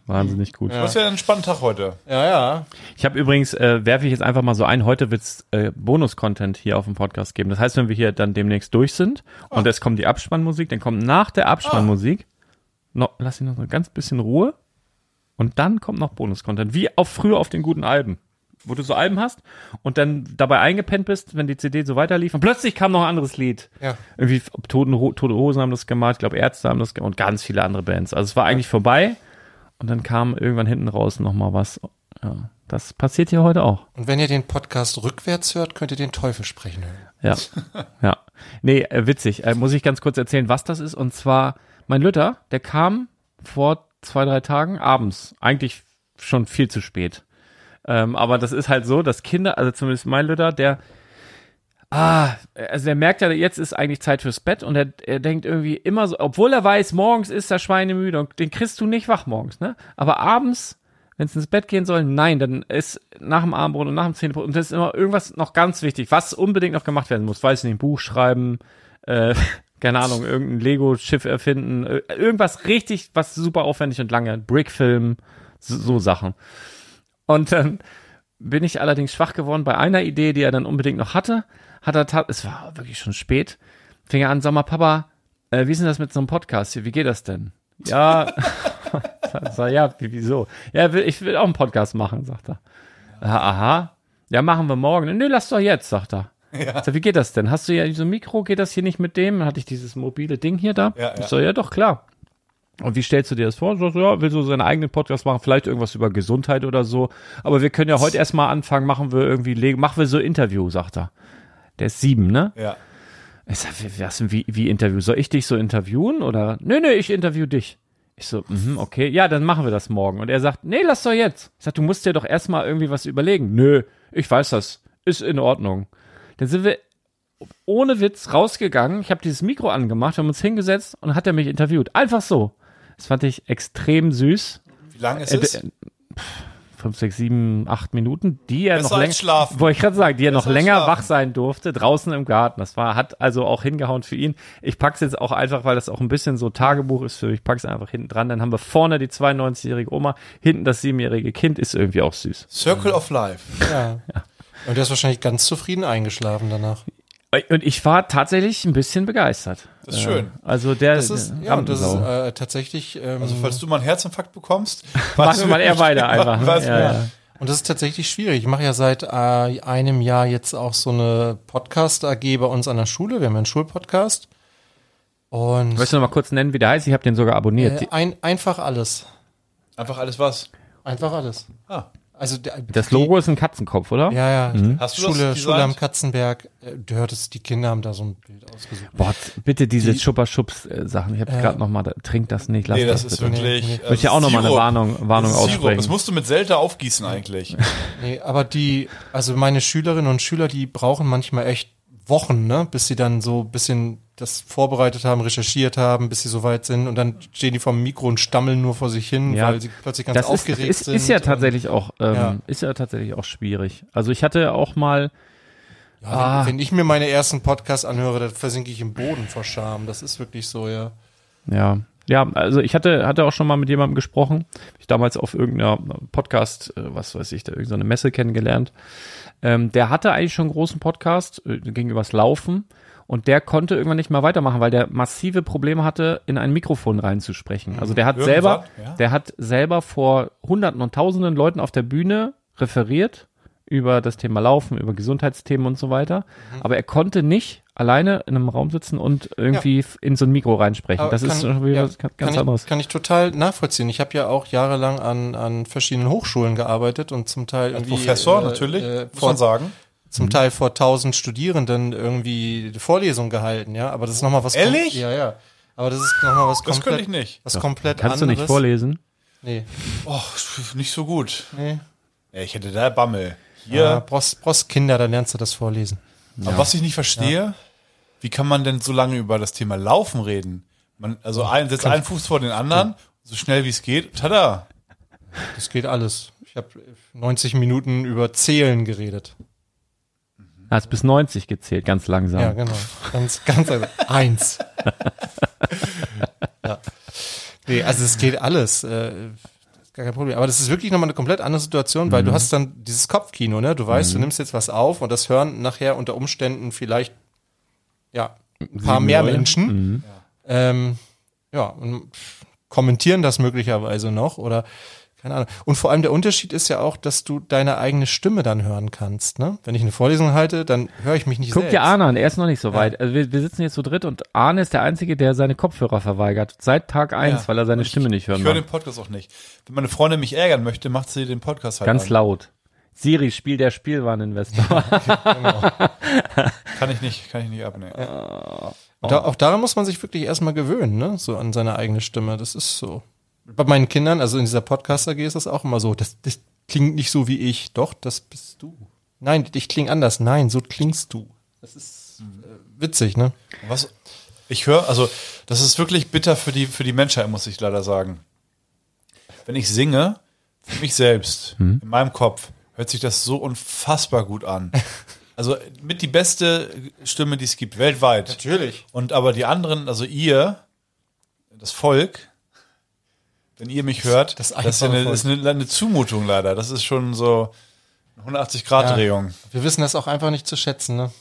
Wahnsinnig gut. Das ist ja ein spannender Tag heute. Ja, ja. Ich habe übrigens, äh, werfe ich jetzt einfach mal so ein, heute wird's äh, Bonus-Content hier auf dem Podcast geben. Das heißt, wenn wir hier dann demnächst durch sind und es kommt die Abspannmusik, dann kommt nach der Abspannmusik, noch, lass ihn noch so ein ganz bisschen Ruhe und dann kommt noch Bonus-Content. Wie auch früher auf den guten Alben. Wo du so Alben hast und dann dabei eingepennt bist, wenn die CD so weiterlief und plötzlich kam noch ein anderes Lied. Ja. Irgendwie Toten, Tote Hosen haben das gemacht, ich glaube Ärzte haben das gemacht und ganz viele andere Bands. Also es war eigentlich vorbei und dann kam irgendwann hinten raus noch mal was. Ja, das passiert hier heute auch. Und wenn ihr den Podcast rückwärts hört, könnt ihr den Teufel sprechen hören. Ja. ja. Nee, äh, witzig. Äh, muss ich ganz kurz erzählen, was das ist. Und zwar, mein Lütter, der kam vor zwei, drei Tagen abends. Eigentlich schon viel zu spät. Ähm, aber das ist halt so, dass Kinder, also zumindest mein Lütter, der ah, also er merkt ja, jetzt ist eigentlich Zeit fürs Bett und er, er denkt irgendwie immer so, obwohl er weiß, morgens ist er schweinemüde und den kriegst du nicht wach morgens, ne? Aber abends, wenn es ins Bett gehen soll, nein, dann ist nach dem Abendbrot und nach dem Zähnebrot und das ist immer irgendwas noch ganz wichtig, was unbedingt noch gemacht werden muss, weiß ich nicht, ein Buch schreiben, äh, keine Ahnung, irgendein Lego-Schiff erfinden, äh, irgendwas richtig, was super aufwendig und lange, Brickfilm, so, so Sachen. Und dann bin ich allerdings schwach geworden bei einer Idee, die er dann unbedingt noch hatte. Hat er, tat- es war wirklich schon spät, fing er an, sag mal, Papa, äh, wie ist denn das mit so einem Podcast hier? Wie geht das denn? Ja, sag, ja, wie, wieso? Ja, ich will auch einen Podcast machen, sagt er. Ja, aha. Ja, machen wir morgen. Nö, lass doch jetzt, sagt er. Ja. Sag, wie geht das denn? Hast du ja so ein Mikro, geht das hier nicht mit dem? Dann hatte ich dieses mobile Ding hier da. Ja, ja. Ich so, ja, doch, klar. Und wie stellst du dir das vor? So, ja, will so seinen eigenen Podcast machen, vielleicht irgendwas über Gesundheit oder so. Aber wir können ja heute erstmal anfangen, machen wir irgendwie, machen wir so Interview, sagt er. Der ist sieben, ne? Ja. Ich sag, wie, was, wie, wie Interview? Soll ich dich so interviewen oder? Nö, nö, ich interview dich. Ich so, mhm, okay, ja, dann machen wir das morgen. Und er sagt, nee, lass doch jetzt. Ich sag, du musst dir doch erstmal irgendwie was überlegen. Nö, ich weiß das. Ist in Ordnung. Dann sind wir ohne Witz rausgegangen. Ich habe dieses Mikro angemacht, haben uns hingesetzt und hat er mich interviewt. Einfach so. Das fand ich extrem süß. Wie lang ist Äh, es? äh, fünf, sechs, sieben, acht Minuten, die er Besser noch länger, schlafen. wollte ich gerade sagen, die er noch Besser als länger schlafen. wach sein durfte, draußen im Garten. Das war, hat also auch hingehauen für ihn. Ich pack's jetzt auch einfach, weil das auch ein bisschen so Tagebuch ist für mich. Ich pack's einfach hinten dran. Dann haben wir vorne die 92-jährige Oma, hinten das siebenjährige Kind, ist irgendwie auch süß. Circle of Life. Ja. Und der ist wahrscheinlich ganz zufrieden eingeschlafen danach. Und ich war tatsächlich ein bisschen begeistert. Das ist schön. Also der, Das ist, ja, und das ist äh, tatsächlich, ähm, Also falls du mal einen Herzinfarkt bekommst, Machen wir mal eher weiter einfach. ne? Was, ja, ja. und das ist tatsächlich schwierig. Ich mache ja seit äh, einem Jahr jetzt auch so eine Podcast-AG bei uns an der Schule. Wir haben ja einen Schulpodcast. Und Möchtest du noch mal kurz nennen, wie der heißt? Ich habe den sogar abonniert. äh, ein, einfach alles. Einfach alles was. Einfach alles. Ah. Also der, das die- Logo ist ein Katzenkopf, oder? Ja, ja. Hast du das Schule, designt? Schule am Katzenberg. Äh, Du hörtest, die Kinder haben da so ein Bild ausgesucht. Boah, bitte diese Die- Schupper-Schubs-Sachen. Ich habe gerade noch mal, da- trink das nicht, lass Nee, das das ist bitte. wirklich. nee. äh, Möchte ich auch noch mal eine. Warnung, Warnung Das Sirup. aussprechen. Das musst du mit Selter aufgießen eigentlich. Nee, aber die, also meine Schülerinnen und Schüler, die brauchen manchmal echt Wochen, ne, bis sie dann so ein bisschen das vorbereitet haben, recherchiert haben, bis sie so weit sind und dann stehen die vom Mikro und stammeln nur vor sich hin, Ja, weil sie plötzlich ganz das ist, aufgeregt ist, sind. ist ja tatsächlich auch, ähm, Ja. ist ja tatsächlich auch schwierig. Also ich hatte auch mal, Ja, Ah. wenn, wenn ich mir meine ersten Podcasts anhöre, dann versinke ich im Boden vor Scham. Das ist wirklich so, ja. ja, ja, also ich hatte, hatte auch schon mal mit jemandem gesprochen. Ich damals auf irgendeiner Podcast, äh, was weiß ich, da irgendeine Messe kennengelernt. Ähm, der hatte eigentlich schon einen großen Podcast, äh, ging übers Laufen. Und der konnte irgendwann nicht mehr weitermachen, weil der massive Probleme hatte, in ein Mikrofon reinzusprechen. Also der hat Irgendwann, selber, ja. der hat selber vor Hunderten und Tausenden Leuten auf der Bühne referiert über das Thema Laufen, über Gesundheitsthemen und so weiter. Aber er konnte nicht alleine in einem Raum sitzen und irgendwie f- in so ein Mikro reinsprechen. Aber das ist schon wieder ja, was ganz kann anderes. Ich, kann ich total nachvollziehen. Ich habe ja auch jahrelang an, an verschiedenen Hochschulen gearbeitet und zum Teil Als irgendwie, Professor äh, natürlich, äh, muss man sagen. Zum Teil vor tausend Studierenden irgendwie die Vorlesung gehalten, ja. Aber das ist nochmal was. Ehrlich? Ja, ja. Aber das ist nochmal was Das komplett. könnte ich nicht. Was komplett Kannst du anderes. nicht vorlesen? Nee, Oh, nicht so gut. nee. Ja, ich hätte da Bammel. Hier. Ja, brauchst, brauchst Kinder, dann lernst du das vorlesen. Aber was ich nicht verstehe, wie kann man denn so lange über das Thema Laufen reden? Man, also ein, setzt einen Fuß vor den anderen, so schnell wie es geht. Tada! Das geht alles. Ich habe 90 Minuten über Zählen geredet. Hast bis 90 gezählt, ganz langsam. Ja, genau. Ganz, ganz also, eins. ja. Nee, also es geht alles. Äh, ist gar kein Problem. Aber das ist wirklich nochmal eine komplett andere Situation, weil du hast dann dieses Kopfkino, ne? Du weißt, du nimmst jetzt was auf und das hören nachher unter Umständen vielleicht ja ein paar Sieben mehr Leute. Menschen. Ähm, ja, und kommentieren das möglicherweise noch oder keine Ahnung. Und vor allem der Unterschied ist ja auch, dass du deine eigene Stimme dann hören kannst. Ne? Wenn ich eine Vorlesung halte, dann höre ich mich nicht Guck selbst. dir Arne an, er ist noch nicht so weit. Also wir, wir sitzen jetzt so dritt und Arne ist der Einzige, der seine Kopfhörer verweigert. Seit Tag eins, Ja. weil er seine Stimme nicht hören Ich höre den Podcast auch nicht. Wenn meine Freundin mich ärgern möchte, macht sie den Podcast halt Ganz an. laut. Siri, spiel der Spielwareninvestor. Kann ich nicht, kann ich nicht abnehmen. Und da, auch daran muss man sich wirklich erstmal gewöhnen, ne? So an seine eigene Stimme. Das ist so. Bei meinen Kindern, also in dieser Podcast-AG ist das auch immer so. Das, das klingt nicht so wie ich. Doch, das bist du. Nein, ich klinge anders. Nein, so klingst du. Das ist äh, witzig, ne? Was? Ich höre, also das ist wirklich bitter für die, für die Menschheit, muss ich leider sagen. Wenn ich singe, für mich selbst, in meinem Kopf, hört sich das so unfassbar gut an. Also mit die beste Stimme, die es gibt, weltweit. Natürlich. Und aber die anderen, also ihr, das Volk, wenn ihr mich hört, Das das, ist, ja eine, ist eine, eine Zumutung leider. Das ist schon so eine 180-Grad-Drehung. Wir wissen das auch einfach nicht zu schätzen, ne?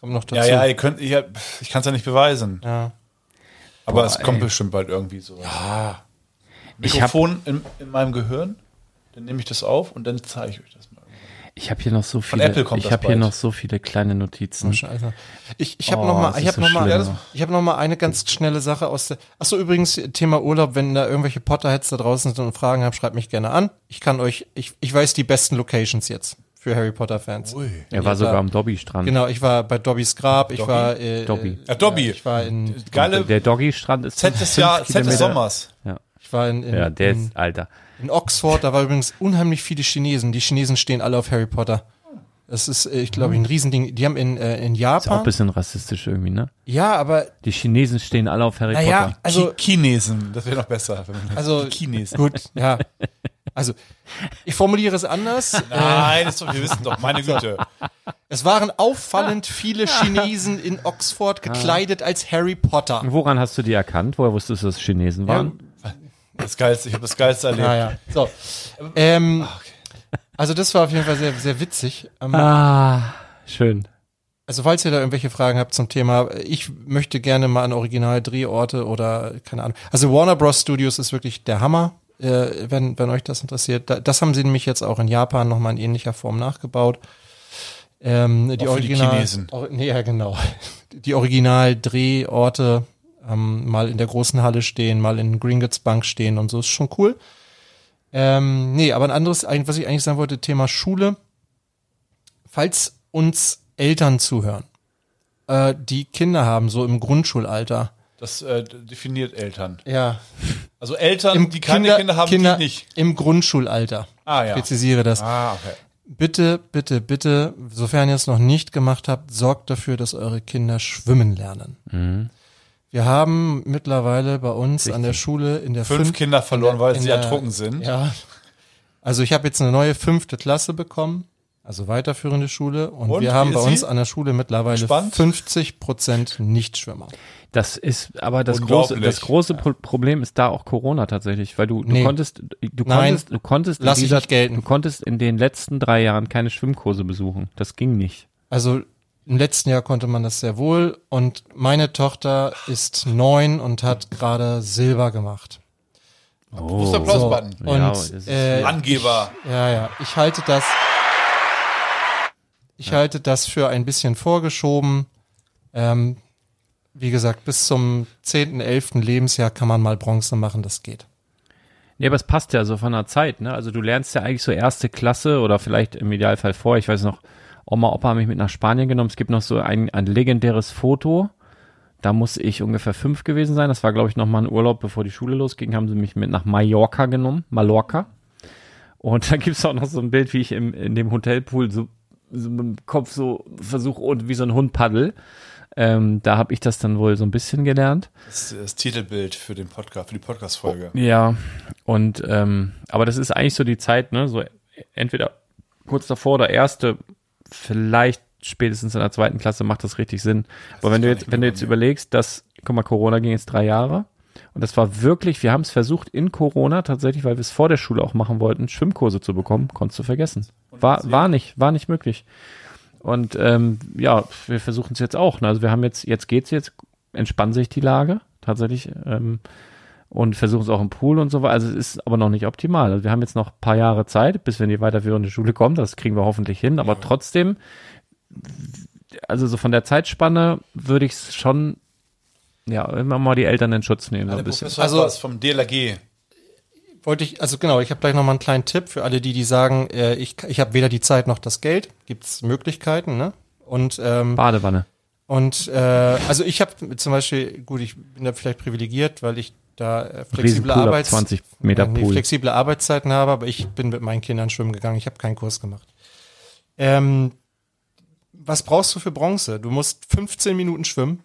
Kommt noch dazu. Ja, ja, ihr könnt, ich, ich kann es ja nicht beweisen. Ja. Aber Boah, es kommt ey. bestimmt bald irgendwie so. Ja. Mikrofon in, in meinem Gehirn, dann nehme ich das auf und dann zeige ich euch das. Ich habe hier noch so viele. Apple kommt ich habe hier noch so viele kleine Notizen. Scheiße. Ich, ich habe Oh, noch mal, ich habe so noch mal, ja, das- ich habe noch mal eine ganz schnelle Sache aus der. Achso, übrigens Thema Urlaub. Wenn da irgendwelche Potterheads da draußen sind und Fragen haben, schreibt mich gerne an. Ich kann euch, ich, ich weiß die besten Locations jetzt für Harry Potter Fans. Er war Ja, sogar am Dobby-Strand. Genau, ich war bei Dobbys Grab. Ich Dobby? war äh, Dobby. Ja, Dobby. Ich war in, Geile Der Doggy-Strand ist Set des, Jahr, Set des Sommers. Ja. ich war in, in, ja, der ist, Alter. In Oxford. Da war übrigens unheimlich viele Chinesen. Die Chinesen stehen alle auf Harry Potter. Das ist, äh, ich glaube, ein Riesending. Die haben in, äh, in Ist auch ein Japan. bisschen rassistisch irgendwie, ne? Ja, aber Die Chinesen stehen alle auf Harry naja, Potter. also Ki- Chinesen, das wäre noch besser. wenn man- Also die Chinesen. gut, ja. Also ich formuliere es anders. Nein, das ist doch, wir wissen doch, meine Güte. Es waren auffallend viele Chinesen in Oxford gekleidet als Harry Potter. Woran hast du die erkannt? Woher wusstest du, dass es Chinesen waren? Das Geilste, ich habe das Geilste erlebt. Ja, ja. So. Ähm, also das war auf jeden Fall sehr, sehr witzig. Ähm, Ah, schön. Also falls ihr da irgendwelche Fragen habt zum Thema, ich möchte gerne mal an Original-Drehorte oder keine Ahnung. Also Warner Bros. Studios ist wirklich der Hammer, äh, wenn, wenn euch das interessiert. Da, das haben sie nämlich jetzt auch in Japan nochmal in ähnlicher Form nachgebaut. Ähm, die Auch für die Original, Chinesen. Or, nee, ja, genau. Die Original-Drehorte ähm, mal in der großen Halle stehen, mal in Gringotts Bank stehen und so, ist schon cool. Ähm, nee, aber ein anderes, eigentlich, was ich eigentlich sagen wollte, Thema Schule. Falls uns Eltern zuhören, äh, die Kinder haben, so im Grundschulalter. Das äh, definiert Eltern. Ja. Also Eltern, Im die keine Kinder, haben, Kinder die nicht. Im Grundschulalter. Ah ja. Präzisiere das. Ah, okay. Bitte, bitte, bitte, sofern ihr es noch nicht gemacht habt, sorgt dafür, dass eure Kinder schwimmen lernen. Mhm. Wir haben mittlerweile bei uns an der Schule in der Fünf fünf- Kinder verloren, weil in sie der- ertrunken sind. Ja. Also ich habe jetzt eine neue fünfte Klasse bekommen, also weiterführende Schule. Und, Und, wir haben bei uns an der Schule mittlerweile Spannend? 50 Prozent Nichtschwimmer. Das ist aber das große, das große Pro Problem ist da auch Corona tatsächlich, weil du, du Nee. konntest, du Nein. konntest, du konntest in Lass ich dieser, du konntest in den letzten drei Jahren keine Schwimmkurse besuchen. Das ging nicht. Also im letzten Jahr konnte man das sehr wohl. Und meine Tochter ist neun und hat gerade Silber gemacht. Der Applaus-Button? Und Ja, äh, Angeber. Ja, ja. Ich halte das. Ich halte das für ein bisschen vorgeschoben. Ähm, wie gesagt, bis zum 10., 11. Lebensjahr kann man mal Bronze machen, das geht. Nee, aber es passt ja so von der Zeit, ne? Also du lernst ja eigentlich so erste Klasse oder vielleicht im Idealfall vor. Ich weiß noch, Oma, Opa haben mich mit nach Spanien genommen. Es gibt noch so ein, ein legendäres Foto. Da muss ich ungefähr fünf gewesen sein. Das war, glaube ich, noch mal ein Urlaub, bevor die Schule losging. Haben sie mich mit nach Mallorca genommen. Mallorca. Und da gibt's auch noch so ein Bild, wie ich im, in dem Hotelpool so, so mit dem Kopf so versuche und wie so ein Hund paddel. Ähm, da habe ich das dann wohl so ein bisschen gelernt. Das ist das Titelbild für den Podcast, für die Podcast-Folge. Ja, und ähm, aber das ist eigentlich so die Zeit, ne? So entweder kurz davor oder erste, vielleicht spätestens in der zweiten Klasse macht das richtig Sinn. Aber wenn du jetzt, wenn du jetzt überlegst, dass, guck mal, Corona ging jetzt drei Jahre und das war wirklich, wir haben es versucht in Corona tatsächlich, weil wir es vor der Schule auch machen wollten, Schwimmkurse zu bekommen, konntest du vergessen. War, war nicht, war nicht möglich. Und ähm, ja, wir versuchen es jetzt auch. Ne? Also wir haben jetzt, jetzt geht's jetzt, entspannt sich die Lage tatsächlich. Ähm, und versuchen es auch im Pool und so weiter. Also es ist aber noch nicht optimal. Also wir haben jetzt noch ein paar Jahre Zeit, bis wir in die weiterführende Schule kommen. Das kriegen wir hoffentlich hin. Aber trotzdem, also so von der Zeitspanne würde ich es schon, ja, immer mal die Eltern in Schutz nehmen. So ein bisschen. Also- was vom DLRG. Wollte ich, also genau, ich habe gleich noch mal einen kleinen Tipp für alle, die, die sagen, äh, ich, ich habe weder die Zeit noch das Geld. Gibt's Möglichkeiten, ne? Und ähm, Badewanne. Und äh, also ich habe zum Beispiel, gut, ich bin da vielleicht privilegiert, weil ich da äh, flexible, Arbeits 20 Meter nee, flexible Arbeitszeiten habe, aber ich bin mit meinen Kindern schwimmen gegangen. Ich habe keinen Kurs gemacht. Ähm, was brauchst du für Bronze? Du musst 15 Minuten schwimmen.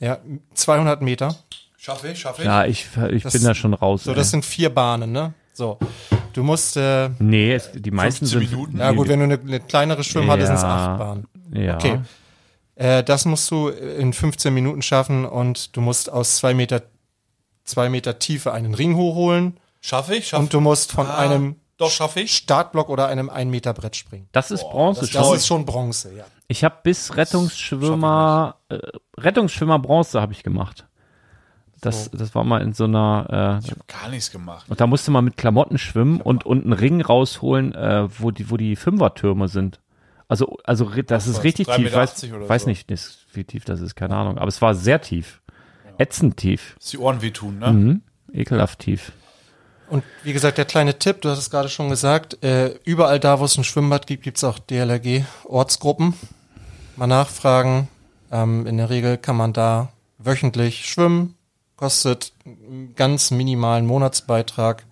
Ja, 200 Meter. Schaffe ich, schaffe ich. Ja, ich, ich Das- bin da schon raus. So, ey. das sind vier Bahnen, ne? So. Du musst, äh, nee, es, die meisten 15 sind. Minuten? ja gut, wenn du eine, eine kleinere Schwimmhalle sind es Ja. acht Bahnen. Ja. Okay. Äh, das musst du in 15 Minuten schaffen und du musst aus zwei Meter, zwei Meter Tiefe einen Ring hochholen Schaffe ich, schaffe und du musst von Ah, einem Doch, schaffe ich. Startblock oder einem 1 Meter Brett springen. Das ist Bronze. Das schon. ist schon Bronze, ja. Ich habe bis Rettungsschwimmer, äh, Rettungsschwimmer Bronze habe ich gemacht. Das, das war mal in so einer, äh, Ich habe gar nichts gemacht. und da musste man mit Klamotten schwimmen und, und einen Ring rausholen, äh, wo die, wo die Fünfertürme sind. Also, also das ist richtig 3,80 tief. Weiß, oder weiß so? nicht, das- wie tief das ist, keine Ahnung. Aber es war sehr tief. Ätzend tief. Dass die Ohren wehtun, ne? Mhm. Ekelhaft tief. Und wie gesagt, der kleine Tipp, du hast es gerade schon gesagt, äh, überall da, wo es ein Schwimmbad gibt, gibt es auch DLRG-Ortsgruppen. Mal nachfragen. Ähm, in der Regel kann man da wöchentlich schwimmen. Kostet einen ganz minimalen Monatsbeitrag.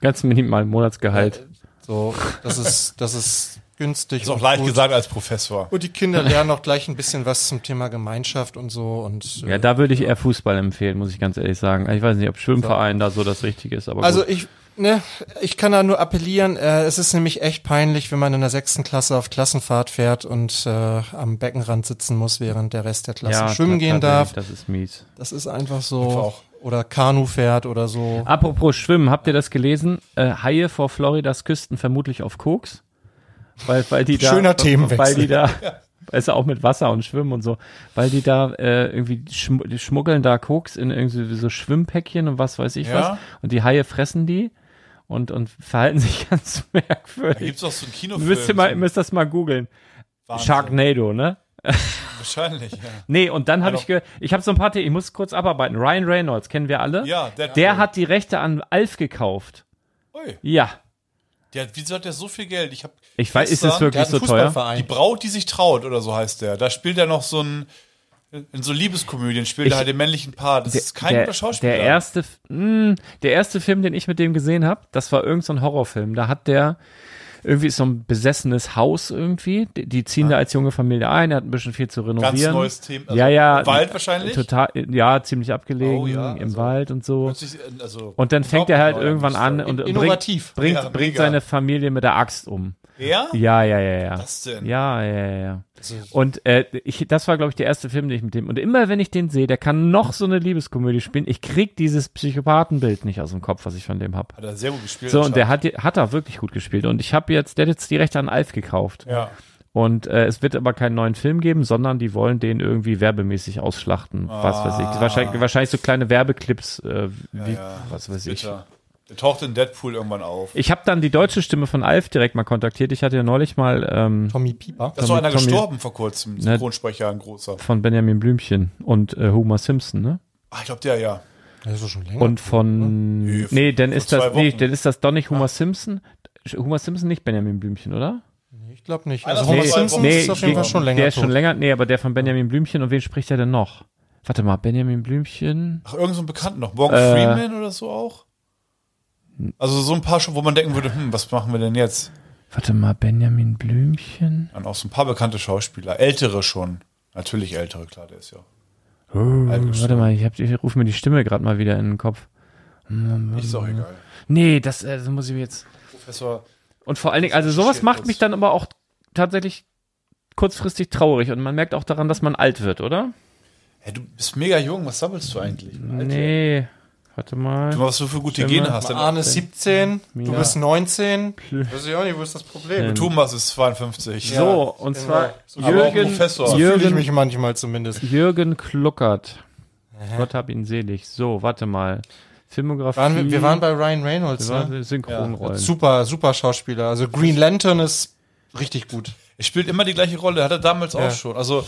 Ganz minimal Monatsgehalt. So, das ist, das ist günstig. Ist auch und leicht gut. gesagt als Professor. Und die Kinder lernen auch gleich ein bisschen was zum Thema Gemeinschaft und so. Und äh, Ja, da würde ich eher Fußball empfehlen, muss ich ganz ehrlich sagen. Ich weiß nicht, ob Schwimmverein da so das Richtige ist, aber Also gut. ich, ne, ich kann da nur appellieren. Äh, es ist nämlich echt peinlich, wenn man in der sechsten Klasse auf Klassenfahrt fährt und äh, am Beckenrand sitzen muss, während der Rest der Klasse schwimmen ta- gehen darf. Das ist mies. Das ist einfach so. auch. Oder Kanu fährt oder so. Apropos Schwimmen, habt ihr das gelesen? Äh, Haie vor Floridas Küsten vermutlich auf Koks? Weil, weil die da, Schöner Themenwechsel. Weil die da, also auch mit Wasser und Schwimmen und so, weil die da äh, irgendwie schm die schmuggeln da Koks in irgendwie so Schwimmpäckchen und was weiß ich Ja. was. Und die Haie fressen die und, und verhalten sich ganz Da merkwürdig. gibt's doch so einen Kinofilm. Müsst ihr mal, müsst das mal googeln. Sharknado, ne? Wahrscheinlich, ja. Nee, und dann habe Ja, ich ge ich habe so ein paar, The ich muss kurz abarbeiten. Ryan Reynolds, kennen wir alle? Ja, der, Der hat die Rechte an Alf gekauft. Ui, Ja. Der, hat- wieso hat der so viel Geld? Ich hab Ich weiß, ist es Der wirklich so teuer? Die. Braut, die sich traut, oder so heißt der. Da spielt er noch so ein, in so Liebeskomödien spielt Ich- er halt den männlichen Part. Das ist kein der, guter Schauspieler. Der erste, mh, der erste Film, den ich mit dem gesehen habe, das war irgendein so ein Horrorfilm. Da hat der irgendwie ist so ein besessenes Haus irgendwie. Die, die ziehen da als junge Familie ein. Er hat ein bisschen viel zu renovieren. Ganz neues Thema. Also ja, ja. Wald wahrscheinlich? Total, ja, ziemlich abgelegen Oh, ja, im also- Wald und so. Äh, Also, Und dann fängt er halt Traum- irgendwann an und Innovativ. bringt, Ja, bringt, bringt mega. seine Familie mit der Axt um. Ja? Ja, ja, ja, ja. Was denn? Ja, ja, ja, ja. Und äh, ich, das war, glaube ich, der erste Film, den ich mit dem. Und immer wenn ich den sehe, der kann noch so eine Liebeskomödie spielen. Ich krieg dieses Psychopathenbild nicht aus dem Kopf, was ich von dem hab. Hat er sehr gut gespielt. So, und der hat, hat er wirklich gut gespielt. Und ich habe jetzt, der hat jetzt die Rechte an Alf gekauft. Ja. Und äh, es wird aber keinen neuen Film geben, sondern die wollen den irgendwie werbemäßig ausschlachten. Was weiß ich. Wahrscheinlich, wahrscheinlich so kleine Werbeclips, äh, wie, ja. was weiß ich. Bitter. Der taucht in Deadpool irgendwann auf. Ich habe dann die deutsche Stimme von Alf direkt mal kontaktiert. Ich hatte ja neulich mal ähm, Tommy Pieper. Da ist doch einer Tommy- gestorben vor kurzem. Ne- Synchronsprecher, ein großer. von Benjamin Blümchen und äh, Homer Simpson, ne? Ah, ich glaube, der ja. Das ist doch schon länger. Und von Nee, nee, dann ist das nee, dann ist das doch nicht Homer Simpson. Homer Simpson nicht Benjamin Blümchen, oder? ich glaube nicht. Einer Also von Homer zwei Simpson Wochen. ist auf jeden Fall schon länger Der ist tot. schon länger, nee, aber der von Benjamin Blümchen und wen spricht er denn noch? Warte mal, Benjamin Blümchen. Ach, irgend so ein Bekannten noch. Morgan Äh, Freeman oder so auch? Also so ein paar schon, wo man denken würde, hm, was machen wir denn jetzt? Warte mal, Benjamin Blümchen. Und auch so ein paar bekannte Schauspieler. Ältere schon. Natürlich ältere, klar, der ist ja. Oh, warte mal, ich, hab, ich rufe mir die Stimme gerade mal wieder in den Kopf. Ist auch egal. Nee, das, das muss ich mir jetzt. Professor. Und vor allen Dingen, also sowas macht mich dann aber auch tatsächlich kurzfristig traurig und man merkt auch daran, dass man alt wird, oder? Hey, du bist mega jung, was sammelst du eigentlich? Nee, warte mal. Du, was du für gute. Gene hast. Dann, Arne ist 17, du bist 19. Weiß ich auch nicht, wo ist das Problem? Thomas ist 52. So, und genau. zwar So aber auch Jürgen, Professor. So fühle ich Jürgen, mich manchmal zumindest. Jürgen Kluckert. Gott hab ihn selig. So, warte mal. Filmografie. Waren wir, wir waren bei Ryan Reynolds, ne? Synchronrollen. Super, super Schauspieler. Also Green Lantern ist richtig gut. Er spielt immer die gleiche Rolle, hat er damals Ja. auch schon. Also,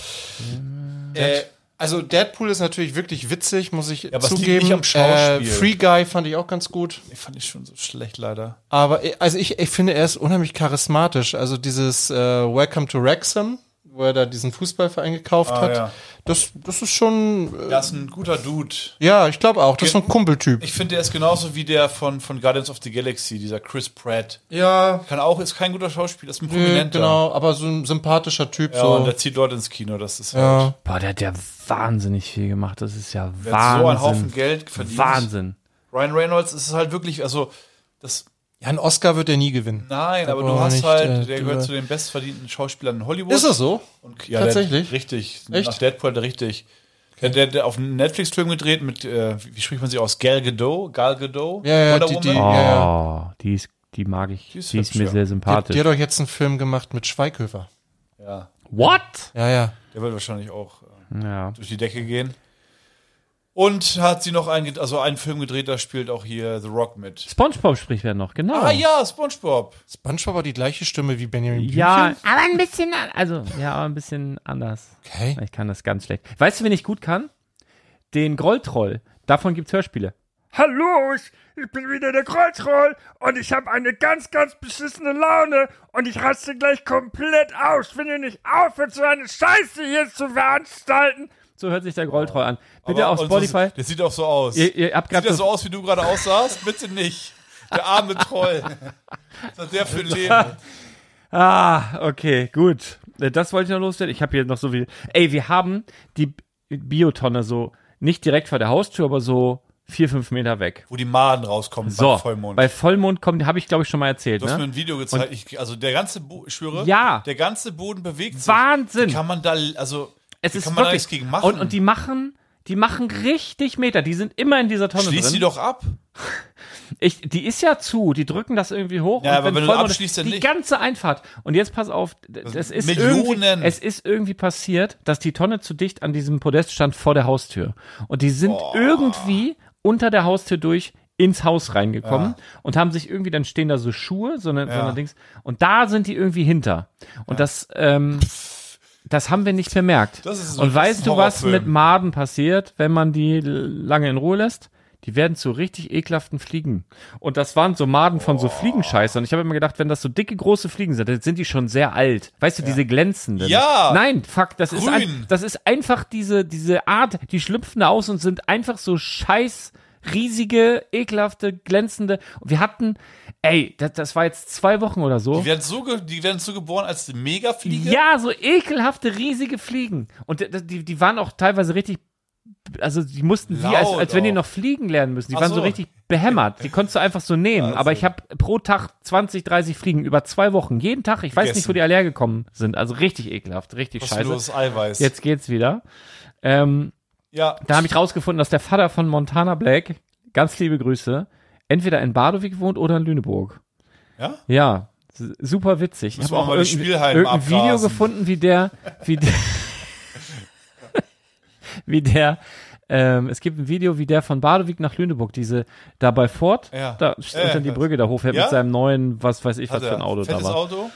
Äh, also Deadpool ist natürlich wirklich witzig, muss ich aber es liegt zugeben. nicht am Schauspiel. Äh, Free Guy fand ich auch ganz gut. ich fand ich schon so schlecht leider. Aber äh, also ich, ich finde, er ist unheimlich charismatisch. Also dieses äh, Welcome to Wrexham, wo er da diesen Fußballverein gekauft Ah, hat. ja. das, das ist schon, äh, Das ist ein guter Dude. ja, ich glaube auch, das ist so ein Kumpeltyp. Ich finde, der ist genauso wie der von, von Guardians of the Galaxy, dieser Chris Pratt. Ja, Kann auch, ist kein guter Schauspieler, ist ein Prominenter. genau, aber so ein sympathischer Typ, Ja, und so. der zieht Leute ins Kino, das ist halt. Ja. Boah, der hat ja wahnsinnig viel gemacht. Das ist ja Der hat so einen Haufen Wahnsinn. Geld verdient. Wahnsinn. Ryan Reynolds ist halt wirklich, also, das, ja, einen Oscar wird er nie gewinnen. nein, aber du hast nicht, halt, äh, der drüber- gehört zu den bestverdienten Schauspielern in Hollywood. Ist das so? Und, ja, Tatsächlich? Der, richtig. Echt? Nach Deadpool richtig. Der, der, der auf einen Netflix-Film gedreht mit, äh, wie spricht man sie aus? Gal Gadot? Gal Gadot? Ja, ja, die- die-? Oh, Ja, die ist, die mag ich. Die ist ist, hübsch, mir sehr Die, sympathisch. die hat doch jetzt einen Film gemacht mit Schweighöfer. Ja, What? Ja, ja. der wird wahrscheinlich auch äh, Ja. durch die Decke gehen. Und hat sie noch einen, also einen Film gedreht, da spielt auch hier The Rock mit. SpongeBob spricht wer noch, genau. Ah ja, SpongeBob. SpongeBob hat die gleiche Stimme wie Benjamin Ja, Blümchen. aber ein bisschen, also, ja, aber ein bisschen anders. Okay. Ich kann das ganz schlecht. Weißt du, wen ich gut kann? Den Grolltroll. Davon gibt's Hörspiele. Hallo, ich, ich bin wieder der Kreuzroll und ich habe eine ganz, ganz beschissene Laune und ich raste gleich komplett aus, wenn ihr nicht aufhört, so eine Scheiße hier zu veranstalten. So hört sich der Grolltroll an. Bitte Aber- auf Spotify. So, das sieht auch so aus. Ihr, ihr habt Sieht das so, aus, wie du gerade aussahst? Bitte nicht. Der arme Troll. Was hat der für ein Leben? Ah, okay, gut. Äh, Das wollte ich noch loswerden. Ich habe hier noch so viel. Ey, wir haben die Biotonne so nicht direkt vor der Haustür, aber so vier, fünf Meter weg. Wo die Maden rauskommen So, beim Vollmond. bei Vollmond kommt, habe ich glaube ich schon mal erzählt, du hast mir ne? ein Video gezeigt. Ich, also der ganze Boden, ich schwöre, Ja. der ganze Boden bewegt sich. Wahnsinn. Wie kann man da, also, Es wie ist kann man wirklich gegen machen? Und, und die machen, die machen richtig Meter. Die sind immer in dieser Tonne Schließ drin. die doch ab. Ich, die ist ja zu, die drücken das irgendwie hoch. Ja, aber wenn du abschließt, dann Die nicht. ganze Einfahrt. Und jetzt pass auf, das ist Millionen. irgendwie, es ist irgendwie passiert, dass die Tonne zu dicht an diesem Podest stand vor der Haustür. Und die sind irgendwie unter der Haustür durch ins Haus reingekommen und haben sich irgendwie, dann stehen da so Schuhe, so eine, so Ja. eine Dings, und da sind die irgendwie hinter. Und das, ähm, das haben wir nicht bemerkt. Ist so- und weißt ist du, was mit Maden passiert, wenn man die lange in Ruhe lässt? Die werden zu richtig ekelhaften Fliegen. Und das waren so Maden von so Fliegenscheiße. Und ich habe immer gedacht, wenn das so dicke, große Fliegen sind, dann sind die schon sehr alt. Weißt du, diese glänzenden. Ja. Nein, fuck, das ist, Grün. ein, das ist einfach diese, diese Art, die schlüpfen da aus und sind einfach so scheiß riesige, ekelhafte, glänzende. Und wir hatten, ey, das, das war jetzt zwei Wochen oder so. Die werden so, ge die werden so geboren als Megafliege. Ja, so ekelhafte, riesige Fliegen. Und die, die waren auch teilweise richtig, also die mussten wie, als, als wenn die noch fliegen lernen müssen. Die Ach waren so. so. richtig behämmert. Die konntest du einfach so nehmen. Aber ich habe pro Tag 20, 30 Fliegen über zwei Wochen. Jeden Tag. Ich weiß nicht, Gegessen. wo die alle hergekommen sind. Also richtig ekelhaft, richtig scheiße. Kostenloses Eiweiß. Jetzt geht's wieder. Ähm, Ja. da habe ich rausgefunden, dass der Vater von Montana Black, ganz liebe Grüße, entweder in Badowik wohnt oder in Lüneburg. Ja? Ja, super witzig. Ich Müssen habe wir auch mal die irgendein, irgendein Video gefunden, wie der, wie der, wie der, ähm, es gibt ein Video, wie der von Badowik nach Lüneburg, diese, da bei Ford, Ja. da Ja, unter ja, die das- Brücke da hochfährt Ja? mit seinem neuen, was weiß ich, was für ein Auto da war. Auto?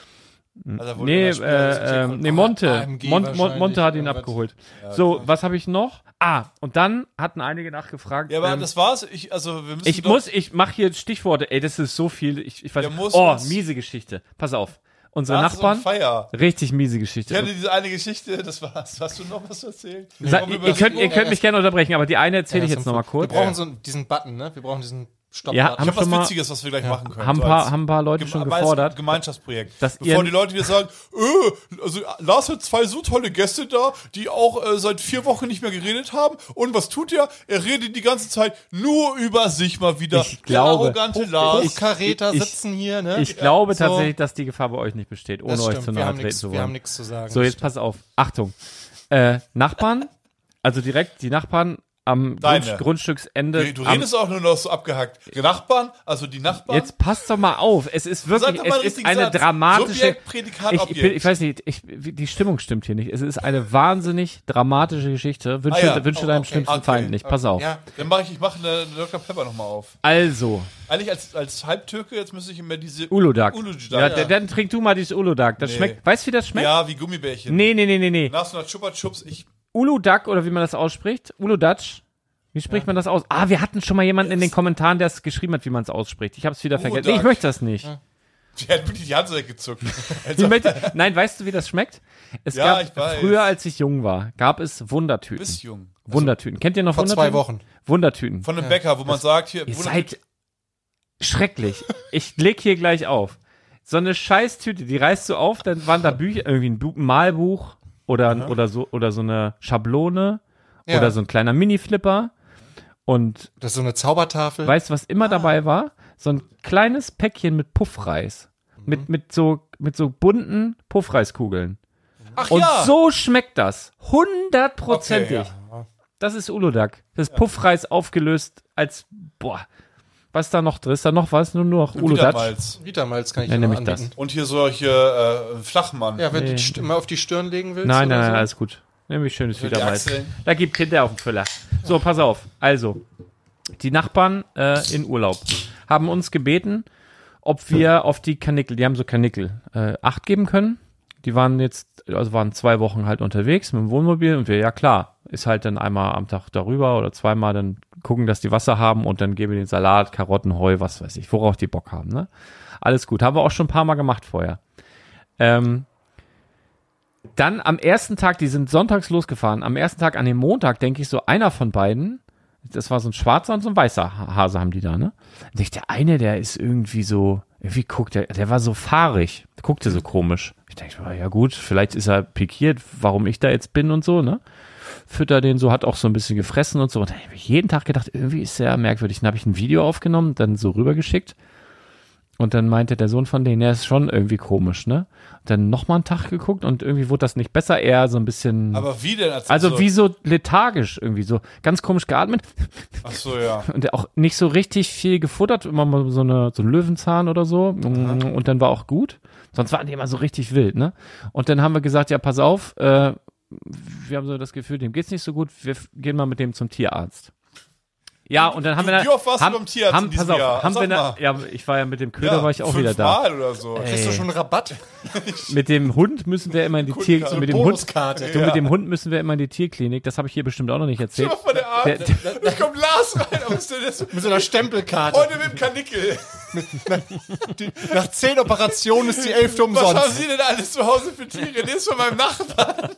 Er wohl Nee, ja äh, ähm, nee, Monte. AMG Mon Mon wahrscheinlich, Monte hat ihn abgeholt. so, was habe ich noch? Ah, und dann hatten einige nachgefragt. Ja, aber ähm, das war's. Ich, also, wir müssen ich doch, muss, ich mache hier Stichworte. Ey, das ist so viel. Ich, ich weiß nicht. muss Oh, miese Geschichte. Pass auf. Unsere on Nachbarn, Fire. richtig miese Ich Geschichte. hatte diese eine Geschichte, das war's. Hast du noch was zu erzählen? Sa ihr, könnt, ihr könnt mich gerne unterbrechen, aber die eine erzähle ich Ja, jetzt zum nochmal Fl- Wir kurz. brauchen so diesen Button, ne? Wir brauchen diesen Stopp. Ja, ich haben habe was schon mal- Witziges, was wir gleich machen können. Haben ein so paar, haben ein paar Leute schon gefordert. Gemeinschaftsprojekt. Dass Bevor die Leute wieder sagen, äh, also Lars hat zwei so tolle Gäste da, die auch äh, seit vier Wochen nicht mehr geredet haben. Und was tut er? Er redet die ganze Zeit nur über sich mal wieder. Ich glaube- Der arrogante Lars. Hochkaräter ich- sitzen hier, ne? Ich glaube so. tatsächlich, dass die Gefahr bei euch nicht besteht, ohne euch zu nahe treten zu wir haben wollen. nichts zu sagen. So, jetzt pass auf. Achtung. Äh, Nachbarn, also direkt die Nachbarn am Deine. Grundst Grundstücksende. Du am, redest auch nur noch so abgehackt. Die Nachbarn, also die Nachbarn. Jetzt passt doch mal auf. Es ist wirklich, es ist eine Satz. dramatische. Subjekt, Prädikat, ich, Objekt. ich weiß nicht, ich, die Stimmung stimmt hier nicht. Es ist eine wahnsinnig dramatische Geschichte. Wünsche, Ah ja. wünsche Oh, deinem okay. schlimmsten Okay. Feind nicht. Pass auf. Ja, Dann mache ich, ich mache eine Dr. Pepper nochmal auf. Also, Eigentlich als, als Halbtürke, jetzt müsste ich immer diese Uludag. Uludag. Ja, dann- Dann trink du mal dieses Uludag. Das Nee. schmeckt. Weißt du, wie das schmeckt? Ja, wie Gummibärchen. Nee, nee, nee, nee, nee. Nach so einer Chupa Chups, ich. Uludag oder wie man das ausspricht. Uludatsch. Wie spricht man das aus? Ah, wir hatten schon mal jemanden in den Kommentaren, der es geschrieben hat, wie man es ausspricht. Ich habe es wieder vergessen. Nee, ich möchte das nicht. Die hat wirklich die Hand so weggezuckt. Möchte, nein, weißt du, wie das schmeckt? Es Ja, gab ich weiß. früher, als ich jung war, gab es Du Wundertüten. bist jung. Wundertüten. Kennt ihr noch Vor Wundertüten? zwei Wochen. Wundertüten. Von einem Bäcker, wo man sagt, hier, Ihr seid schrecklich. Ich leg hier gleich auf. So eine Scheißtüte, die reißt du auf, dann waren da Bücher, irgendwie ein Malbuch oder, oder so, oder so eine Schablone Ja. oder so ein kleiner Mini-Flipper. Und Das ist so eine Zaubertafel. weißt du, was immer dabei war? So ein kleines Päckchen mit Puffreis. Mit, mit so, mit so bunten Puffreiskugeln. Ach Und ja. so schmeckt das. Hundertprozentig. Okay, Das ist Uludag. Das Puffreis aufgelöst als, boah, was ist da noch drin? Ist da noch was? Nur noch Uludag? Wiedermalz. Vitamalz kann ich Ja, dir noch nehm ich das. Und hier solche äh, Flachmann. Ja, wenn Nee. du mal auf die Stirn legen willst. Nein, nein, nein, so. alles gut. Nämlich schönes die Wiedermalz. Da gibt Kinder auf den Füller. So, pass auf. Also, die Nachbarn äh, in Urlaub haben uns gebeten, ob wir auf die Kanickel, die haben so Kanickel, äh, Acht geben können. Die waren jetzt, also waren zwei Wochen halt unterwegs mit dem Wohnmobil und wir, ja klar, ist halt dann einmal am Tag darüber oder zweimal dann gucken, dass die Wasser haben und dann geben wir den Salat, Karotten, Heu, was weiß ich, worauf die Bock haben, ne? Alles gut. Haben wir auch schon ein paar Mal gemacht vorher. Ähm, dann am ersten Tag, die sind sonntags losgefahren, am ersten Tag an dem Montag, denke ich so, einer von beiden, das war so ein schwarzer und so ein weißer Ha- Hase haben die da, ne? Und ich, der eine, der ist irgendwie so, irgendwie guckt der, der war so fahrig, guckte so komisch. Ich denke, ja gut, vielleicht ist er pikiert, warum ich da jetzt bin und so, ne? Fütter den so, hat auch so ein bisschen gefressen und so. Und da habe ich jeden Tag gedacht, irgendwie ist der merkwürdig. Dann habe ich ein Video aufgenommen, dann so rübergeschickt. Und dann meinte der Sohn von denen, der ist schon irgendwie komisch, ne? Dann nochmal einen Tag geguckt und irgendwie wurde das nicht besser, eher so ein bisschen. Aber wie denn? Als also wie so lethargisch irgendwie, so ganz komisch geatmet Ach so, ja. und auch nicht so richtig viel gefuttert, immer mal so, eine, so ein Löwenzahn oder so und dann war auch gut. Sonst waren die immer so richtig wild, ne? Und dann haben wir gesagt, ja, pass auf, äh, wir haben so das Gefühl, dem geht's nicht so gut, wir gehen mal mit dem zum Tierarzt. Ja, und dann haben Du- wir da, wie oft warst du haben, beim Tierarzt haben, pass auf, Jahr? haben Sag wir da, mal. ja, ich war ja mit dem Köder, war ich auch wieder da. Fünfmal oder so. Kriegst du schon Rabatt? Mit dem Hund müssen wir immer in die Tier, Kundenkarte. mit dem Hund, du, mit dem Hund müssen wir immer in die Tierklinik, das habe ich hier bestimmt auch noch nicht erzählt. Schau mal, der Arzt. Der- Da kommt Lars rein. Das? Mit so einer Stempelkarte. Heute mit dem Kanickel. Nach zehn Operationen ist die elfte Was haben umsonst. Sie denn alles zu Hause für Tiere? Der ist von meinem Nachbarn.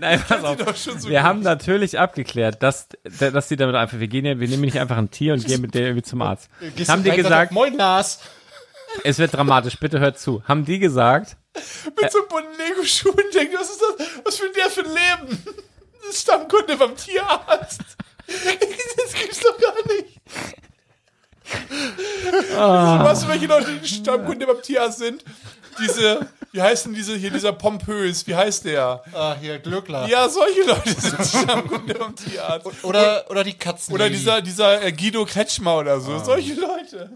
Nein, pass auf. doch schon so wir gut. haben natürlich abgeklärt, dass, dass die damit einfach, wir gehen ja, wir nehmen nicht einfach ein Tier und gehen mit der irgendwie zum Arzt. Gehst haben die gesagt, Moin Lars. es wird dramatisch, bitte hört zu. Haben die gesagt, Mit so bunten Lego-Schuhen denkt, was ist das? Was will der für ein Leben? Das ist Stammkunde beim Tierarzt. Das gibt's doch gar nicht. Weißt du, welche Leute die Stammkunde beim Tierarzt sind? Diese, wie heißt denn diese, hier dieser Pompös, wie heißt der? Ah, hier, Glückler. Ja, solche Leute sind Stammkunde beim Tierarzt. Oder, oder die Katzen. Oder dieser, dieser äh, Guido Kretschmer oder so. Solche Leute.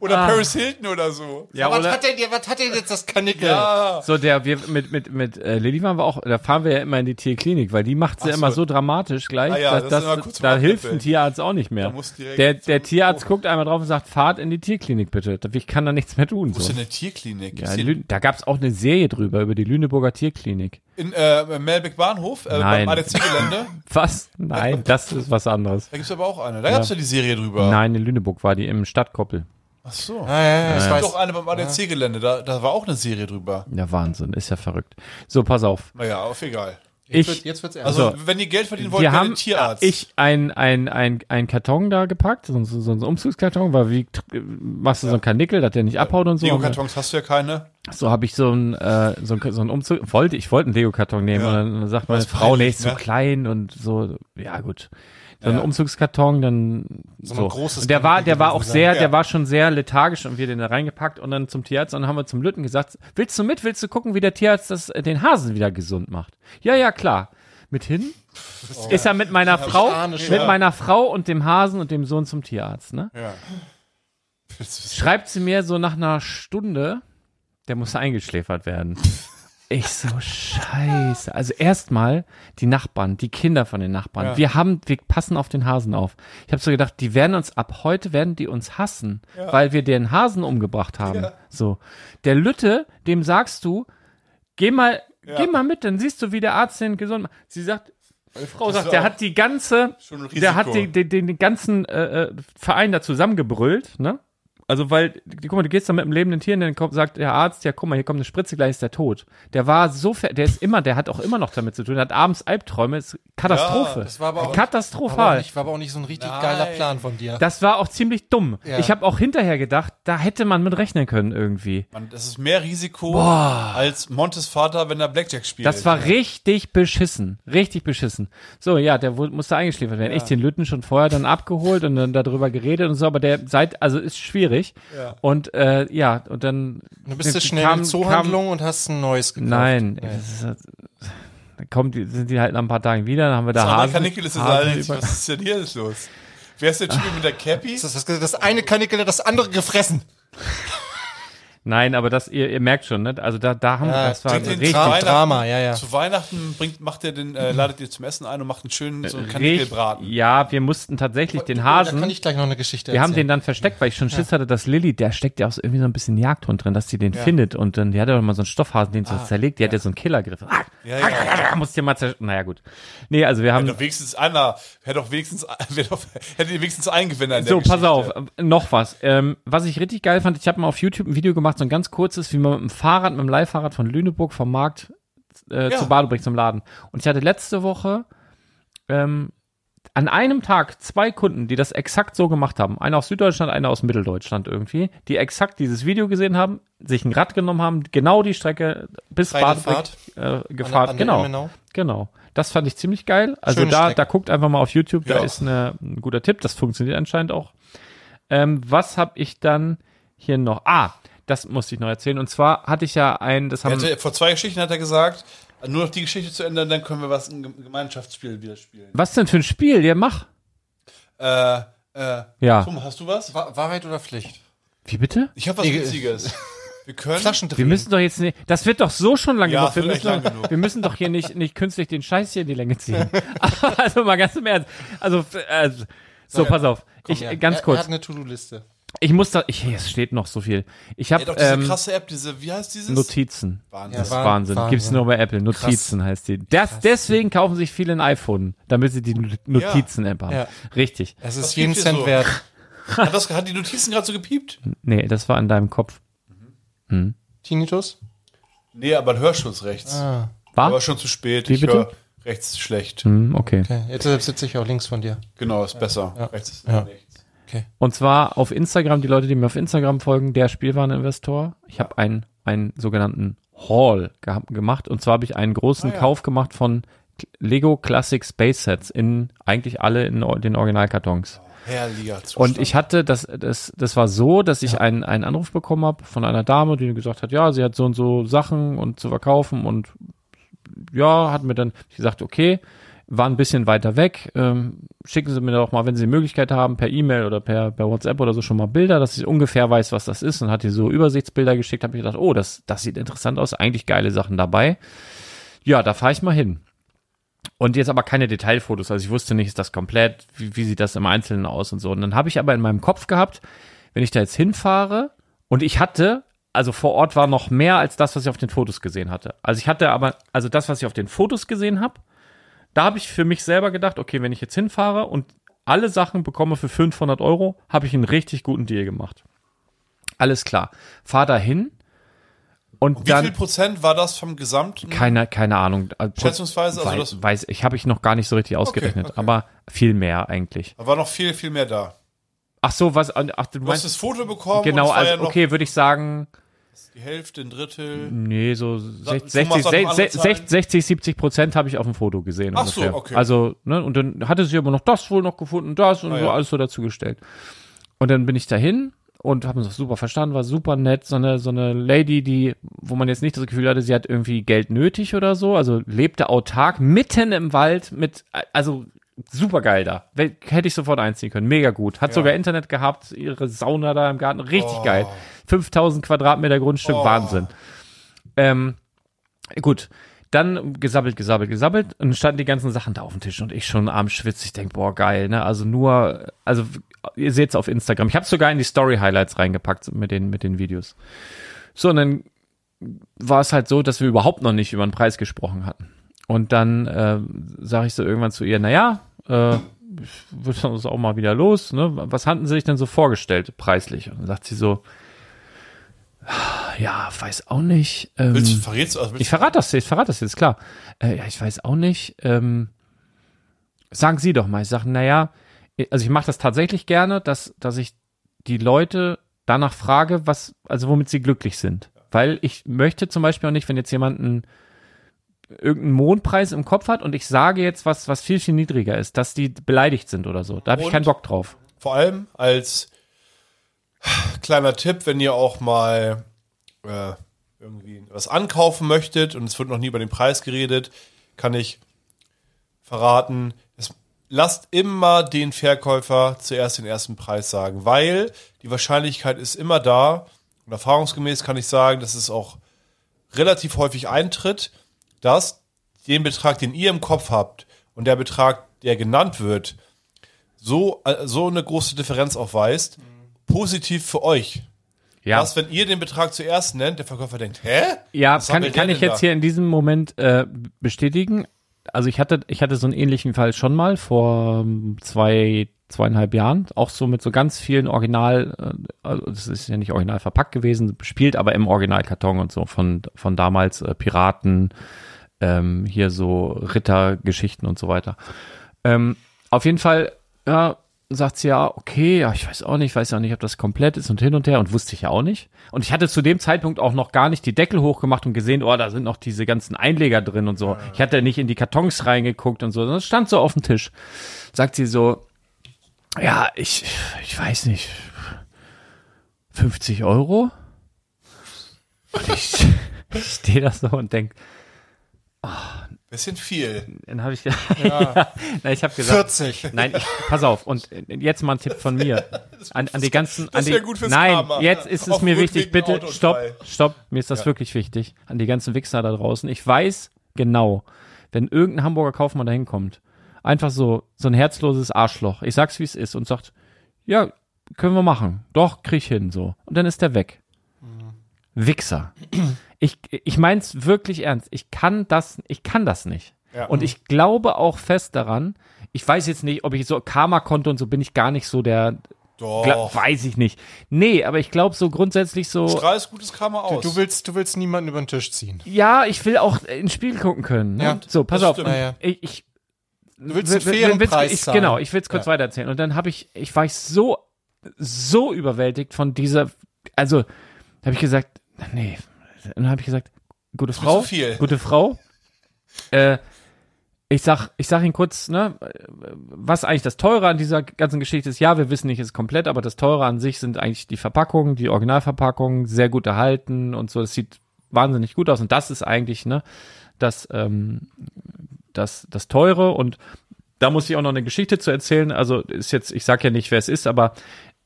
Oder Ah. Paris Hilton oder so. ja, was, oder, hat denn, was hat denn jetzt das Kanickel? Ja. so der, wir, mit, mit, mit äh, Lilly waren wir auch, da fahren wir ja immer in die Tierklinik, weil die macht sie Ach immer so. dramatisch gleich, Ah ja, dass, das ist dass, kurz da hilft ein. Tierarzt auch nicht mehr. Der, der Tierarzt guckt einmal drauf und sagt, fahrt in die Tierklinik bitte. Ich kann da nichts mehr tun. Wo ist So. denn eine Tierklinik? Ja, Ist da gab's auch eine Serie drüber, über die Lüneburger Tierklinik. in äh, Melbeck Bahnhof, äh, Nein. beim ADC-Gelände. Was? Nein, das ist was anderes. Da gibt's aber auch eine. Da gab's ja die Serie drüber. Nein, in Lüneburg war die im Stadtkoppel. Ach so. Ah, ja, ja, Es ich gibt weiß. doch eine beim ADC-Gelände, da, da war auch eine Serie drüber. Ja, Wahnsinn, ist ja verrückt. So, pass auf. Naja, auf egal. Jetzt, wird, Ich, jetzt wird's ernst. Also, wenn ihr Geld verdienen wollt, wir haben, Tierarzt. ich ein, ein, ein, ein Karton da gepackt, so, so, so ein Umzugskarton, weil wie machst du so einen Kanickel, dass der nicht abhaut und so. Lego-Kartons hast du ja keine. So habe ich so ein, äh, so ein, so ein Umzug, wollte, ich wollte einen Lego-Karton nehmen Ja. und dann sagt meine Frau, nee, ist zu ne? klein und so, ja gut. So Ja. ein Umzugskarton, dann So so. ein großes und der war, der war auch sehr, sein. der Ja. war schon sehr lethargisch und wir den da reingepackt und dann zum Tierarzt und dann haben wir zum Lütten gesagt, willst du mit, willst du gucken, wie der Tierarzt das, den Hasen wieder gesund macht? Ja, ja, klar. Mit hin? Ist er mit meiner Frau, ahne schon. mit meiner Frau und dem Hasen und dem Sohn zum Tierarzt, ne? Ja. schreibt sie mir so nach einer Stunde, der muss eingeschläfert werden. Ich so, scheiße. Also erstmal die Nachbarn, die Kinder von den Nachbarn. Ja. Wir haben, wir passen auf den Hasen auf. Ich habe so gedacht, die werden uns ab heute, werden die uns hassen, weil wir den Hasen umgebracht haben. Ja. So. Der Lütte, dem sagst du, geh mal, geh mal mit, dann siehst du, wie der Arzt den gesund macht. Sie sagt, meine Frau sagt, der hat die ganze, der hat den, den, den ganzen äh, äh, Verein da zusammengebrüllt, ne? Also, weil, guck mal, du gehst da mit einem lebenden Tier und dann kommt, sagt der Arzt, ja, guck mal, hier kommt eine Spritze, gleich ist der tot. Der war so, der ist immer, der hat auch immer noch damit zu tun, der hat abends Albträume, ist Katastrophe. das war aber auch- Katastrophal. Nicht, war aber auch nicht so ein richtig geiler Plan von dir. Das war auch ziemlich dumm. Ja. Ich habe auch hinterher gedacht, da hätte man mit rechnen können irgendwie. Man, das ist mehr Risiko als Montes Vater, wenn er Blackjack spielt. Das war richtig beschissen. Richtig beschissen. So, ja, der musste eingeschläfert werden. Ich den Lütten schon vorher dann abgeholt und dann darüber geredet und so, aber der seit, also ist schwierig. Und äh, ja, und dann. Du bist jetzt kam- schnell in die kam- Zoohandlung und hast ein neues gekauft. Nein, Nee. ist, dann kommt die, sind die halt nach ein paar Tagen wieder, dann haben wir da Hasen. Kanickel ist es Hasen halt, über- was ist denn hier los? Wer ist der Typ mit der Cappy? Das, das, das eine Kanickel hat das andere gefressen. Nein, aber das, ihr, ihr merkt schon, ne? Also da, da haben wir, Ja, das war richtig. Drama, ja, ja. Zu Weihnachten bringt, macht er den, äh, ladet ihr zum Essen ein und macht einen schönen so einen Kanickelbraten. ja, wir mussten tatsächlich den Da Hasen. kann ich gleich noch eine Geschichte Wir haben den erzählen. dann versteckt, weil ich schon Schiss hatte, dass Lilly, der steckt ja auch so irgendwie so ein bisschen Jagdhund drin, dass sie den findet und dann, die hat ja mal so einen Stoffhasen, den sie zerlegt, die hat ja so einen Killergriff. Ah, Ja, ja. Muss dir mal zer Naja, gut. Nee, also wir haben. Hätte doch wenigstens einer, hätte doch wenigstens, hätte ihr wenigstens einen Gewinner in So, der pass Geschichte. auf, äh, noch was. Ähm, was ich richtig geil fand, ich habe mal auf YouTube ein Video gemacht, so ein ganz kurzes, wie man mit dem Fahrrad, mit dem Leihfahrrad von Lüneburg vom Markt äh, Ja. zu Badebrich zum Laden. Und ich hatte letzte Woche ähm, an einem Tag zwei Kunden, die das exakt so gemacht haben. Einer aus Süddeutschland, einer aus Mitteldeutschland irgendwie, die exakt dieses Video gesehen haben, sich ein Rad genommen haben, genau die Strecke bis Fahrt? äh, gefahren. genau. Genau. Das fand ich ziemlich geil. Also Schöne da, Strecke. da guckt einfach mal auf YouTube, da Ja. ist eine, ein guter Tipp. Das funktioniert anscheinend auch. Ähm, was habe ich dann hier noch? Ah, das musste ich noch erzählen. Und zwar hatte ich ja ein, das Er haben hatte, vor zwei Geschichten hat er gesagt, nur noch die Geschichte zu ändern, dann können wir was im Gem- Gemeinschaftsspiel wieder spielen. was denn für ein Spiel? Ja, mach. Äh, äh, Ja. Tom, hast du was? Wa- Wahrheit oder Pflicht? Wie bitte? Ich habe was Witziges. Wir können. Wir müssen doch jetzt nicht, das wird doch so schon lang Ja, genug. Wir müssen, doch, lang genug. wir müssen doch hier nicht, nicht künstlich den Scheiß hier in die Länge ziehen. also mal ganz im Ernst. Also, äh, so, pass auf. Ich, Ja, ganz er, kurz. Er hat eine To-Do-Liste. Ich muss da, ich, es steht noch so viel. Ich Ja, habe doch diese ähm, krasse App, diese, wie heißt dieses? Notizen. Wahnsinn. Das ist Wahn- Wahnsinn. Wahnsinn. Gibt's nur bei Apple. Notizen heißt die. Das, deswegen kaufen sich viele ein iPhone, damit sie die Notizen-App haben. Ja. Richtig. Es Was ist jeden gibt hier Cent so? wert. Hat, das, hat die Notizen gerade so gepiept? Nee, das war in deinem Kopf. Tinnitus? Nee, aber ein Hörschutz rechts. Ah, War? Aber schon zu spät. Wie ich bitte? höre rechts schlecht. Hm, okay. okay. Jetzt sitze ich auch links von dir. Genau, ist besser. Rechts ist Ja. Rechts. Und zwar auf Instagram, die Leute, die mir auf Instagram folgen, der Spielwareninvestor. Ich habe einen, einen sogenannten Haul gemacht. Und zwar habe ich einen großen Ah, ja. Kauf gemacht von Lego Classic Space Sets in eigentlich alle in den Originalkartons. Herrlicher Zustand. Und ich hatte, das, das, das war so, dass ich einen, einen Anruf bekommen habe von einer Dame, die gesagt hat, ja, sie hat so und so Sachen und zu verkaufen und ja, hat mir dann gesagt, okay, war ein bisschen weiter weg, ähm, schicken Sie mir doch mal, wenn Sie die Möglichkeit haben, per E-Mail oder per, per WhatsApp oder so schon mal Bilder, dass ich ungefähr weiß, was das ist und hat die so Übersichtsbilder geschickt, habe ich gedacht, oh, das, das sieht interessant aus, eigentlich geile Sachen dabei. Ja, da fahre ich mal hin. Und jetzt aber keine Detailfotos. Also ich wusste nicht, ist das komplett, wie, wie sieht das im Einzelnen aus und so. Und dann habe ich aber in meinem Kopf gehabt, wenn ich da jetzt hinfahre und ich hatte, also vor Ort war noch mehr als das, was ich auf den Fotos gesehen hatte. Also ich hatte aber, also das, was ich auf den Fotos gesehen habe, da habe ich für mich selber gedacht, okay, wenn ich jetzt hinfahre und alle Sachen bekomme für 500 Euro, habe ich einen richtig guten Deal gemacht. Alles klar. Fahr da hin und Wie dann viel Prozent war das vom Gesamten? keine, keine Ahnung. Also, Schätzungsweise, also weiß, das- weiß ich, habe ich noch gar nicht so richtig ausgerechnet, okay. aber viel mehr eigentlich. Da war noch viel, viel mehr da. Ach so, was, ach, du Du hast meinst, das Foto bekommen genau, also, ja okay, würde ich sagen, die Hälfte, ein Drittel. nee, so Thomas 60, hat noch 60, andere 60, 60 70 Prozent habe ich auf dem Foto gesehen Ach so, okay. Also, ne, und dann hatte sie aber noch das wohl noch gefunden, das und Ah, so ja. alles so dazu gestellt. Und dann bin ich dahin und habe uns auch super verstanden, war super nett, so eine, so eine Lady, die, wo man jetzt nicht das Gefühl hatte, sie hat irgendwie Geld nötig oder so, also lebte autark mitten im Wald mit, also super geil da. Hätte ich sofort einziehen können. Mega gut. Hat sogar Internet gehabt, ihre Sauna da im Garten. Richtig Oh. geil. 5000 Quadratmeter Grundstück, Wahnsinn. Ähm, gut. Dann gesabbelt, gesabbelt, gesabbelt und dann standen die ganzen Sachen da auf dem Tisch und ich schon abends schwitze. Ich denk, boah, geil, ne? Also nur, also ihr seht's auf Instagram. Ich habe sogar in die Story Highlights reingepackt mit den mit den Videos. So und dann war es halt so, dass wir überhaupt noch nicht über den Preis gesprochen hatten. Und dann äh, sage ich so irgendwann zu ihr, na ja, äh, wird dann auch mal wieder los. Ne? Was hatten sie sich denn so vorgestellt, preislich? Und dann sagt sie so, ja, weiß auch nicht. Ähm, Willst du, verrätst also willst ich verrate das, ich verrate das jetzt, klar. Äh, ja, ich weiß auch nicht. Ähm, sagen Sie doch mal. Ich sage, naja, also ich mache das tatsächlich gerne, dass, dass ich die Leute danach frage, was, also womit sie glücklich sind. Weil ich möchte zum Beispiel auch nicht, wenn jetzt jemand einen, irgendeinen Mondpreis im Kopf hat und ich sage jetzt was, was viel, viel niedriger ist, dass die beleidigt sind oder so. Da habe ich keinen Bock drauf. vor allem als kleiner Tipp, wenn ihr auch mal äh, irgendwie was ankaufen möchtet und es wird noch nie über den Preis geredet, kann ich verraten, es, lasst immer den Verkäufer zuerst den ersten Preis sagen, weil die Wahrscheinlichkeit ist immer da und erfahrungsgemäß kann ich sagen, dass es auch relativ häufig eintritt, dass den Betrag, den ihr im Kopf habt und der Betrag, der genannt wird, so, äh, so eine große Differenz aufweist, positiv für euch. Ja. Was, wenn ihr den Betrag zuerst nennt, der Verkäufer denkt, hä? Ja, Was kann, kann ich jetzt da? hier in diesem Moment äh, bestätigen. Also ich hatte, ich hatte so einen ähnlichen Fall schon mal vor ähm, zwei, zweieinhalb Jahren, auch so mit so ganz vielen Original, äh, also das ist ja nicht original verpackt gewesen, spielt aber im Originalkarton und so von, von damals äh, Piraten, ähm, hier so Rittergeschichten und so weiter. Ähm, auf jeden Fall, ja, sagt sie ja, okay, ja, ich weiß auch nicht, weiß auch nicht, ob das komplett ist und hin und her und wusste ich ja auch nicht. Und ich hatte zu dem Zeitpunkt auch noch gar nicht die Deckel hochgemacht und gesehen, oh, da sind noch diese ganzen Einleger drin und so. Ich hatte nicht in die Kartons reingeguckt und so, das stand so auf dem Tisch. Sagt sie so, ja, ich, ich weiß nicht, 50 Euro? Und ich, ich stehe da so und denk, Bisschen viel. dann habe ich, ja. na, ich habe gesagt, 40. Nein, ich, pass auf. Und jetzt mal ein Tipp von mir. An, an die ganzen, das an die, wär gut fürs nein, Karma. jetzt ist es Auf mir wichtig, bitte, stopp, stopp, mir ist das wirklich wichtig. An die ganzen Wichser da draußen. Ich weiß genau, wenn irgendein Hamburger Kaufmann da hinkommt, einfach so, so ein herzloses Arschloch. Ich sag's, wie es ist und sagt, ja, können wir machen. Doch, krieg ich hin, so. Und dann ist der weg. Wichser. Ich, ich mein's wirklich ernst. Ich kann das, ich kann das nicht. Ja. Und ich glaube auch fest daran, ich weiß jetzt nicht, ob ich so Karma-Konto und so bin ich gar nicht so der, Doch. weiß ich nicht. Nee, aber ich glaube so grundsätzlich so, Strahlst gutes Karma aus. Du willst, du willst niemanden über den Tisch ziehen. ja, ich will auch ins Spiel gucken können. Ne? Ja, so, pass auf. Ja. Ich, ich, Du willst einen will- will- fairen will's- Preis ich, zahlen. Genau, ich will es kurz Ja. weitererzählen. Und dann habe ich, ich war ich so, so überwältigt von dieser, also, da habe ich gesagt, nee, dann habe ich gesagt, gute Frau, viel. gute Frau, äh, ich sag, ich sag Ihnen kurz, ne, was eigentlich das Teure an dieser ganzen Geschichte ist. Ja, wir wissen nicht, es ist komplett, aber das Teure an sich sind eigentlich die Verpackungen, die Originalverpackungen, sehr gut erhalten und so. Das sieht wahnsinnig gut aus und das ist eigentlich, ne, das, ähm, das, das Teure und da muss ich auch noch eine Geschichte zu erzählen. Also ist jetzt, ich sag ja nicht, wer es ist, aber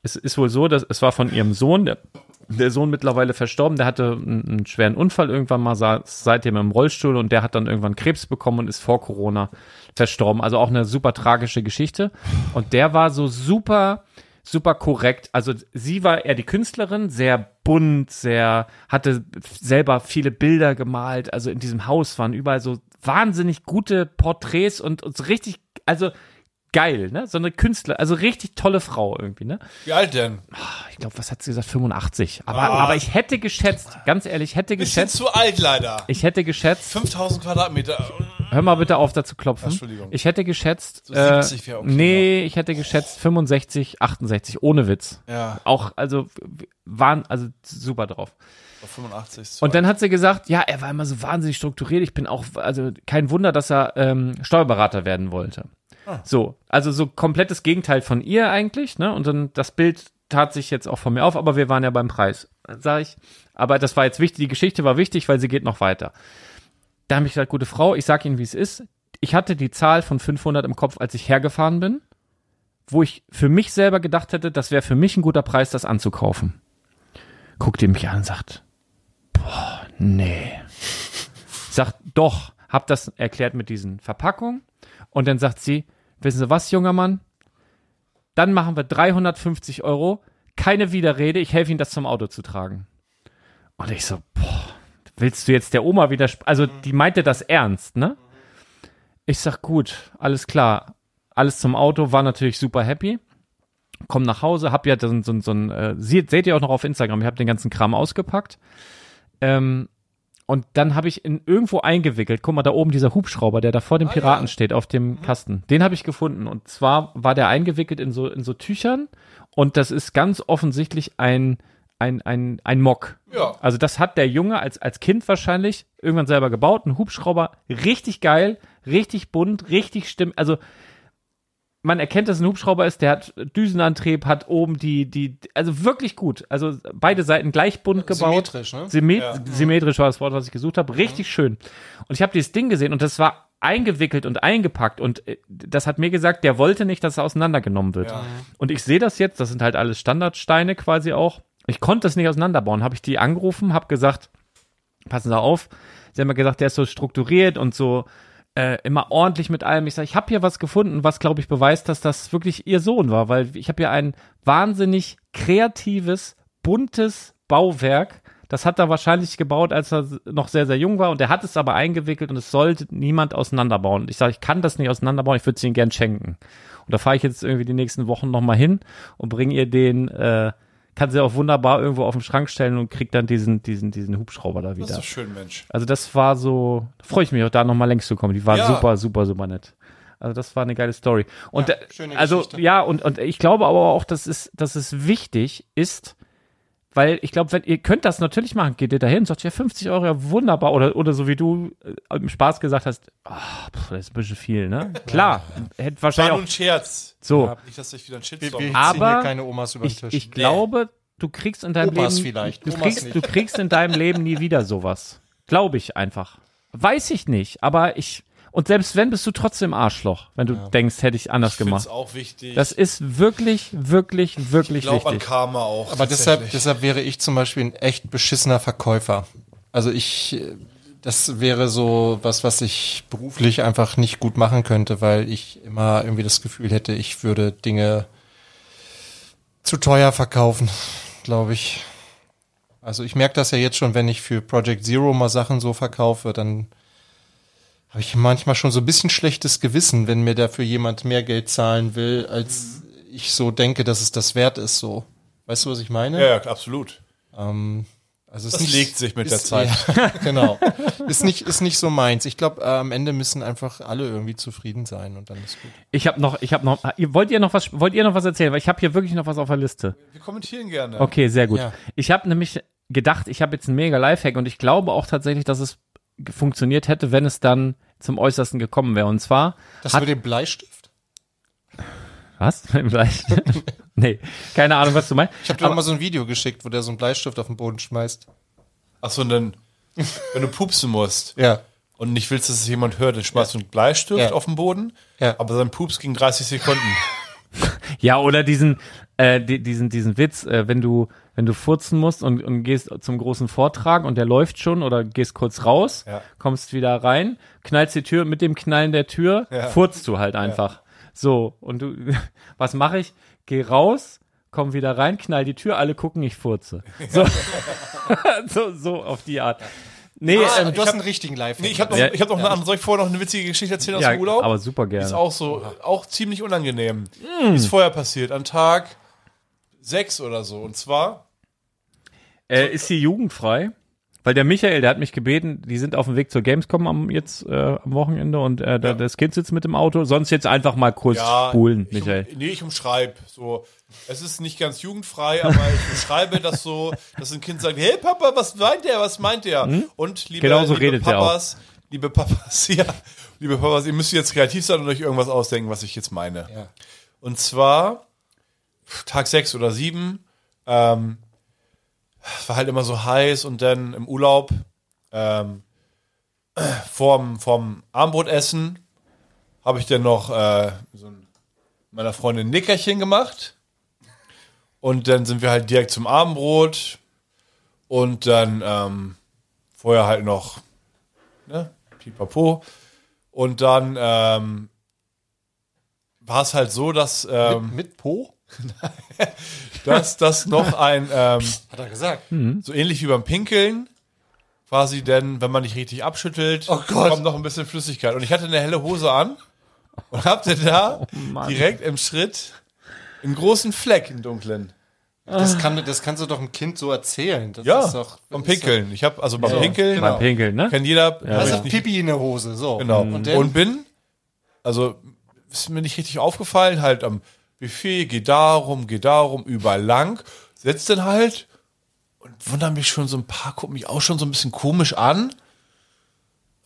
es ist wohl so, dass es war von ihrem Sohn, der, der Sohn mittlerweile verstorben, der hatte einen, einen schweren Unfall irgendwann mal, saß seitdem im Rollstuhl und der hat dann irgendwann Krebs bekommen und ist vor Corona verstorben. Also auch eine super tragische Geschichte. Und der war so super, super korrekt. Also sie war eher die Künstlerin, sehr bunt, sehr, hatte selber viele Bilder gemalt. Also in diesem Haus waren überall so wahnsinnig gute Porträts und, und so richtig, also geil, ne? So eine Künstler, also richtig tolle Frau irgendwie, ne? Wie alt denn? Ich glaube, was hat sie gesagt? 85. Aber, aber ich hätte geschätzt, ganz ehrlich, hätte Bisschen geschätzt, zu alt leider. ich hätte geschätzt, 5000 Quadratmeter. hör mal bitte auf, da zu klopfen. Entschuldigung. Ich hätte geschätzt, So äh, 70 wäre okay nee, ich hätte geschätzt 65, 68, ohne Witz. Ja, Auch, also, waren, also super drauf. auf 85 ist zu Und dann hat sie gesagt, ja, er war immer so wahnsinnig strukturiert. Ich bin auch, also kein Wunder, dass er ähm, Steuerberater werden wollte. So, also so komplettes Gegenteil von ihr eigentlich, ne? Und dann das Bild tat sich jetzt auch von mir auf, aber wir waren ja beim Preis, sag ich. Aber das war jetzt wichtig, die Geschichte war wichtig, weil sie geht noch weiter. Da habe ich gesagt, gute Frau, ich sag Ihnen, wie es ist. Ich hatte die Zahl von 500 im Kopf, als ich hergefahren bin, wo ich für mich selber gedacht hätte, das wäre für mich ein guter Preis, das anzukaufen. Guckt ihr mich an und sagt, boah, nee. Sagt, doch, hab das erklärt mit diesen Verpackungen. Und dann sagt sie, wissen Sie was, junger Mann? Dann machen wir 350 Euro, keine Widerrede, ich helfe Ihnen, das zum Auto zu tragen. Und ich so, boah, willst du jetzt der Oma widersprechen? Also, die meinte das ernst, ne? Ich sag, gut, alles klar. alles zum Auto, war natürlich super happy. Komm nach Hause, hab ja so, so, so ein, äh, seht, seht ihr auch noch auf Instagram, ich habe den ganzen Kram ausgepackt. Ähm, und dann habe ich in irgendwo eingewickelt, guck mal, da oben dieser Hubschrauber, der da vor dem Piraten steht, auf dem Kasten. Den habe ich gefunden. Und zwar war der eingewickelt in so, in so Tüchern. Und das ist ganz offensichtlich ein, ein, ein, ein Mock. Ja. Also das hat der Junge als, als Kind wahrscheinlich irgendwann selber gebaut. Ein Hubschrauber, richtig geil, richtig bunt, richtig stimmt. Also man erkennt, dass es ein Hubschrauber ist, der hat Düsenantrieb, hat oben die, die, also wirklich gut. Also beide Seiten gleich bunt gebaut. Symmetrisch, ne? Symmet Symmetrisch war das Wort, was ich gesucht habe. Richtig schön. Und ich habe dieses Ding gesehen und das war eingewickelt und eingepackt und äh, das hat mir gesagt, der wollte nicht, dass er auseinandergenommen wird. Und ich sehe das jetzt, das sind halt alles Standardsteine quasi auch. Ich konnte das nicht auseinanderbauen. Habe ich die angerufen, habe gesagt, passen Sie auf. Sie haben mir gesagt, der ist so strukturiert und so äh, immer ordentlich mit allem. Ich sage, ich habe hier was gefunden, was glaube ich beweist, dass das wirklich ihr Sohn war, weil ich habe hier ein wahnsinnig kreatives, buntes Bauwerk. Das hat er wahrscheinlich gebaut, als er noch sehr, sehr jung war und er hat es aber eingewickelt und es sollte niemand auseinanderbauen. Ich sage, ich kann das nicht auseinanderbauen, ich würde es ihnen gern schenken. Und da fahre ich jetzt irgendwie die nächsten Wochen nochmal hin und bringe ihr den, äh, kann sie auch wunderbar irgendwo auf den Schrank stellen und kriegt dann diesen, diesen, diesen Hubschrauber da Das ist wieder. schön, Mensch. Also das war so, da freue ich mich auch da nochmal längst zu kommen. Die war Ja. super, super, super nett. Also das war eine geile Story. Und Ja, äh, schöne also ja, und, und ich glaube aber auch, dass es, dass es wichtig ist, weil ich glaube, wenn ihr könnt das natürlich machen, geht ihr dahin, sagt ja 50 Euro, ja wunderbar, oder, oder so wie du äh, im Spaß gesagt hast, ah, pff, das ist ein bisschen viel, ne? Klar, hätte War wahrscheinlich nur auch ein Scherz. so. Ja, nicht, dass ich wieder einen Wir, Shitstorm wir ziehen Aber hier keine Omas über den Ich, Tisch. ich glaube, du kriegst in deinem Opas Leben, vielleicht, du Omas kriegst, nicht. du kriegst in deinem Leben nie wieder sowas. Glaube ich einfach. Weiß ich nicht, aber ich, und selbst wenn, bist du trotzdem Arschloch, wenn du denkst, hätte ich anders Ich finde es gemacht. auch wichtig. Das ist wirklich, wirklich, wirklich ich glaube an wichtig. Karma auch. Aber deshalb, deshalb wäre ich zum Beispiel ein echt beschissener Verkäufer. Also ich, das wäre so was, was ich beruflich einfach nicht gut machen könnte, weil ich immer irgendwie das Gefühl hätte, ich würde Dinge zu teuer verkaufen, glaube ich. Also ich merke das ja jetzt schon, wenn ich für Project Zero mal Sachen so verkaufe, dann habe ich manchmal schon so ein bisschen schlechtes Gewissen, wenn mir dafür jemand mehr Geld zahlen will, als ich so denke, dass es das wert ist. So, weißt du, was ich meine? ja, ja, absolut. Ähm, also es Das ist legt sich mit der ist, Zeit. Ja, genau. Ist nicht, ist nicht so meins. Ich glaube, äh, am Ende müssen einfach alle irgendwie zufrieden sein und dann ist gut. Ich habe noch, ich habe noch, ihr- wollt ihr noch was, wollt ihr noch was erzählen? Weil ich habe hier wirklich noch was auf der Liste. Wir kommentieren gerne. Okay, sehr gut. Ja. Ich habe nämlich gedacht, ich habe jetzt einen mega Lifehack und ich glaube auch tatsächlich, dass es funktioniert hätte, wenn es dann zum Äußersten gekommen wäre. Und zwar Das Hat- mit dem Bleistift? Was? Vielleicht? nee, keine Ahnung, was du meinst. Ich habe dir mal so ein Video geschickt, wo der so einen Bleistift auf den Boden schmeißt. Achso, und dann, wenn du pupsen musst Ja. und nicht willst, dass es jemand hört, dann schmeißt du einen Bleistift Ja. auf den Boden, Ja. aber sein Pups ging 30 Sekunden. Ja, oder diesen, äh, di- diesen, diesen Witz, äh, wenn du, wenn du furzen musst und, und gehst zum großen Vortrag und der läuft schon oder gehst kurz raus, Ja. kommst wieder rein, knallst die Tür, mit dem Knallen der Tür, Ja. furzt du halt einfach. So, und du, was mache ich? Geh raus, komm wieder rein, knall die Tür, alle gucken, ich furze. So, so, so auf die Art. Nee, Ah, ähm, du hast einen richtigen Live. Nee, ich habe noch, Ja. ich hab noch eine andere. Soll ich vorher noch eine witzige Geschichte erzählen aus ja, dem Urlaub? aber super Die ist gerne. auch so, auch ziemlich unangenehm. Die ist vorher passiert, an Tag sechs oder so. Und zwar, Äh, ist sie jugendfrei? Weil der Michael, der hat mich gebeten, die sind auf dem Weg zur Gamescom am, jetzt äh, am Wochenende und äh, da, das Kind sitzt mit im Auto. Sonst jetzt einfach mal kurz ja, spulen, ich, Michael. Um, nee, ich umschreibe so. Es ist nicht ganz jugendfrei, aber ich beschreibe das so, dass ein Kind sagt, hey Papa, was meint der, was meint der? Und liebe, liebe redet Papas, liebe Papas, ja, liebe Papas, ihr müsst jetzt kreativ sein und euch irgendwas ausdenken, was ich jetzt meine. Ja. Und zwar Tag sechs oder sieben, ähm, es war halt immer so heiß und dann im Urlaub ähm, vorm, vorm Abendbrotessen habe ich dann noch äh, so ein, meiner Freundin ein Nickerchen gemacht. Und dann sind wir halt direkt zum Abendbrot. Und dann ähm, vorher halt noch ne, Pipapo. Und dann ähm, war es halt so, dass, ähm, mit Po? dass das noch ein ähm, Hat er gesagt. so ähnlich wie beim Pinkeln, quasi denn, wenn man nicht richtig abschüttelt, Oh Gott. kommt noch ein bisschen Flüssigkeit. Und ich hatte eine helle Hose an und hab dann da Mann. direkt im Schritt einen großen Fleck, einen dunklen. Das, kann, das kannst du doch einem Kind so erzählen. Das Ja, ist doch, beim ist Pinkeln. Ich habe also beim Ja, Pinkeln, genau. Beim Pinkeln, ne? kennt jeder, Also weiß ich nicht, Pipi in der Hose, so. genau. Und Und, dann? bin, also ist mir nicht richtig aufgefallen, halt am Buffet, geh darum, geh darum, überall lang, setz dann halt und wundern mich schon so ein paar, gucken mich auch schon so ein bisschen komisch an.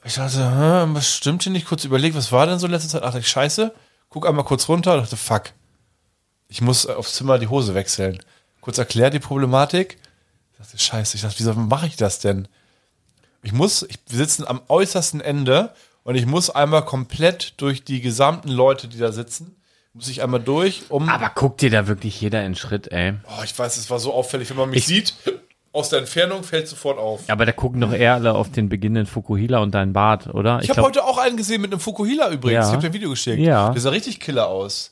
Ich dachte, hä, was stimmt hier nicht? Kurz überlegt, was war denn so in letzter Zeit? Ach, ich scheiße. Guck einmal kurz runter, dachte, fuck. Ich muss aufs Zimmer die Hose wechseln. Kurz erklärt die Problematik. Ich dachte, scheiße. Ich dachte, wieso mache ich das denn? Ich muss, ich, wir sitzen am äußersten Ende und ich muss einmal komplett durch die gesamten Leute, die da sitzen, muss ich einmal durch, um. Aber guckt dir da wirklich jeder in Schritt, ey. Oh, ich weiß, es war so auffällig, wenn man mich Ich- sieht, aus der Entfernung fällt sofort auf. Aber da gucken doch eher alle auf den beginnenden Fukuhila und deinen Bart, oder? Ich habe glaub, heute auch einen gesehen mit einem Fukuhila übrigens. Ja. Ich habe dir ein Video geschickt. Ja. Der sah richtig killer aus.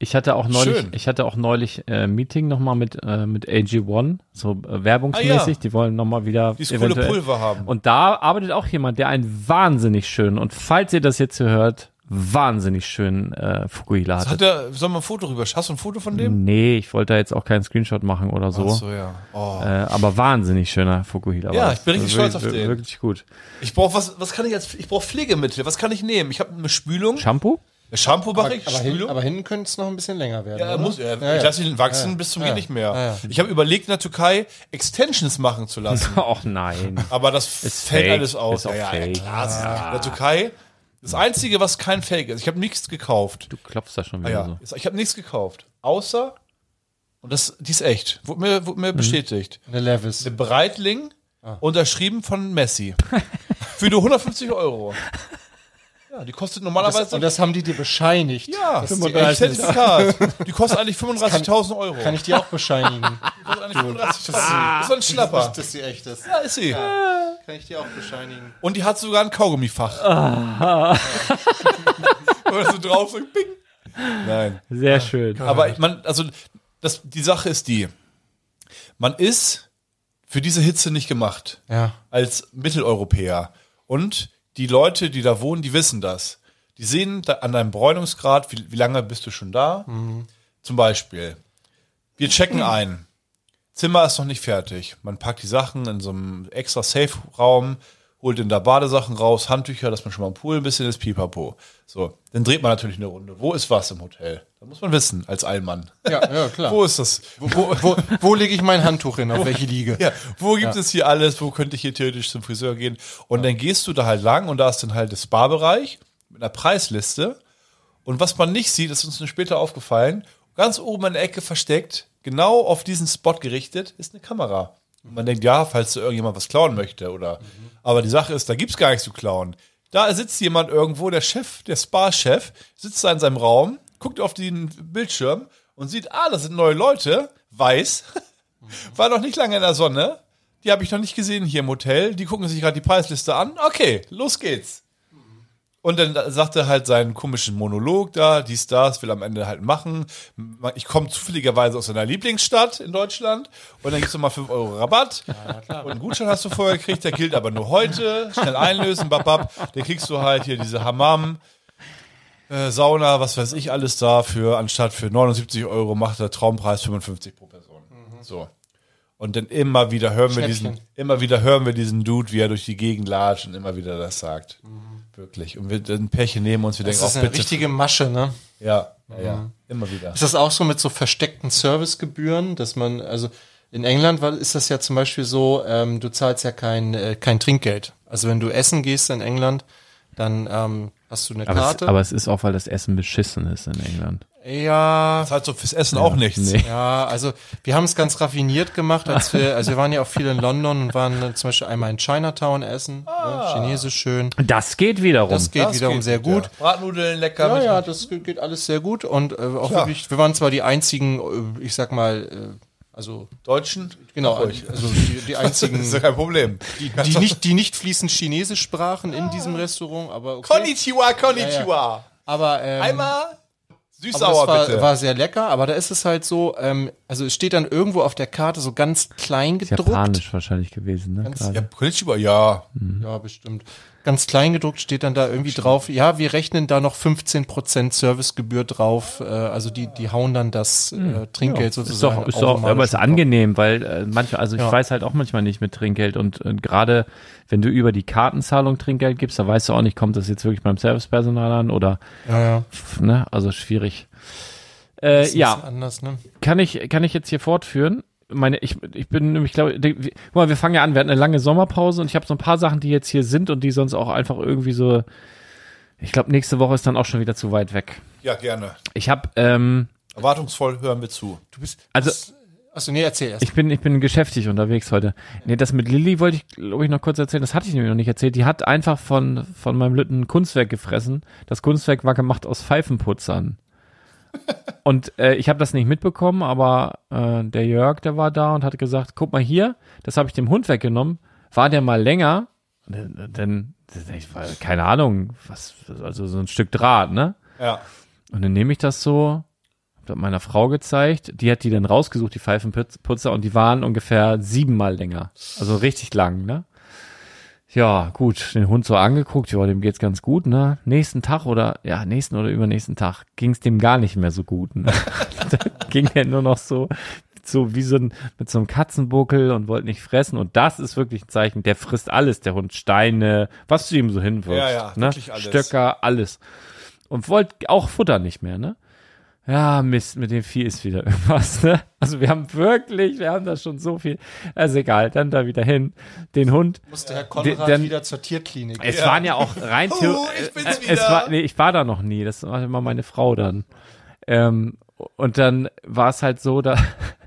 Ich hatte auch neulich, Schön. ich hatte auch neulich äh, Meeting nochmal mit, äh, mit AG1, so äh, werbungsmäßig. Ah, ja. Die wollen nochmal wieder Dieses coole Pulver haben. Und da arbeitet auch jemand, der einen wahnsinnig schönen, und falls ihr das jetzt hier hört, wahnsinnig schönen äh, Fukuhila Hat hatte. der, sollen wir ein Foto rüber? Hast du ein Foto von dem? Nee, ich wollte da jetzt auch keinen Screenshot machen oder so. Ach so, ja. Oh. Äh, aber wahnsinnig schöner Fukuhila. Ja, ich bin richtig Wirklich- stolz auf den. Wirklich gut. Ich brauche was, was kann ich als, ich brauche Pflegemittel. Was kann ich nehmen? Ich habe eine Spülung. Shampoo? Shampoo mache Aber, ich, aber, hin, aber hinten könnte es noch ein bisschen länger werden. ja, oder? muss, ja, Ja, ich lasse ihn wachsen Ja, bis zum ja. geht nicht mehr. Ja, ja. Ich habe überlegt, in der Türkei Extensions machen zu lassen. Och nein. Aber das Ist fällt fake. alles aus. Ist auch ja, klar. In der Türkei, das Einzige, was kein Fake ist, ich habe nichts gekauft. Du klopfst da schon Ah, wieder ja. so. Ich habe nichts gekauft. Außer, und das, die ist echt, wurde mir, wurde Mhm. mir bestätigt. Eine Levis. Eine Breitling, Ah. unterschrieben von Messi. Für nur 150 Euro. Ja, die kostet normalerweise. Das, und das haben die dir bescheinigt. ja, Das ist die 35 echte- Zertifikat. Die kostet eigentlich 35.000 Euro. Kann ich dir auch bescheinigen. Die kostet eigentlich 35.000. Das ist so ein Schnapper. dass sie echt ist. Ja, ist sie. Kann ich dir auch bescheinigen. Und die hat sogar ein Kaugummifach. Wenn man so drauf so, bing. Nein. Sehr schön. Aber man, also, das, die Sache ist die. Man ist für diese Hitze nicht gemacht. Ja. Als Mitteleuropäer. Und die Leute, die da wohnen, die wissen das. Die sehen an deinem Bräunungsgrad, wie, wie lange bist du schon da? Zum Beispiel. Wir checken ein. Zimmer ist noch nicht fertig. Man packt die Sachen in so einem extra Safe-Raum, holt in da Badesachen raus, Handtücher, dass man schon mal im Pool ein bisschen ist, pipapo. So, dann dreht man natürlich eine Runde. Wo ist was im Hotel? Da muss man wissen, als Allmann. Ja, ja, klar. Wo ist das? Wo, wo, wo lege ich mein Handtuch hin? Auf welche Liege? Ja, wo gibt es hier alles? Wo könnte ich hier theoretisch zum Friseur gehen? Und dann gehst du da halt lang und da ist dann halt das Spa-Bereich mit einer Preisliste. Und was man nicht sieht, ist uns nur später aufgefallen, ganz oben in der Ecke versteckt, genau auf diesen Spot gerichtet, ist eine Kamera. Und man denkt, ja, falls da irgendjemand was klauen möchte oder. Aber die Sache ist, da gibt's gar nichts zu klauen. Da sitzt jemand irgendwo, der Chef, der Spa-Chef, sitzt da in seinem Raum, guckt auf den Bildschirm und sieht, ah, das sind neue Leute, weiß, war noch nicht lange in der Sonne, die habe ich noch nicht gesehen hier im Hotel, die gucken sich gerade die Preisliste an, okay, los geht's. Und dann sagt er halt seinen komischen Monolog da, dies, das, will am Ende halt machen. Ich komme zufälligerweise aus seiner Lieblingsstadt in Deutschland und dann gibt's nochmal 5 Euro Rabatt. und einen Gutschein hast du vorher gekriegt, der gilt aber nur heute. Schnell einlösen, babab. Dann kriegst du halt hier diese Hammam, äh, Sauna, was weiß ich alles da für, anstatt für 79 Euro macht der Traumpreis 55 pro Person. So. Und dann immer wieder hören wir diesen, immer wieder hören wir diesen Dude, wie er durch die Gegend latscht und immer wieder das sagt. Wirklich. Und wir ein Pärchen nehmen uns, wir Das denken ist auch eine bitte. richtige Masche, ne? Ja, ja, ja. Immer wieder. Ist das auch so mit so versteckten Servicegebühren, dass man, also in England ist das ja zum Beispiel so, ähm, du zahlst ja kein, äh, kein Trinkgeld. Also wenn du essen gehst in England, dann ähm, hast du eine Aber es, Karte. aber es ist auch, weil das Essen beschissen ist in England. ja, Das hat so fürs Essen auch nichts. Nee. ja, also wir haben es ganz raffiniert gemacht, als wir, also wir waren ja auch viel in London und waren äh, zum Beispiel einmal in Chinatown essen, ne, chinesisch schön. Das geht wiederum. Das geht Das wiederum geht sehr gut. Ja. Bratnudeln lecker. Ja, ja, das geht alles sehr gut und äh, auch Klar. wirklich, wir waren zwar die einzigen, äh, ich sag mal, äh, also Deutschen. genau, also die, die einzigen, Das ist ja kein Problem. die, die nicht, die nicht fließend Chinesisch sprachen in diesem Restaurant, aber okay. Konnichiwa, Konnichiwa. Aber ähm, Einmal süß-sauer war, bitte. war sehr lecker, aber da ist es halt so, ähm, also es steht dann irgendwo auf der Karte so ganz klein gedruckt. Japanisch wahrscheinlich gewesen, ne? Ganz- ja, Konnichiwa, ja. Ja, bestimmt. Ganz klein gedruckt steht dann da irgendwie drauf, ja, wir rechnen da noch 15% Servicegebühr drauf, äh, also die, die hauen dann das äh, Trinkgeld Hm. Ist sozusagen. doch, ist doch, aber ist angenehm, weil äh, manchmal, also ich Ja. weiß halt auch manchmal nicht mit Trinkgeld und, und gerade wenn du über die Kartenzahlung Trinkgeld gibst, da weißt du auch nicht, kommt das jetzt wirklich beim Servicepersonal an oder, Ja, ja. pf, ne, also schwierig. Äh, Ist ja, Anders, ne? kann ich, kann ich jetzt hier fortführen? Meine, ich, ich bin nämlich, glaube ich, guck mal, wir fangen ja an, wir hatten eine lange Sommerpause und ich habe so ein paar Sachen, die jetzt hier sind und die sonst auch einfach irgendwie so, ich glaube, nächste Woche ist dann auch schon wieder zu weit weg. Ja, gerne. Ich habe, ähm, Erwartungsvoll hören wir zu. Du bist, also achso, nee, erzähl erst. Ich bin, ich bin geschäftig unterwegs heute. Nee, das mit Lilly wollte ich, glaube ich, noch kurz erzählen. Das hatte ich nämlich noch nicht erzählt. Die hat einfach von, von meinem Lütten Kunstwerk gefressen. Das Kunstwerk war gemacht aus Pfeifenputzern. Und äh, ich habe das nicht mitbekommen, aber äh, der Jörg, der war da und hat gesagt, guck mal hier, das habe ich dem Hund weggenommen. War der mal länger, denn, ich war, keine Ahnung, was, also so ein Stück Draht, ne? Ja. Und dann nehme ich das so, hab das meiner Frau gezeigt, die hat die dann rausgesucht, die Pfeifenputzer, und die waren ungefähr siebenmal länger. Also richtig lang, ne? Ja, gut, den Hund so angeguckt, ja, dem geht's ganz gut, ne? Nächsten Tag oder, ja, nächsten oder übernächsten Tag ging's dem gar nicht mehr so gut, ne? da ging er nur noch so, so wie so ein, mit so einem Katzenbuckel und wollte nicht fressen. Und das ist wirklich ein Zeichen, der frisst alles, der Hund. Steine, was du ihm so hinwirfst. Ja, ja, ne? alles. Stöcker, alles. Und wollte auch Futter nicht mehr, ne? Ja, Mist, mit dem Vieh ist wieder irgendwas, ne? Also wir haben wirklich, wir haben da schon so viel. Also egal, dann da wieder hin. Den Hund. musste Herr Konrad dann- wieder zur Tierklinik. Es waren ja auch rein Oh, ich bin's äh, wieder. Es war, nee, ich war da noch nie. Das war immer meine Frau dann. Ähm, und dann war es halt so, da,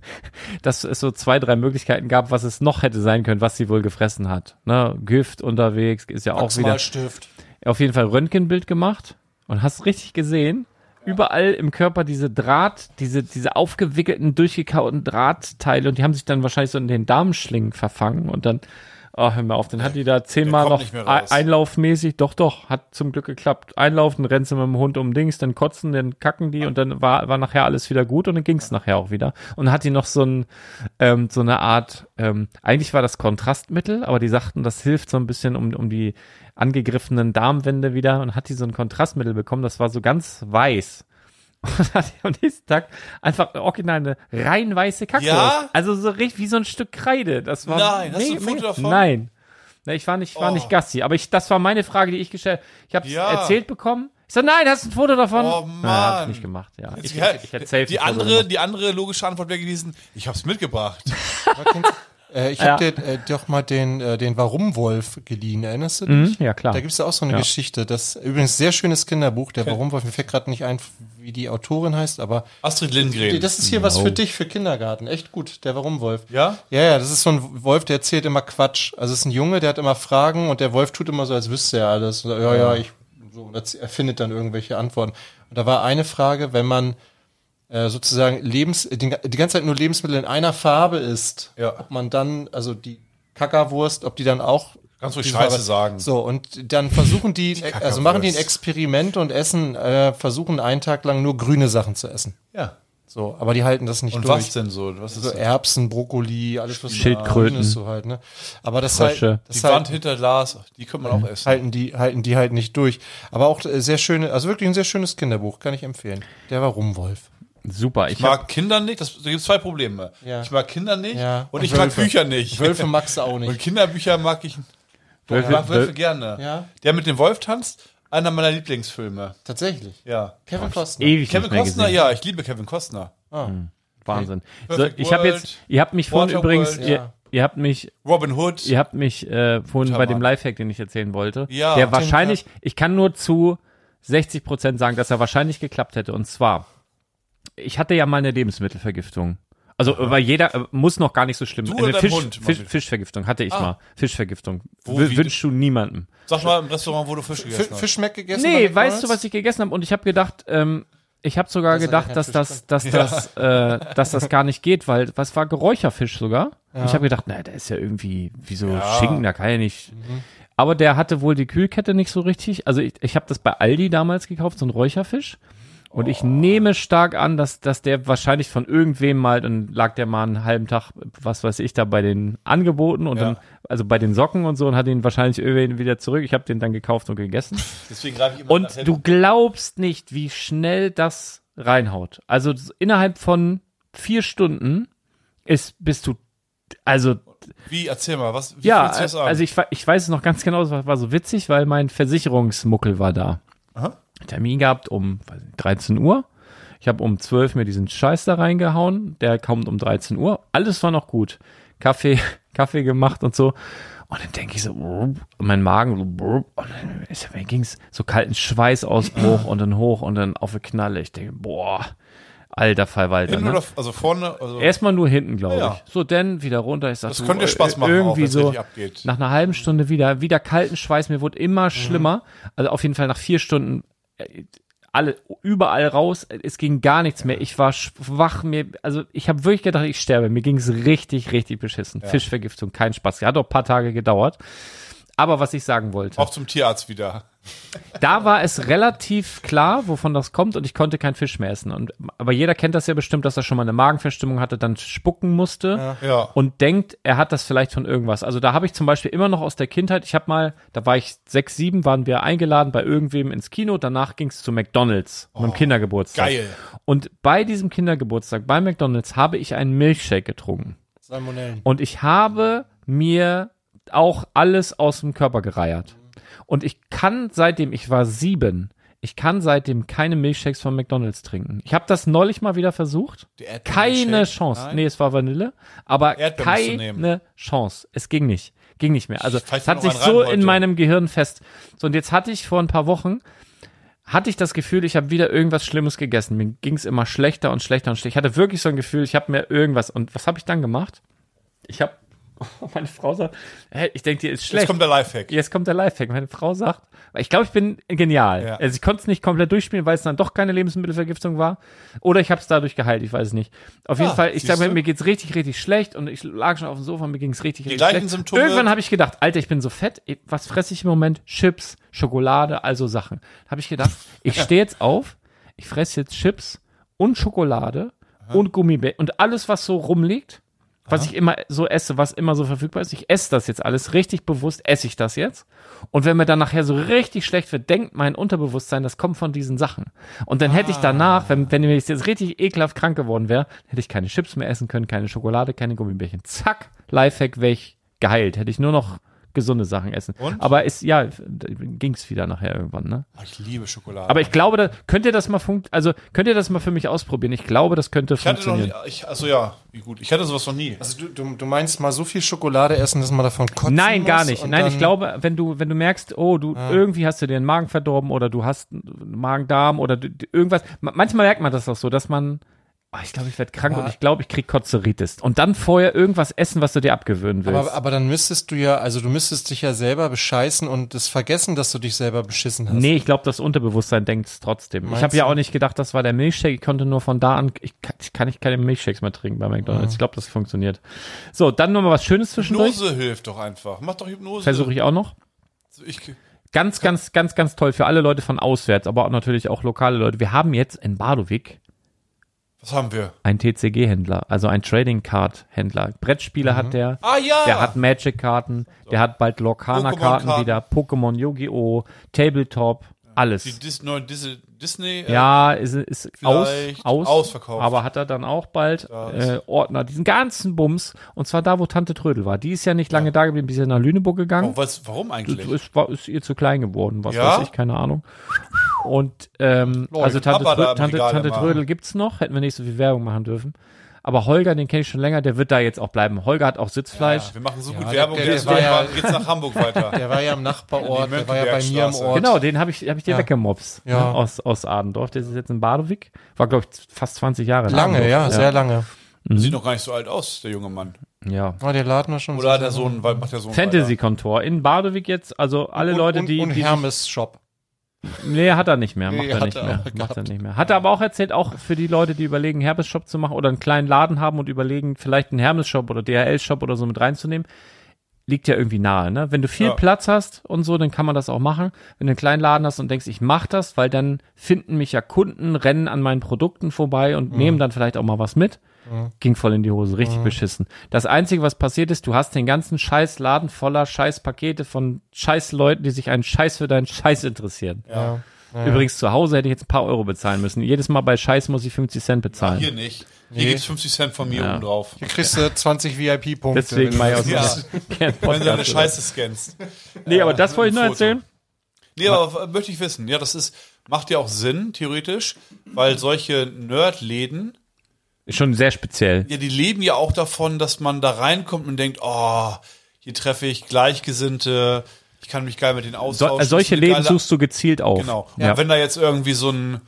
dass es so zwei, drei Möglichkeiten gab, was es noch hätte sein können, was sie wohl gefressen hat. Ne? Gift unterwegs ist ja auch wieder Wachsmalstift. auf jeden Fall Röntgenbild gemacht und hast richtig gesehen, überall im Körper diese Draht, diese, diese aufgewickelten, durchgekauten Drahtteile und die haben sich dann wahrscheinlich so in den Darmschlingen verfangen und dann, oh, hör mal auf, dann hat die da zehnmal noch einlaufmäßig, doch, doch, hat zum Glück geklappt. Einlaufen, rennst du mit dem Hund um Dings, dann kotzen, dann kacken die und dann war, war nachher alles wieder gut und dann ging's nachher auch wieder. Und dann hat die noch so ein, ähm, so eine Art, ähm, eigentlich war das Kontrastmittel, aber die sagten, das hilft so ein bisschen um, um die angegriffenen Darmwände wieder und hat die so ein Kontrastmittel bekommen, das war so ganz weiß. Und hat am nächsten Tag einfach original eine rein weiße Kacke. Ja? Also so richtig wie so ein Stück Kreide. Das war Nein, hast du ein Foto davon? Nein. Na, ich war nicht, war Oh. nicht Gassi, aber ich, das war meine Frage, die ich gestellt Ich habe Ja. erzählt bekommen. Ich so, nein, hast du ein Foto davon? Oh, Na, hab Mann. ich nicht gemacht, ja. Ich, Ja, ich, ich hätte safe die Foto andere, gemacht. die andere logische Antwort wäre gewesen, ich hab's mitgebracht. Äh, ich Ja. habe dir äh, doch mal den, äh, den Warum-Wolf geliehen, erinnerst du dich? Mhm, ja, klar. Da gibt's ja auch so eine Ja. Geschichte. Das übrigens sehr schönes Kinderbuch, der Warum-Wolf. Mir fällt gerade nicht ein, wie die Autorin heißt, aber Astrid Lindgren. das ist hier was für dich, für Kindergarten. Echt gut, der Warum-Wolf. Ja? Ja, ja, das ist so ein Wolf, der erzählt immer Quatsch. Also es ist ein Junge, der hat immer Fragen und der Wolf tut immer so, als wüsste er alles. Und, Ja, ja, ich, so, und er findet dann irgendwelche Antworten. Und da war eine Frage, wenn man äh, sozusagen Lebens, die, die ganze Zeit nur Lebensmittel in einer Farbe isst, Ja. ob man dann, also die Kackerwurst, ob die dann auch Kannst ruhig Scheiße Farbe- sagen. So, und dann versuchen die, also machen die ein Experiment und essen, äh, versuchen einen Tag lang nur grüne Sachen zu essen. Ja. So, aber die halten das nicht Und durch. was denn so? Was ist So das? Erbsen, Brokkoli, alles was Schildkröten. grün ist so halt, ne? Aber das Frösche. halt, das Die halt, Wand hinter Glas, die könnte man auch essen. halten die halten die halt nicht durch. Aber auch äh, sehr schöne, also wirklich ein sehr schönes Kinderbuch, kann ich empfehlen. Der war Rumwolf. Super. Ich Ich mag Kinder nicht, das, da gibt zwei Probleme. Ja. Ich mag Kinder nicht Ja. und, Und ich mag Wölfe. Bücher nicht. Wölfe magst du auch Und nicht. Kinderbücher mag ich, Wölfe- ich mag Wölfe Wöl- gerne. Ja. Der mit dem Wolf tanzt, einer meiner Lieblingsfilme. Tatsächlich. Ja. Kevin Costner. ewig Kevin Costner, gesehen. ja, ich liebe Kevin Costner. Wahnsinn. So, ich habe jetzt, ihr habt mich vorhin übrigens, ja. ihr, ihr habt mich Robin Hood. Ihr habt mich äh, vorhin bei dem. Lifehack, den ich erzählen wollte, Ja, der wahrscheinlich, ich kann nur zu 60 Prozent sagen, dass er wahrscheinlich geklappt hätte. Und zwar, ich hatte ja mal eine Lebensmittelvergiftung. Also, weil jeder äh, muss noch gar nicht so schlimm. Du Eine Fisch, Hund, Fisch? Fischvergiftung hatte ich Ah. mal. Fischvergiftung. Wo, wünschst du niemandem. Sag mal im Restaurant, wo du Fisch gegessen Fi- hast. Fischmeck gegessen? Nee, weißt du, was ich gegessen habe? Und ich habe gedacht, ähm, ich habe sogar Da ist gedacht, ja dass das, dass das, äh, dass das gar nicht geht, weil was war Geräucherfisch sogar? Und Ich habe gedacht, naja, der ist ja irgendwie wie so Schinken, da kann ja nicht. Aber der hatte wohl die Kühlkette nicht so richtig. Also ich, ich habe das bei Aldi damals gekauft, so ein Räucherfisch. Und ich nehme stark an, dass, dass der wahrscheinlich von irgendwem mal, dann lag der mal einen halben Tag, was weiß ich, da bei den Angeboten und Ja. dann, also bei den Socken und so und hat ihn wahrscheinlich irgendwann wieder zurück. Ich habe den dann gekauft und gegessen. Deswegen greife ich immer Und du glaubst nicht, wie schnell das reinhaut. Also innerhalb von vier Stunden ist, bist du, also Wie, erzähl mal, was, wie ja, also ich, ich weiß es noch ganz genau, es war, war so witzig, weil mein Versicherungsmuckel war da. Aha. Termin gehabt um weiß nicht, 13 Uhr. Ich habe um 12 mir diesen Scheiß da reingehauen. Der kommt um 13 Uhr. Alles war noch gut. Kaffee, Kaffee gemacht und so. Und dann denke ich so, und mein Magen so, und dann ist, ging's so kalten Schweißausbruch und dann hoch und dann auf eine Knalle. Ich denke, boah, alter Verwalter. Hinten Ne? oder, also vorne, also, Erstmal nur hinten, glaube Ja. ich. So, dann wieder runter. Ich sag, das du, könnte äh, Spaß machen, auch, irgendwie wenn's so. Nach einer halben Stunde wieder, wieder kalten Schweiß, mir wurde immer schlimmer. Also auf jeden Fall nach vier Stunden alle überall raus, es ging gar nichts mehr. Ich war schwach, mir, also ich habe wirklich gedacht, ich sterbe. Mir ging es richtig, richtig beschissen. Fischvergiftung, kein Spaß. Hat auch ein paar Tage gedauert. Aber was ich sagen wollte, auch zum Tierarzt wieder. da war es relativ klar, wovon das kommt und ich konnte keinen Fisch mehr essen. Und, aber jeder kennt das ja bestimmt, dass er schon mal eine Magenverstimmung hatte, dann spucken musste Ja. und denkt, er hat das vielleicht von irgendwas. Also da habe ich zum Beispiel immer noch aus der Kindheit, ich habe mal, da war ich sechs, sieben, waren wir eingeladen bei irgendwem ins Kino, danach ging es zu McDonalds beim Kindergeburtstag. geil. Und bei diesem Kindergeburtstag bei McDonalds habe ich einen Milchshake getrunken. Salmonellen. Und ich habe mir auch alles aus dem Körper gereiert. Und ich kann seitdem, ich war sieben, ich kann seitdem keine Milchshakes von McDonalds trinken. Ich habe das neulich mal wieder versucht. Keine? Chance. Nein? Nee, es war Vanille. Aber keine Chance. Es ging nicht. Ging nicht mehr. Also es hat sich so in meinem Gehirn fest. So, und jetzt hatte ich vor ein paar Wochen, hatte ich das Gefühl, ich habe wieder irgendwas Schlimmes gegessen. Mir ging es immer schlechter und schlechter und schlechter. Ich hatte wirklich so ein Gefühl, ich habe mir irgendwas. Und was habe ich dann gemacht? Ich habe, meine Frau sagt, hey, ich denke, dir ist schlecht. Jetzt kommt der Lifehack. Jetzt kommt der Lifehack. Meine Frau sagt, ich glaube, ich bin genial. Ja. Also ich konnte es nicht komplett durchspielen, weil es dann doch keine Lebensmittelvergiftung war. Oder ich habe es dadurch geheilt, ich weiß es nicht. Auf jeden Ah, Fall, ich sage mir, mir geht's richtig, richtig schlecht und ich lag schon auf dem Sofa, mir ging's richtig, richtig gleichen schlecht. Symptome- Irgendwann habe ich gedacht, Alter, ich bin so fett, was fresse ich im Moment? Chips, Schokolade, also Sachen. Habe ich gedacht, ich stehe jetzt auf, ich fresse jetzt Chips und Schokolade und Gummibärchen und alles, was so rumliegt, was ich immer so esse, was immer so verfügbar ist. Ich esse das jetzt alles richtig bewusst, esse ich das jetzt. Und wenn mir dann nachher so richtig schlecht wird, denkt mein Unterbewusstsein, das kommt von diesen Sachen. Und dann hätte ich danach, wenn, wenn mir jetzt richtig ekelhaft krank geworden wäre, hätte ich keine Chips mehr essen können, keine Schokolade, keine Gummibärchen. Zack, Lifehack, ich geheilt. Hätte ich nur noch gesunde Sachen essen. Und? Aber ist, ja, ging's wieder nachher irgendwann, ne? Oh, ich liebe Schokolade. Aber ich glaube, da, könnt ihr das mal funkt, also könnt ihr das mal für mich ausprobieren? Ich glaube, das könnte ich hatte noch funktionieren. nie, ich, also ja, wie gut. Ich hatte sowas noch nie. Also du, du, du meinst mal so viel Schokolade essen, dass man davon kotzen Nein, muss gar nicht. Nein, dann- ich glaube, wenn du, wenn du merkst, oh, du irgendwie hast du dir den Magen verdorben oder du hast einen Magen-Darm oder du, irgendwas. Ma- Manchmal merkt man das auch so, dass man, oh, ich glaube, ich werde krank und ich glaube, ich krieg Kotzeritis. Und dann vorher irgendwas essen, was du dir abgewöhnen willst. Aber, aber dann müsstest du ja, also du müsstest dich ja selber bescheißen und das vergessen, dass du dich selber beschissen hast. Nee, ich glaube, das Unterbewusstsein denkt es trotzdem. ich Meinst habe ja auch nicht gedacht, das war der Milchshake. Ich konnte nur von da an, ich kann, ich kann nicht keine Milchshakes mehr trinken bei McDonalds. Ich glaube, das funktioniert. So, dann nochmal was Schönes zwischendurch. Hypnose hilft doch einfach. Mach doch Hypnose. Versuche ich auch noch. Also ich, Ganz, ganz, ganz, ganz toll für alle Leute von auswärts, aber auch natürlich auch lokale Leute. Wir haben jetzt in Bardowik was haben wir? ein TCG-Händler, also ein Trading Card Händler. Brettspiele hat der, Ah ja! der hat Magic-Karten, der hat bald Pokémon-Karten. wieder, Pokémon, Yu-Gi-Oh!, Tabletop, alles. die Dis neue Dis Disney. äh, ja, ist, ist aus, aus, ausverkauft. aber hat er dann auch bald äh, Ordner, diesen ganzen Bums, und zwar da, wo Tante Trödel war. Die ist ja nicht lange da geblieben, die ist ja nach Lüneburg gegangen. Oh, was, warum eigentlich? Ist, war, ist ihr zu klein geworden, was Ja? weiß ich, keine Ahnung. Und ähm, Lol, also Tante, Trö Tante, Tante. Trödel gibt's noch, hätten wir nicht so viel Werbung machen dürfen. Aber Holger, den kenne ich schon länger, der wird da jetzt auch bleiben. Holger hat auch Sitzfleisch. Ja, wir machen so Ja, gut der- Werbung, der- jetzt der war ja- geht's nach Hamburg weiter. Der war ja im Nachbarort, der war ja bei mir im Mönckebergstraße. Ort. Genau, den habe ich, hab ich dir Ja. weggemobst Ja. ne, aus, aus Adendorf. Der ist jetzt in Badewig. War, glaube ich, fast 20 Jahre in Lange, ja, sehr lange. Sieht noch gar nicht so alt aus, der junge Mann. ja. Oh, der Laden war schon Oder hat so der Sohn, weil macht der Sohn Fantasy-Kontor in Badewig jetzt. Also alle und, Leute, und, die. und die Hermes Shop. Nee, hat er nicht mehr. Nee, Macht er hat nicht er mehr. Macht er nicht mehr. Hat er aber auch erzählt, auch für die Leute, die überlegen, Hermes-Shop zu machen oder einen kleinen Laden haben und überlegen, vielleicht einen Hermes-Shop oder DHL-Shop oder so mit reinzunehmen. Liegt ja irgendwie nahe, ne? Wenn du viel Ja. Platz hast und so, dann kann man das auch machen. Wenn du einen kleinen Laden hast und denkst, ich mach das, weil dann finden mich ja Kunden, rennen an meinen Produkten vorbei und nehmen dann vielleicht auch mal was mit. Ging voll in die Hose, richtig beschissen. Das Einzige, was passiert ist, du hast den ganzen scheiß Laden voller scheiß Pakete von scheiß Leuten, die sich einen Scheiß für deinen Scheiß interessieren. Ja. Übrigens, zu Hause hätte ich jetzt ein paar Euro bezahlen müssen. Jedes Mal bei Scheiß muss ich 50 Cent bezahlen. Hier nicht. Hier Nee. gibt's 50 Cent von mir Ja. oben drauf. Hier kriegst du 20 VIP-Punkte. Deswegen mal aus Ja. Wenn du deine. Scheiße scannst. Nee, aber das wollte ich nur erzählen. Nee, aber möchte ich wissen. Ja, das ist, macht ja auch Sinn, theoretisch, weil solche Nerdläden, Ist schon sehr speziell. ja, die leben ja auch davon, dass man da reinkommt und denkt, oh, hier treffe ich Gleichgesinnte, ich kann mich geil mit denen So, austauschen. äh, solche Läden suchst du gezielt auf. Genau. Ja. Und wenn da jetzt irgendwie so ein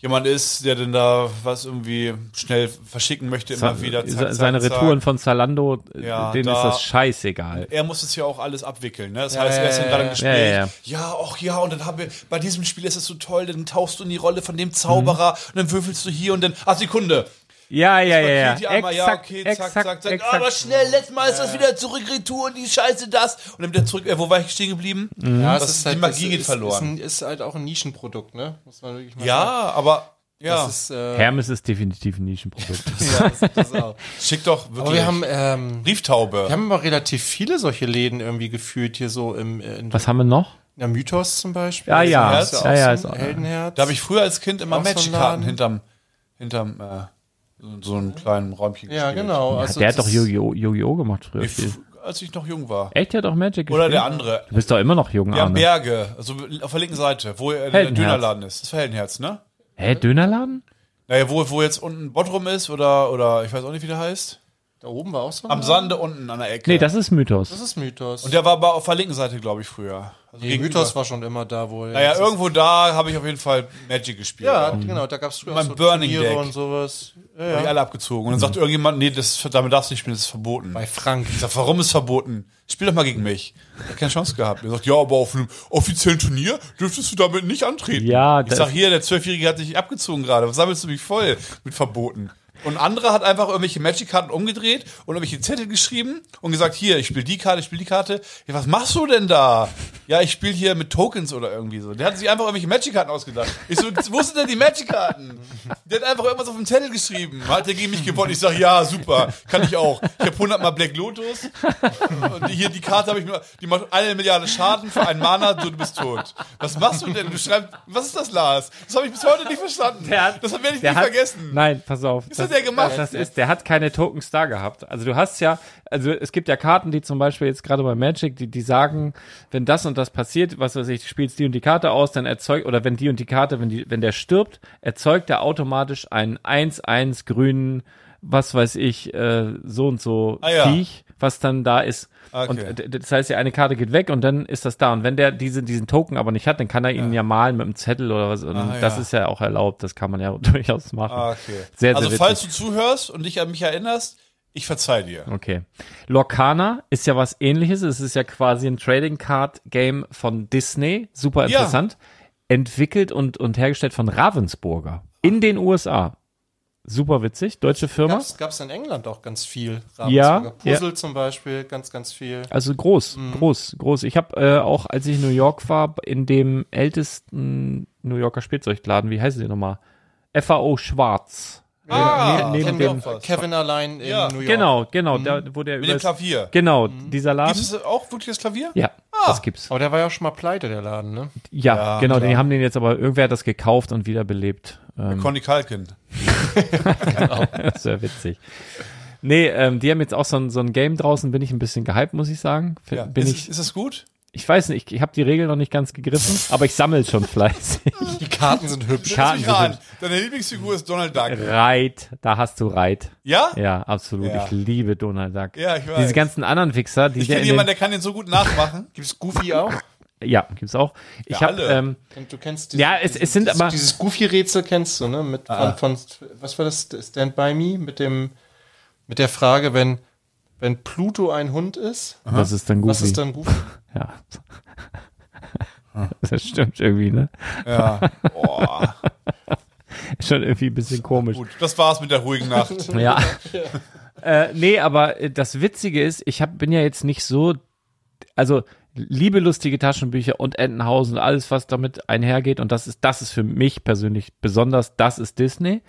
jemand ist, der denn da was irgendwie schnell verschicken möchte, immer wieder. zack, Se- zack, Seine zack. Retouren von Zalando, äh, Ja, denen da- ist das scheißegal. Er muss es ja auch alles abwickeln. Ne? Das Ja, heißt, er ist ja, gerade im ja, Gespräch. ja, ja. Ja, ach ja, und dann haben wir, bei diesem Spiel ist es so toll, dann tauchst du in die Rolle von dem Zauberer und dann würfelst du hier und dann, ach Sekunde. Ja, ja, ja, ja. Die einmal, ja, okay, zack, exakt, zack, zack. exakt. Aber schnell, letztes Mal ist das wieder zurück, Retour und die Scheiße das. Und dann wieder zurück, äh, wo war ich stehen geblieben? Ja, Das- die Magie geht ist, verloren. Ist, ein, ist halt auch ein Nischenprodukt, ne? Muss man wirklich mal sagen. Ja, aber, ja, Das ist, äh, Hermes ist definitiv ein Nischenprodukt. ja, das, das auch. schick doch wirklich. Aber wir haben, ähm, Brieftaube. wir haben aber relativ viele solche Läden irgendwie gefühlt hier so im, äh, in Was haben wir noch? der Mythos zum Beispiel. Ja, ja. Ist Ja, auch ja, so ist ein auch- Heldenherz. Da habe ich früher als Kind immer Laden. hinterm, hinterm, äh, so, so einem kleinen Räumchen ja, gespielt. genau. Ja, Also der hat doch Yu-Gi-Oh! Yu-Gi-Oh! gemacht früher Nee, viel. als ich noch jung war. Echt, der hat doch Magic Oder gespielt? der andere. Du bist doch immer noch jung, Der am Arne. Berge, also auf der linken Seite, wo der. Dönerladen ist. Das war Heldenherz, ne? Hä, Dönerladen? Naja, wo, wo jetzt unten Bottrum ist oder, oder ich weiß auch nicht, wie der heißt. Da oben war auch so ein Am Laden. Sande unten an der Ecke. Nee, das ist Mythos. Das ist Mythos. Und der war aber auf der linken Seite, glaube ich, früher. Also nee. Mythos war schon immer da, wo er Naja, irgendwo da habe ich auf jeden Fall Magic gespielt. Ja, auch. genau, da gab es früher Mein so Burning Turniere Deck. und sowas. Ja, Hab ich ja. alle abgezogen. Und dann sagt irgendjemand, nee, das, damit darfst du nicht spielen, das ist verboten. Bei Frank. Ich sag, warum ist verboten? Spiel doch mal gegen mich. Ich hab keine Chance gehabt. Er sagt, ja, aber auf einem offiziellen Turnier dürftest du damit nicht antreten. Ja, ich das- sag, hier, der Zwölfjährige hat dich abgezogen gerade. Was sammelst du mich voll mit verboten? Und ein anderer hat einfach irgendwelche Magic-Karten umgedreht und irgendwelche Zettel geschrieben und gesagt, hier, ich spiele die Karte, ich spiele die Karte. Ja, was machst du denn da? Ja, ich spiele hier mit Tokens oder irgendwie so. Der hat sich einfach irgendwelche Magic-Karten ausgedacht. Ich so, wo sind denn die Magic-Karten? Der hat einfach irgendwas auf dem Zettel geschrieben. Hat der gegen mich gewonnen? Ich sag, ja, super, kann ich auch. Ich habe 100 Mal Black Lotus und hier die Karte habe ich nur, die macht eine Milliarde Schaden für einen Mana, so du bist tot. Was machst du denn? Du schreibst, was ist das, Lars? Das habe ich bis heute nicht verstanden. Hat- das werde ich nie hat, vergessen. Nein, pass auf. Was der gemacht? Das ist, der hat keine Tokens da gehabt. Also du hast ja, also es gibt ja Karten, die zum Beispiel jetzt gerade bei Magic, die, die sagen, wenn das und das passiert, was weiß ich, du spielst die und die Karte aus, dann erzeugt, oder wenn die und die Karte, wenn die, wenn der stirbt, erzeugt er automatisch einen 1-1 grünen, was weiß ich, äh, so und so Ah, ja. Viech, was dann da ist. Okay. Und das heißt, die eine Karte geht weg und dann ist das da. Und wenn der diese, diesen Token aber nicht hat, dann kann er ihn ja, malen mit einem Zettel oder was. Und Ah, das ja. ist ja auch erlaubt. Das kann man ja durchaus machen. Ah, okay. Sehr, sehr also witzig. falls du zuhörst und dich an mich erinnerst, ich verzeih dir. Okay. Lorcana ist ja was ähnliches. Es ist ja quasi ein Trading Card Game von Disney. Super Ja. interessant. Entwickelt und, und hergestellt von Ravensburger in den USA. Super witzig. Deutsche Firma. Gab's, gab's in England auch ganz viel. Ja, Ravensburger Puzzle zum Beispiel, ganz, ganz viel. Also groß, Mhm. groß, groß. Ich habe äh, auch, als ich in New York war, in dem ältesten New Yorker Spielzeugladen, wie heißen die nochmal? FAO Schwarz. Ah, neben kenn dem-. Kevin allein in Ja. New York. Genau, genau, da, wo der Mit dem übers- Klavier. Genau, dieser Laden. Gibt es auch wirklich das Klavier? Ja, das gibt's. Aber der war ja auch schon mal pleite, der Laden, ne? Ja, Ja, genau, klar. die haben den jetzt aber, irgendwer hat das gekauft und wiederbelebt. Ähm, Conny Kalkin. das wäre witzig. Nee, ähm, die haben jetzt auch so ein, so ein Game draußen, bin ich ein bisschen gehypt, muss ich sagen. F- Ja. Bin ist, ich, ist das gut? Ich weiß nicht, ich, ich habe die Regeln noch nicht ganz gegriffen, aber ich sammle schon fleißig. Die Karten sind hübsch. Karten sind Deine Lieblingsfigur ist Donald Duck. Reit, da hast du Reit. Ja? Ja, absolut. Ja. Ich liebe Donald Duck. Ja, ich weiß. Diese ganzen anderen Wichser, die Ich kenne jemanden, den, der kann den so gut nachmachen. Gibt's Goofy auch? Ja, gibt's auch. Ich Ja, habe ähm, Und du kennst Ja, es- es sind dieses, aber- Dieses Goofy-Rätsel kennst du, ne? Mit, Ah. von, von, was war das? Stand By Me? Mit dem, mit der Frage, wenn, wenn Pluto ein Hund ist, was ist dann was Goofy? ist dann Goofy? Ja. Das stimmt irgendwie, ne? Ja. Boah. Ist schon irgendwie ein bisschen komisch. Gut, das war's mit der ruhigen Nacht. Ja. äh, nee, aber äh, das Witzige ist, ich hab, bin ja jetzt nicht so also liebe lustige Taschenbücher und Entenhausen und alles, was damit einhergeht. Und das ist, das ist für mich persönlich besonders, das ist Disney.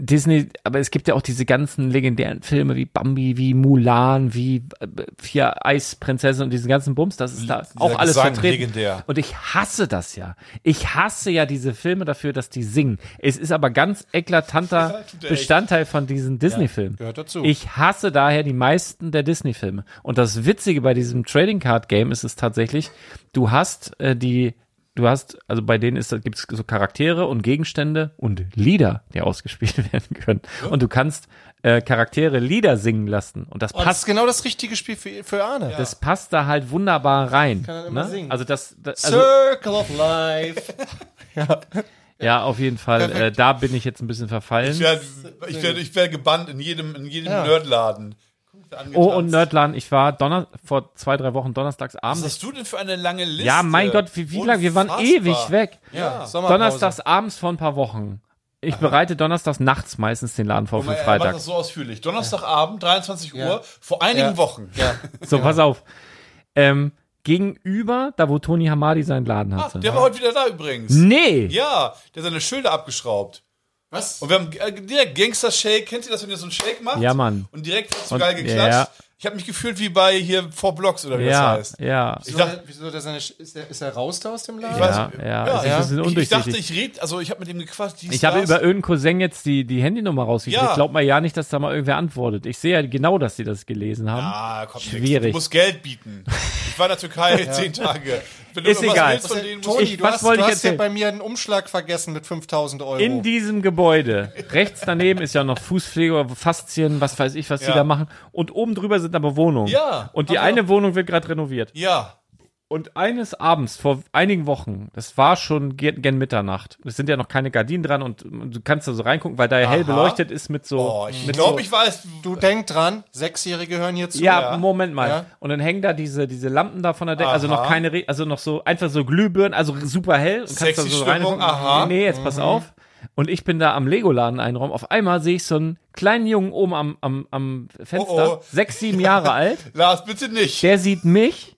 Disney, aber es gibt ja auch diese ganzen legendären Filme wie Bambi, wie Mulan, wie äh, Vier Eisprinzessin und diesen ganzen Bums, das ist da auch alles Gesang, vertreten. legendär. Und ich hasse das ja. Ich hasse ja diese Filme dafür, dass die singen. Es ist aber ganz eklatanter er. Bestandteil von diesen Disney-Filmen. gehört dazu. Ich hasse daher die meisten der Disney-Filme. Und das Witzige bei diesem Trading Card Game ist es tatsächlich, du hast äh, die, du hast, also bei denen ist, gibt es so Charaktere und Gegenstände und Lieder, die ausgespielt werden können. Und du kannst äh, Charaktere Lieder singen lassen. Und das das passt ist genau das richtige Spiel für, für Arne. das passt da halt wunderbar rein. Kann er immer ne? singen. Also das, das also, Circle of Life. ja, auf jeden Fall. Äh, da bin ich jetzt ein bisschen verfallen. Ich werde ich werd, ich werd gebannt in jedem, in jedem Ja. Nerdladen. Oh, und Nerdland, ich war Donner vor zwei, drei Wochen donnerstags Was abends. hast du denn für eine lange Liste? Ja, mein Gott, wie, wie lange? Wir waren ewig weg. Ja. Donnerstags abends vor ein paar Wochen. Ich bereite donnerstags nachts meistens den Laden vor für mal, Er macht Freitag. das so ausführlich. Donnerstagabend, 23 Ja. Uhr, vor einigen Ja. Wochen. Ja. So, pass auf. Ähm, gegenüber, da wo Tony Hamadi seinen Laden Ach, hatte. der war heute wieder da übrigens. nee! Ja, der hat seine Schilder abgeschraubt. Was? Und wir haben äh, direkt Gangster-Shake. Kennt ihr das, wenn ihr so einen Shake macht? Ja, Mann. Und direkt hat's so Und- geil geklatscht. ja. Ich habe mich gefühlt wie bei hier Four Blocks oder wie Ja, das heißt. ja. Ich Wieso, dachte- wieso der seine, ist, der, ist er raus da aus dem Laden? Ich weiß- Ja, ja, Ja, es ist ein bisschen Ich, ich dachte, undurchsichtig. ich rede, also ich habe mit ihm gequatscht. dies, Ich habe das. über irgendeinen Cousin jetzt die, die Handynummer rausgekriegt. Ja. Ich glaube mal ja nicht, dass da mal irgendwer antwortet. Ich sehe ja genau, dass sie das gelesen haben. Ah, kommt nix. Schwierig. Du musst Geld bieten. Ich war in der Türkei zehn Tage. Wenn du Ist egal. denen, Toni, Ich- du was hast, wollte du ich hast ja bei mir einen Umschlag vergessen mit 5000 Euro. In diesem Gebäude, rechts daneben ist ja noch Fußpflege, Faszien, was weiß ich, was die Ja. da machen. Und oben drüber sind aber Wohnungen. Ja. Und die eine Wohnung wird gerade renoviert. Ja. Und eines Abends vor einigen Wochen, das war schon gen, gen Mitternacht. Es sind ja noch keine Gardinen dran und du kannst da so reingucken, weil da ja hell beleuchtet ist mit so. Oh, ich mit glaube, so, ich weiß. du denk dran, Sechsjährige hören hier zu. ja, ja. Moment mal. Ja. Und dann hängen da diese, diese Lampen da von der Decke, also noch keine, Re also noch so, einfach so Glühbirnen, also super hell. Und kannst da so Stimmung, reingucken. aha. Nee, nee, jetzt pass auf. Und ich bin da am Lego-Laden einraum. Auf einmal sehe ich so einen kleinen Jungen oben am, am, am Fenster, Oh, oh. sechs, sieben Jahre alt. Lars, bitte nicht. Der sieht mich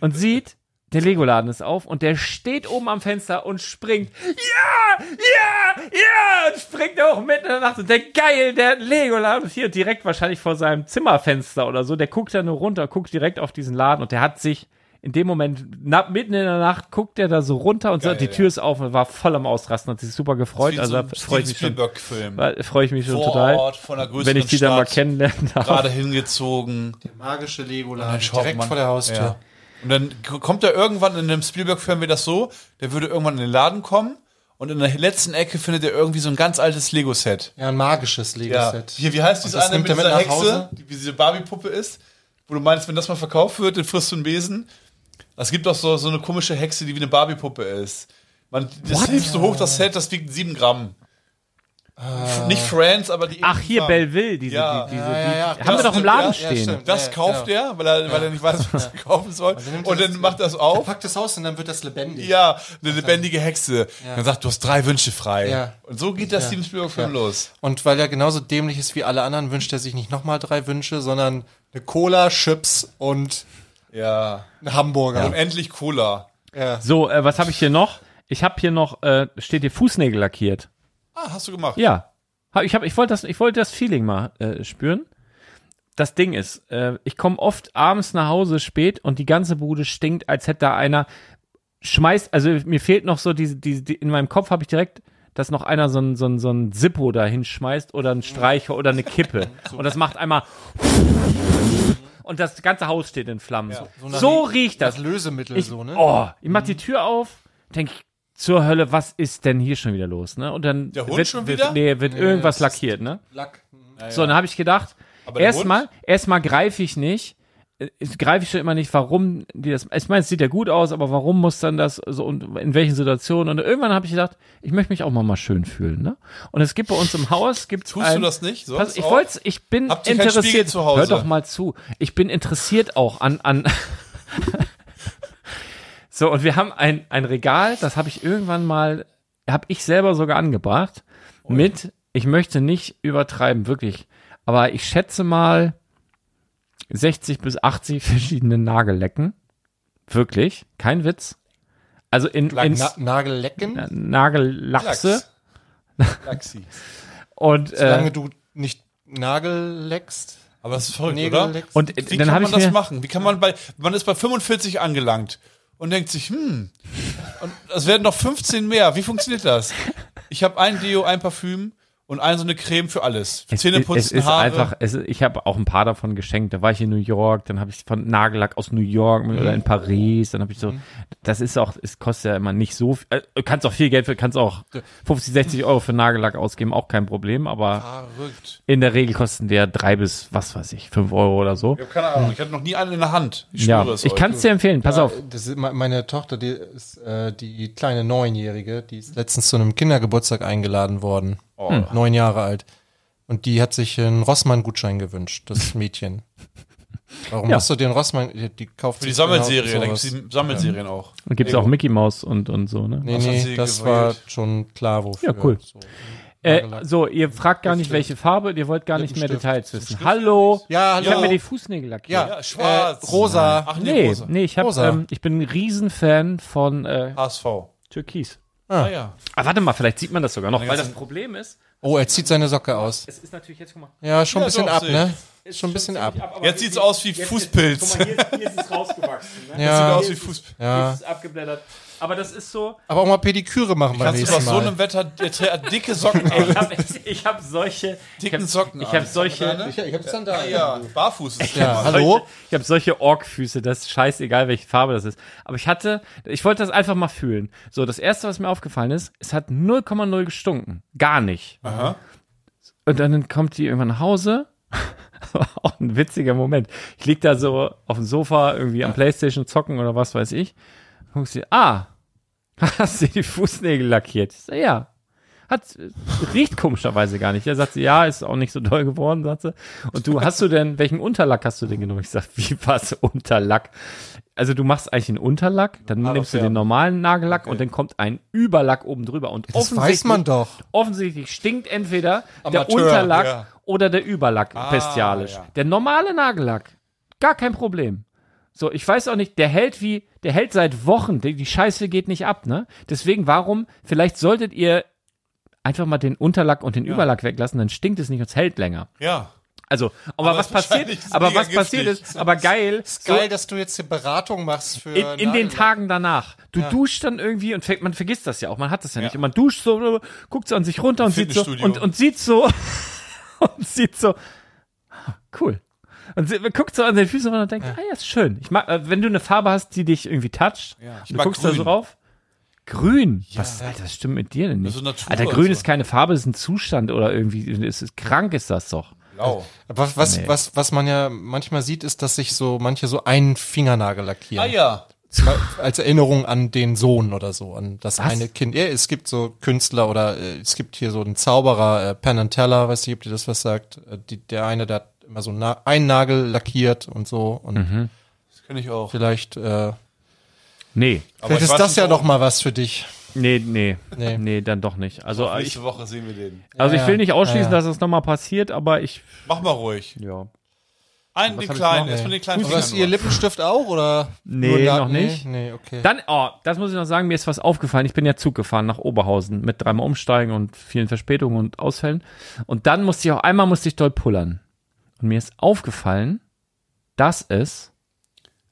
und sieht, der Lego-Laden ist auf und der steht oben am Fenster und springt. Ja, ja, ja! Und springt auch mitten in der Nacht und denkt, geil, der Lego-Laden ist hier direkt wahrscheinlich vor seinem Zimmerfenster oder so. Der guckt da nur runter, guckt direkt auf diesen Laden und der hat sich in dem Moment, na, mitten in der Nacht, guckt der da so runter und Geil, die ja. Tür ist auf und war voll am Ausrasten, hat sich super gefreut. Wie Also so freue ich mich schon. Freue ich mich schon Vor total. Ort, von einer größeren Wenn ich die dann mal Stadt, kennenlernen darf. Gerade hingezogen. Magische Dann Legoland, schaut direkt man- vor der Haustür. Ja. Und dann kommt er irgendwann in einem Spielberg-Film wird das so, der würde irgendwann in den Laden kommen und in der letzten Ecke findet er irgendwie so ein ganz altes Lego-Set. Ja, ein magisches Ja. Lego-Set. Hier, wie heißt Und diese das eine mit mit dieser Hexe, Hause? die wie diese Barbie-Puppe ist, wo du meinst, wenn das mal verkauft wird, dann frisst du einen Besen. Es gibt auch so, so eine komische Hexe, die wie eine Barbie-Puppe ist. Man, das hebst du hoch, das Set, das wiegt sieben Gramm. Nicht Friends, aber die Ach, hier. Belleville, diese, Ja. die, diese, Ja, ja, ja. die haben wir Das doch im Laden stehen. Das Ja, kauft er, weil er, weil er nicht weiß, was er kaufen soll. Und dann das- macht er es Er auf. packt das aus und dann wird das lebendig. Ja, eine lebendige Hexe. Dann sagt, du hast drei Wünsche frei. Ja. Und so geht der Steven Spielberg-Film los. Und weil er genauso dämlich ist wie alle anderen, wünscht er sich nicht nochmal drei Wünsche, sondern eine Cola, Chips und Ja. einen Hamburger. Unendlich Cola. Ja. So, äh, was habe ich hier noch? Ich habe hier noch, äh, steht hier Fußnägel lackiert. Ah, hast du gemacht. Ja. Ich, hab, ich wollte das, ich wollte das Feeling mal äh, spüren. Das Ding ist, äh, ich komme oft abends nach Hause spät und die ganze Bude stinkt, als hätte da einer schmeißt, also mir fehlt noch so diese, diese die, in meinem Kopf habe ich direkt, dass noch einer so ein, so ein, so ein Zippo da hinschmeißt oder ein Streicher oder eine Kippe. Und das macht einmal und das ganze Haus steht in Flammen. So, nach- riecht das. Das Lösemittel Ich, so, ne? Oh, ich mach die Tür auf, denk ich, zur Hölle, was ist denn hier schon wieder los, ne? Und dann Der Hund wird, schon wird, wieder? nee, wird irgendwas das ist- lackiert, ne? Lack. So, dann habe ich gedacht, erstmal, erstmal greife ich nicht, äh, greife ich schon immer nicht, warum die das, ich meine, es sieht ja gut aus, aber warum muss dann das so und in welchen Situationen? Und irgendwann habe ich gedacht, ich möchte mich auch mal mal schön fühlen, ne? Und es gibt bei uns im Haus, gibt's Tust ein, du das nicht? Pass, ich wollte, ich bin interessiert. zu Hause? Hör doch mal zu. Ich bin interessiert auch an an. so und wir haben ein ein Regal, das habe ich irgendwann mal, habe ich selber sogar angebracht mit. Ich möchte nicht übertreiben, wirklich, aber ich schätze mal 60 bis 80 verschiedene Nagellecken. Wirklich, kein Witz. Also in, in Na Nagellecken? Nagellachse Lachs. Lachsi. und Solange äh, du nicht Nagel leckst. Aber das ist verrückt, Nägel oder? leckst. und Wie dann kann man ich das machen? Wie kann man bei, man ist bei 45 angelangt und denkt sich, hm, und es werden noch 15 mehr. Wie funktioniert das? Ich habe ein Deo, ein Parfüm und ein so eine Creme für alles. Für Es, Zähne es ist Haare. einfach, es, ist- ich habe auch ein paar davon geschenkt. Da war ich in New York, dann habe ich von Nagellack aus New York oder in Paris, dann habe ich so, das ist auch, es kostet ja immer nicht so viel, äh, du kannst auch viel Geld für, kannst auch 50, 60 Euro für Nagellack ausgeben, auch kein Problem, aber Verrückt. in der Regel kosten der drei bis, was weiß ich, fünf Euro oder so. Ich habe keine Ahnung. Ich hatte noch nie einen in der Hand. Ich Ja, es ich kann es dir empfehlen, pass Ja, auf. Das ist, me- meine Tochter, die ist äh, die kleine Neunjährige, die ist letztens zu einem Kindergeburtstag eingeladen worden. Oh. Hm. Neun Jahre alt. Und die hat sich einen Rossmann-Gutschein gewünscht, das Mädchen. Warum Ja. hast du den Rossmann? Die, die kauft Für die sich Sammelserie, da genau gibt's sowas. die Sammelserien auch. Dann gibt's auch Mickey Mouse und, und so, ne? Nee, Was nee, das gewählt? war schon klar, wofür. Ja, cool. So. Äh, so, ihr fragt gar nicht, welche Farbe, ihr wollt gar nicht mehr. Details wissen. Hallo? Ja, Ich hallo. habe mir die Fußnägel lackiert. Ja, Ja, schwarz. Äh, rosa. Ach nee, Nee, rosa. nee, ich hab, Rosa. ähm, ich bin ein Riesenfan von äh, HSV. Türkis. Ah, ja. Ah, warte mal, vielleicht sieht man das sogar noch, weil das Problem ist, Oh, er zieht seine Socke aus. es ist natürlich jetzt, guck mal, Ja, schon ein Ja, bisschen doch, ab, ne? Ist schon ein bisschen ab. Jetzt sieht's aus wie Fußpilz. Guck mal, hier, hier ist es rausgewachsen. Ne? Sieht Ja, aus wie Fußpilz. Hier ja. ist es abgeblättert. Aber das ist so, Aber auch mal Pediküre machen beim Kannst du bei nächsten so Mal. einem Wetter dicke Socken ich an? habe ich hab solche, ich Dicken hab, Socken ich habe solche, Sandalen? ich hab Sandalen. Ja, barfuß ist Ja, solche, hallo? ich habe solche Orkfüße, das ist scheißegal, welche Farbe das ist. Aber ich hatte, ich wollte das einfach mal fühlen. So, das erste, was mir aufgefallen ist, es hat 0,0 gestunken. Gar nicht. Aha. Und dann kommt die irgendwann nach Hause. auch ein witziger Moment. Ich lieg da so auf dem Sofa, irgendwie am Playstation zocken oder was weiß ich. Guckst du, ah, hast du die Fußnägel lackiert? Ich so, ja. Hat, riecht komischerweise gar nicht. Er sagt sie, ja, ist auch nicht so doll geworden, sagt sie. Und du, hast du denn, welchen Unterlack hast du denn genommen? Ich sag, wie was, Unterlack? Also du machst eigentlich einen Unterlack, dann Aber nimmst du färben. den normalen Nagellack und dann kommt ein Überlack oben drüber. Und Das weiß man doch. offensichtlich stinkt entweder der Amateur, Unterlack ja. oder der Überlack Ah, bestialisch. ja. Der normale Nagellack, gar kein Problem. So, ich weiß auch nicht, der hält wie, der hält seit Wochen, die, die Scheiße geht nicht ab, ne? Deswegen, warum, vielleicht solltet ihr einfach mal den Unterlack und den Überlack weglassen, dann stinkt es nicht und es hält länger. Ja. Also, aber, Aber was ist passiert, aber was passiert ist, aber geil, so, Geil, dass du jetzt die Beratung machst für in, in den. Tagen danach. Du duschst dann irgendwie und man vergisst das ja auch, man hat das ja nicht. Ja. Und man duscht so, guckt so an sich runter und sieht so, und, und sieht so, und sieht so, ah, cool. Und sie, man guckt so an den Füßen und denkt, ah ja, ist schön. Ich mag, äh, wenn du eine Farbe hast, die dich irgendwie toucht, Ja, du guckst da so grün. rauf. Grün. Was, Alter, was stimmt mit dir denn nicht? so Alter, grün so. ist keine Farbe, ist ein Zustand oder irgendwie, ist, ist krank ist das doch. Blau. Was, was, Nee. was, was man ja manchmal sieht, ist, dass sich so manche so einen Fingernagel lackieren. Ah ja. Als Erinnerung an den Sohn oder so, an das Was? eine Kind. Ja, es gibt so Künstler oder äh, es gibt hier so einen Zauberer, äh, Penn and Teller, weiß nicht, ob dir das was sagt. Äh, die, der eine, der hat immer so na einen Nagel lackiert und so. Und Das kenne ich auch. vielleicht, äh, Nee. Aber vielleicht ich ist das ja noch mal was für dich. Nee, nee. Nee. Nee, dann doch nicht. Also, ich, Nächste Woche sehen wir den. also ich Ja, will nicht ausschließen, ja, ja. dass das nochmal passiert, aber ich, Mach mal ruhig. ja. Einen, Was den hab ich kleinen, noch? erstmal den kleinen Aber ist ihr nur. Lippenstift auch oder? Nee, nur noch nicht. Nee, nee, okay. Dann, oh, das muss ich noch sagen, mir ist was aufgefallen. Ich bin ja Zug gefahren nach Oberhausen mit dreimal Umsteigen und vielen Verspätungen und Ausfällen. Und dann musste ich auch einmal musste ich doll pullern. Und mir ist aufgefallen, dass es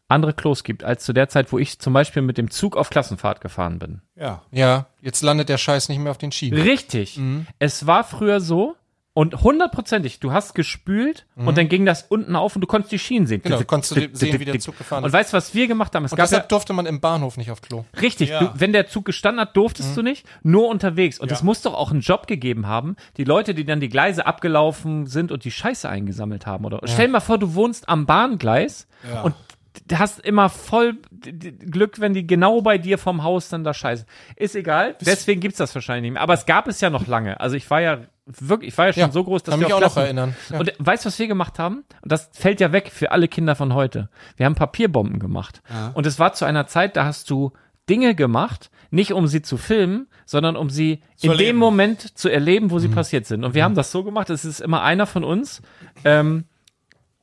andere Klos gibt, als zu der Zeit, wo ich zum Beispiel mit dem Zug auf Klassenfahrt gefahren bin. Ja. ja, jetzt landet der Scheiß nicht mehr auf den Schienen. Richtig. Es war früher so und hundertprozentig, du hast gespült und dann ging das unten auf und du konntest die Schienen sehen. Genau, Tick, konntest du sehen, wie der. Zug gefahren Und ist. weißt du, was wir gemacht haben? Es Und gab ja, deshalb durfte man im Bahnhof nicht auf Klo. Richtig, Ja. du, wenn der Zug gestanden hat, durftest du nicht, nur unterwegs. Und es muss doch auch einen Job gegeben haben, die Leute, die dann die Gleise abgelaufen sind und die Scheiße eingesammelt haben. Oder stell dir mal vor, du wohnst am Bahngleis Ja. und du hast immer voll Glück, wenn die genau bei dir vom Haus dann da scheiße. Ist egal, deswegen gibt's das wahrscheinlich nicht mehr. Aber es gab es ja noch lange. Also ich war ja wirklich, ich war ja schon Ja, so groß, dass kann wir mich auf auch noch erinnern. Ja. Und weißt du, was wir gemacht haben? Und das fällt ja weg für alle Kinder von heute. Wir haben Papierbomben gemacht. Und es war zu einer Zeit, da hast du Dinge gemacht, nicht um sie zu filmen, sondern um sie in dem erleben. Moment zu erleben, wo Mhm. sie passiert sind. Und wir haben das so gemacht, es ist immer einer von uns, ähm,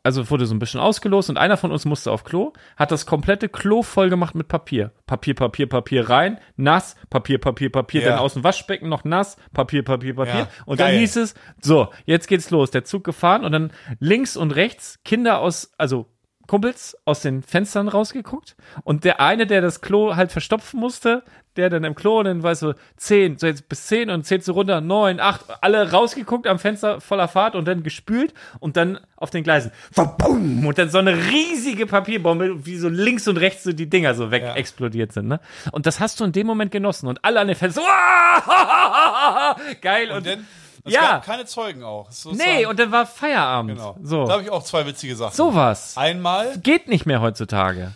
also wurde so ein bisschen ausgelost und einer von uns musste auf Klo, hat das komplette Klo voll gemacht mit Papier. Papier, Papier, Papier rein, nass, Papier, Papier, Papier, Ja. dann aus dem Waschbecken noch nass, Papier, Papier, Papier. Ja, und dann geil. hieß es, so, jetzt geht's los, der Zug gefahren und dann links und rechts Kinder aus, also Kumpels aus den Fenstern rausgeguckt und der eine, der das Klo halt verstopfen musste, der dann im Klo und dann weißt du, zehn, so jetzt bis zehn und zählt so runter, neun, acht, alle rausgeguckt am Fenster voller Fahrt und dann gespült und dann auf den Gleisen, Verbum! und dann so eine riesige Papierbombe, wie so links und rechts so die Dinger so weg explodiert sind, ne? Und das hast du in dem Moment genossen und alle an den Fenstern, "Uah!" geil und, Und dann, es ja. gab keine Zeugen auch. Es nee, und dann war Feierabend. genau. So. Da habe ich auch zwei witzige Sachen. Sowas. Einmal, Geht nicht mehr heutzutage.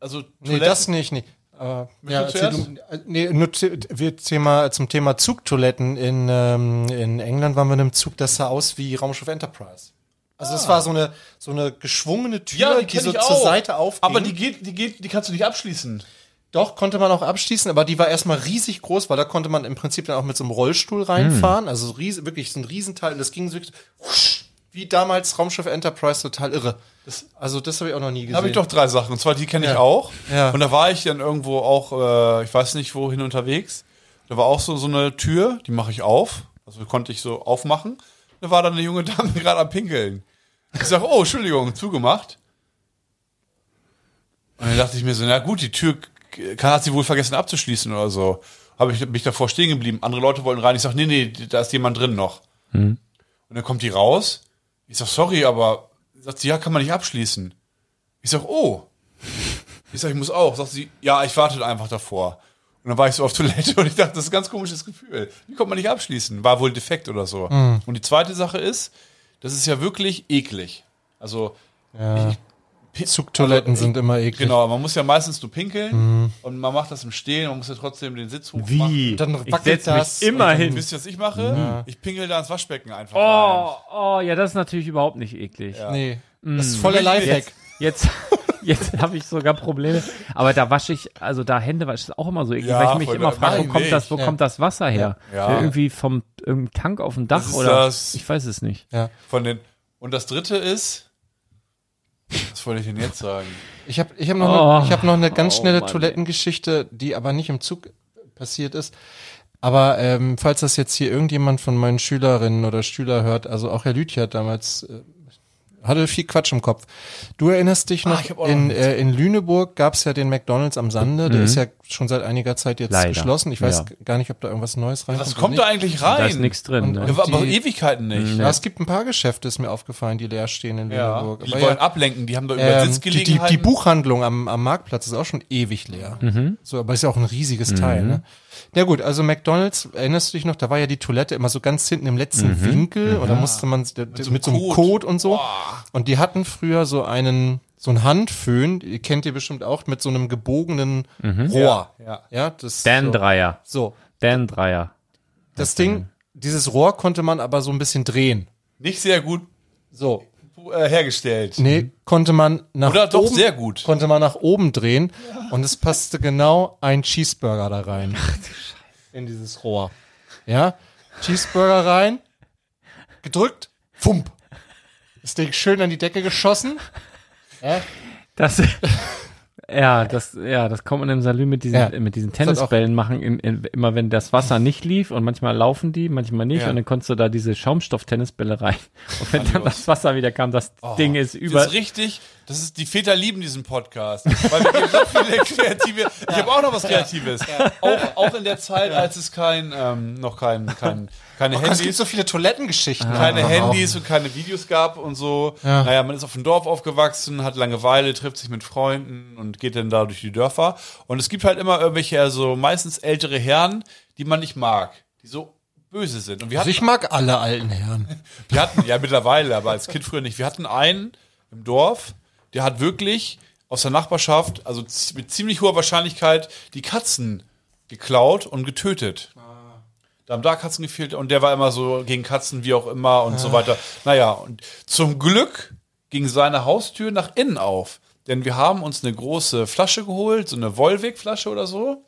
also Nee, Toiletten- das nicht. Nee. Aber, ja, du erzähl zuerst? du, äh, nee, nur wir Thema, zum Thema Zugtoiletten in, ähm, in England waren wir in einem Zug, das sah aus wie Raumschiff Enterprise. Also das war so eine, so eine geschwungene Tür, die, kenn so zur auch. Seite aufging. Aber die geht, die geht, die kannst du nicht abschließen. Doch, konnte man auch abschließen, aber die war erstmal riesig groß, weil da konnte man im Prinzip dann auch mit so einem Rollstuhl reinfahren. Also so ries wirklich so ein Riesenteil und das ging so wie damals Raumschiff Enterprise, total irre. Das, also das habe ich auch noch nie gesehen. Da habe ich doch drei Sachen. Und zwar, die kenne ich Ja. auch. Ja. Und da war ich dann irgendwo auch, äh, ich weiß nicht wohin unterwegs. Da war auch so, so eine Tür, die mache ich auf. Also konnte ich so aufmachen. Da war dann eine junge Dame gerade am Pinkeln. Ich sage, oh, Entschuldigung, zugemacht. Und dann dachte ich mir so, na gut, die Tür kann, hat sie wohl vergessen abzuschließen oder so. Habe ich mich davor stehen geblieben. Andere Leute wollten rein. Ich sage, nee, nee, da ist jemand drin noch. Und dann kommt die raus. Ich sag, sorry, aber sagt sie, ja, kann man nicht abschließen. Ich sag, oh. Ich sag, ich muss auch. Sagt sie, ja, ich warte einfach davor. Und dann war ich so auf Toilette und ich dachte, das ist ein ganz komisches Gefühl. Wie kommt man nicht abschließen? War wohl defekt oder so. Und die zweite Sache ist, das ist ja wirklich eklig. Also, Zugtoiletten Also, sind immer eklig. genau, man muss ja meistens nur pinkeln und man macht das im Stehen, man muss ja trotzdem den Sitz hochmachen. Wie? Dann ich wackelt mich das immer und dann hin. Wisst ihr, was ich mache? Ich pinkel da ins Waschbecken einfach Oh, rein. oh, ja, das ist natürlich überhaupt nicht eklig. Nee, das ist voller Lifehack. Jetzt, jetzt habe ich sogar Probleme. Aber da wasche ich, also da Hände wasche ist auch immer so eklig, Ja, weil ich mich immer frage, wo kommt das, wo nicht. kommt das Wasser her? Ja. Irgendwie vom Tank auf dem Dach oder? das- Ich weiß es nicht. Ja. Von den, und das dritte ist, was wollte ich denn jetzt sagen? Ich habe ich hab noch, Oh. eine, ich hab noch eine ganz Oh, schnelle Mann, Toilettengeschichte, die aber nicht im Zug passiert ist. Aber ähm, falls das jetzt hier irgendjemand von meinen Schülerinnen oder Schüler hört, also auch Herr Lüthi hat damals äh, hatte viel Quatsch im Kopf. Du erinnerst dich noch, Ah, noch in, einen äh, in Lüneburg gab's ja den McDonalds am Sande, der ist ja schon seit einiger Zeit jetzt Mhm. Leider. geschlossen. Ich weiß Ja. gar nicht, ob da irgendwas Neues reinkommt. Was kommt nicht. da eigentlich rein? Da ist nichts drin. Und- ne? Aber die- Ewigkeiten nicht. Ja, es gibt ein paar Geschäfte, ist mir aufgefallen, die leer stehen in Ja, Lüneburg. die Aber wollen ja, ablenken, die haben da über Ähm, die, die, Sitzgelegenheiten. die Buchhandlung am, am Marktplatz ist auch schon ewig leer. Mhm. So, aber ist ja auch ein riesiges Teil, ne? Ja gut, also McDonalds, erinnerst du dich noch, da war ja die Toilette immer so ganz hinten im letzten Mhm. Winkel und da musste man mit so, mit so einem Code. Code und so. Und die hatten früher so einen, so einen Handföhn, die kennt ihr bestimmt auch, mit so einem gebogenen Rohr. ja. Ja, das Dan so. Dreier. so. Dan Dreier. Das Ding, dieses Rohr konnte man aber so ein bisschen drehen. Nicht sehr gut So. äh, hergestellt. Nee, konnte man nach Oder doch oben, sehr gut. konnte man nach oben drehen und es passte genau ein Cheeseburger da rein. In dieses Rohr. Ja, Cheeseburger rein, gedrückt, fump. Das Ding schön an die Decke geschossen. Das, ja, das, ja, das kommt man im Salon mit diesen, Ja. mit diesen Das Tennisbällen machen, in, in, immer wenn das Wasser nicht lief und manchmal laufen die, manchmal nicht Ja. und dann konntest du da diese Schaumstoff-Tennisbälle rein. Und wenn dann das Wasser wieder kam, das Ding ist Das über, ist richtig. Das ist, die Väter lieben diesen Podcast. Weil wir geben so viele kreative. Ich habe auch noch was Kreatives. Auch, auch in der Zeit, als es kein, ähm, noch kein, kein, keine es gibt Handys, so viele Toilettengeschichten. keine einfach Handys und keine Videos gab und so. Naja, man ist auf dem Dorf aufgewachsen, hat Langeweile, trifft sich mit Freunden und geht dann da durch die Dörfer. Und es gibt halt immer irgendwelche, also meistens ältere Herren, die man nicht mag, die so böse sind. Und wir hatten Also ich mag alle alten Herren. wir hatten, ja mittlerweile, aber als Kind früher nicht. Wir hatten einen im Dorf, der hat wirklich aus der Nachbarschaft, also mit ziemlich hoher Wahrscheinlichkeit, die Katzen geklaut und getötet. Da haben da Katzen gefehlt und der war immer so gegen Katzen, wie auch immer und so weiter. Naja, und zum Glück ging seine Haustür nach innen auf. Denn wir haben uns eine große Flasche geholt, so eine Volvic-Flasche oder so,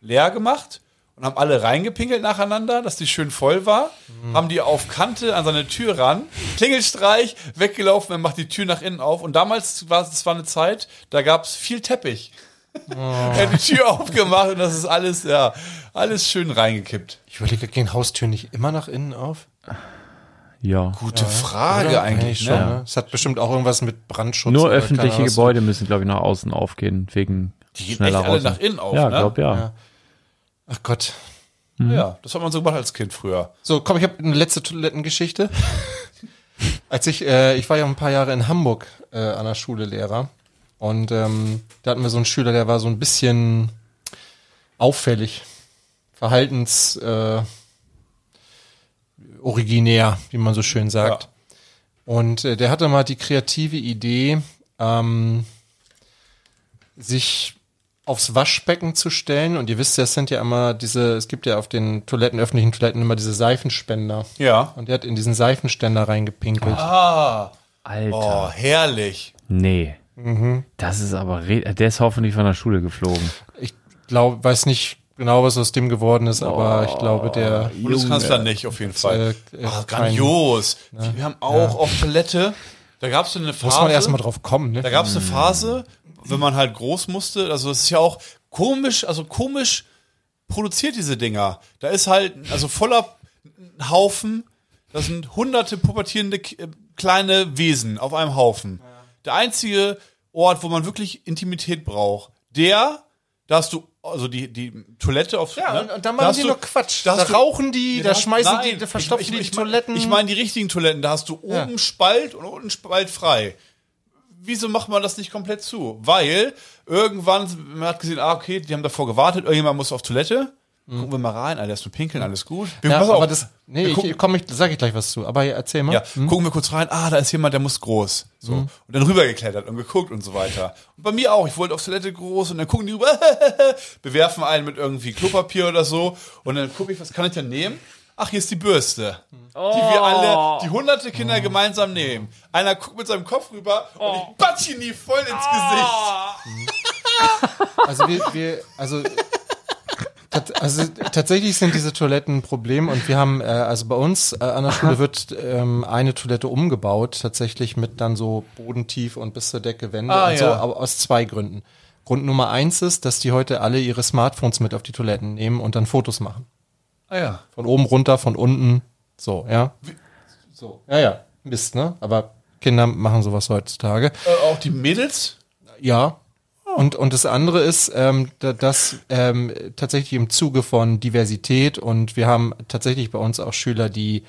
leer gemacht und haben alle reingepinkelt nacheinander, dass die schön voll war, haben die auf Kante an seine Tür ran, Klingelstreich, weggelaufen, er macht die Tür nach innen auf und damals war es war eine Zeit, da gab es viel Teppich. Er hat die Tür aufgemacht und das ist alles, ja, alles schön reingekippt. Ich überlege, gehen Haustüren nicht immer nach innen auf? Ja. Gute Frage Oder? eigentlich, schon. ne? Ne? Es hat bestimmt auch irgendwas mit Brandschutz. Nur öffentliche. Gebäude müssen, glaube ich, nach außen aufgehen, wegen Die gehen schneller echt alle nach innen auf, Ja, ne? glaub ja. Ja. Ach Gott. Ja, das hat man so gemacht als Kind früher. So, komm, ich habe eine letzte Toilettengeschichte. Als ich, äh, ich war ja ein paar Jahre in Hamburg äh, an der Schule Lehrer und ähm, da hatten wir so einen Schüler, der war so ein bisschen auffällig, verhaltens äh, originär, wie man so schön sagt. Und äh, der hatte mal die kreative Idee, ähm, sich aufs Waschbecken zu stellen. Und ihr wisst ja, es sind ja immer diese, es gibt ja auf den Toiletten, öffentlichen Toiletten immer diese Seifenspender. Ja. Und der hat in diesen Seifenständer reingepinkelt. Ah, Alter. oh, herrlich. Nee. Mhm. Das ist aber, re- der ist hoffentlich von der Schule geflogen. Ich glaube, weiß nicht genau, was aus dem geworden ist, aber ich glaube, der Bundeskanzler nicht, auf jeden Fall. äh, Ah, kein- grandios. Wir haben auch auf Toilette, da gab es eine Phase. muss man erstmal drauf kommen, ne? Da gab es eine Phase, wenn man halt groß musste. Also es ist ja auch komisch, also komisch produziert diese Dinger. Da ist halt also voller Haufen. Das sind hunderte pubertierende äh, kleine Wesen auf einem Haufen. Der einzige Ort, wo man wirklich Intimität braucht, der, da hast du also die die Toilette auf Ja, ne? und, Da machen hast die du- nur Quatsch. da Da, du- rauchen die, da hast- schmeißen nein, die, da verstopfen ich, die ich, die Toiletten. Ich meine die richtigen Toiletten, da hast du oben Ja. Spalt und unten Spalt frei. Wieso macht man das nicht komplett zu? Weil irgendwann, man hat gesehen, ah, okay, die haben davor gewartet, irgendjemand muss auf Toilette. Gucken wir mal rein, alles nur pinkeln, alles gut. Wir, Mhm. ja, pass auf, aber das, nee, wir ich, gucken, komm, ich, sag ich gleich was zu, aber erzähl mal. ja, gucken wir kurz rein, ah, da ist jemand, der muss groß. So. Mhm. Und dann rübergeklettert und geguckt und so weiter. Und bei mir auch, ich wollte auf Toilette groß und dann gucken die rüber, bewerfen einen mit irgendwie Klopapier oder so. Und dann gucke ich, was kann ich denn nehmen? Ach, hier ist die Bürste. Die wir alle, die hunderte Kinder gemeinsam nehmen. Einer guckt mit seinem Kopf rüber und ich batsch ihn nie voll ins Gesicht. Also wir, wir also, also tatsächlich sind diese Toiletten ein Problem und wir haben, äh, also bei uns äh, an der Schule wird ähm, eine Toilette umgebaut, tatsächlich mit dann so bodentief und bis zur Decke Wände Ah, und so, ja. aber aus zwei Gründen. Grund Nummer eins ist, dass die heute alle ihre Smartphones mit auf die Toiletten nehmen und dann Fotos machen. Ah ja. Von oben runter, von unten, so, ja. So, ja, ja, Mist, ne? Aber Kinder machen sowas heutzutage. Äh, auch die Mädels? Ja. Und, und das andere ist, ähm, da- dass ähm, tatsächlich im Zuge von Diversität und wir haben tatsächlich bei uns auch Schüler, die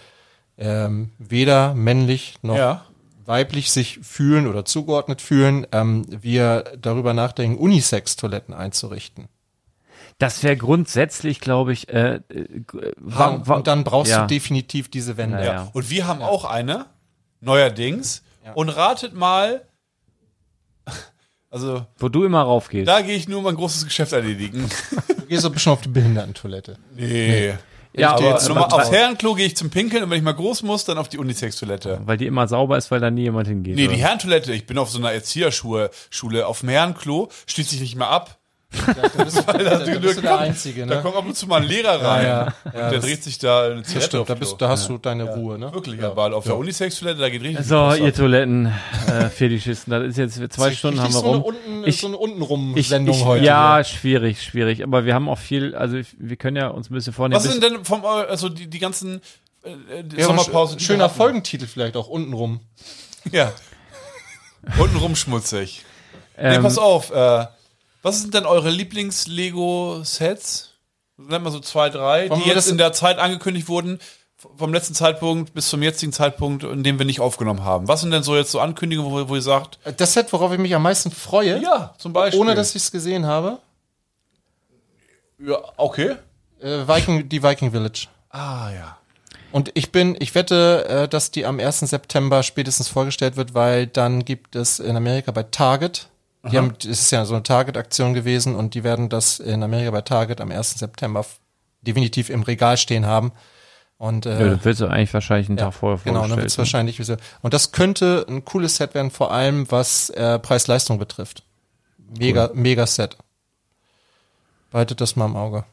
ähm, weder männlich noch Ja. weiblich sich fühlen oder zugeordnet fühlen, ähm, wir darüber nachdenken, Unisex-Toiletten einzurichten. Das wäre grundsätzlich, glaube ich, äh, äh, wa- wa- und dann brauchst ja. du definitiv diese Wände. Ja. Und wir haben auch eine, neuerdings. Und ratet mal, also wo du immer raufgehst. da gehe ich nur mein großes Geschäft erledigen. Du gehst so ein bisschen auf die Behindertentoilette. Nee. ja, geh aber, jetzt Nochmal aber, aufs Herrenklo gehe ich zum Pinkeln und wenn ich mal groß muss, dann auf die Unisex-Toilette. weil die immer sauber ist, weil da nie jemand hingeht. Nee, oder? die Herrentoilette, ich bin auf so einer Erzieherschule Schule auf dem Herrenklo, schließt sich nicht mehr ab. Da bist, du- da, da bist du der Einzige, Da ne? kommt ab und zu mal ein Lehrer rein. ja. und Ja, der das- dreht sich da eine Zigarette stimmt, auf da, bist, da hast du deine Ruhe, ne? Wirklich, aber auf der Unisex-Toilette, da geht richtig So, ihr Wasser. Toiletten, äh, Fetischisten, das ist jetzt zwei Stunden haben wir so eine rum. unten, Ich- so eine untenrum Ich, Sendung ich, heute. ja, schwierig, schwierig. Aber wir haben auch viel, also ich, wir können ja uns ein bisschen vornehmen. Was sind denn vom, also die, die ganzen äh, äh, die Ja, Sommerpause? sch- die Schöner? Folgentitel vielleicht auch untenrum. Ja. Untenrum schmutzig. Nee, ähm, pass auf, äh, was sind denn eure Lieblings-Lego-Sets? Nennt mal so zwei, drei, Wollen die jetzt in der Zeit angekündigt wurden, vom letzten Zeitpunkt bis zum jetzigen Zeitpunkt, in dem wir nicht aufgenommen haben. Was sind denn so jetzt so Ankündigungen, wo, wo ihr sagt, Das Set, worauf ich mich am meisten freue, ja, zum Beispiel. ohne dass ich es gesehen habe, Ja, okay. äh, Viking, die Viking Village. Ah, ja. Und ich bin, ich wette, äh, dass die am 1. September spätestens vorgestellt wird, weil dann gibt es in Amerika bei Target, die haben, es ist ja so eine Target-Aktion gewesen und die werden das in Amerika bei Target am 1. September definitiv im Regal stehen haben. Und äh, ja, das wird so eigentlich wahrscheinlich einen Tag vorher Genau, dann wird es wahrscheinlich. so- Und das könnte ein cooles Set werden, vor allem was äh, Preis-Leistung betrifft. Mega, mega Set. Behaltet das mal im Auge.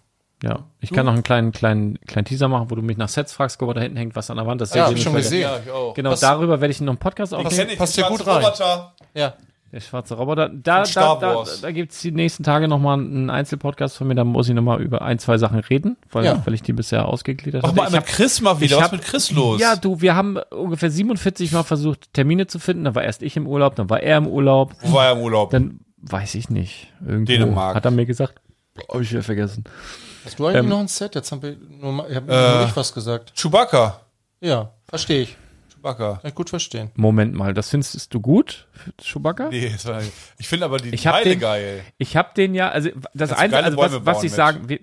Ja, ich kann noch einen kleinen, kleinen, kleinen Teaser machen, wo du mich nach Sets fragst, guck mal, da hinten hängt was an der Wand. Das Ja, hab ich schon gesehen. Ja, ich auch. Genau, Was- darüber werde ich noch einen Podcast aufnehmen. Passt ja gut rein. Roboter. Ja. Der schwarze Roboter. Da, da, da, da gibt's die nächsten Tage nochmal einen Einzelpodcast von mir, da muss ich nochmal über ein, zwei Sachen reden, weil, Ja. weil ich die bisher ausgegliedert Mach hatte. mal Ich mit hab- Chris mal wieder. ich Was hab- mit Chris los? Ja, du, wir haben ungefähr 47 Mal versucht, Termine zu finden. Dann war erst ich im Urlaub, dann war er im Urlaub. Wo war er im Urlaub? Dann weiß ich nicht. Irgendwo Dänemark. hat er mir gesagt. Hab ich wieder vergessen. Hast du eigentlich Ähm, noch ein Set? Jetzt haben wir nur mal, ich habe Äh. nur ich was gesagt. Chewbacca. Ja, verstehe ich. Chewbacca. Kann ich gut verstehen. Moment mal, das findest du gut, Chewbacca? Nee, das war, ich finde aber die Ich Teile den- geil. Ich habe den ja, also das geile also was, was ich mit. sagen, wir,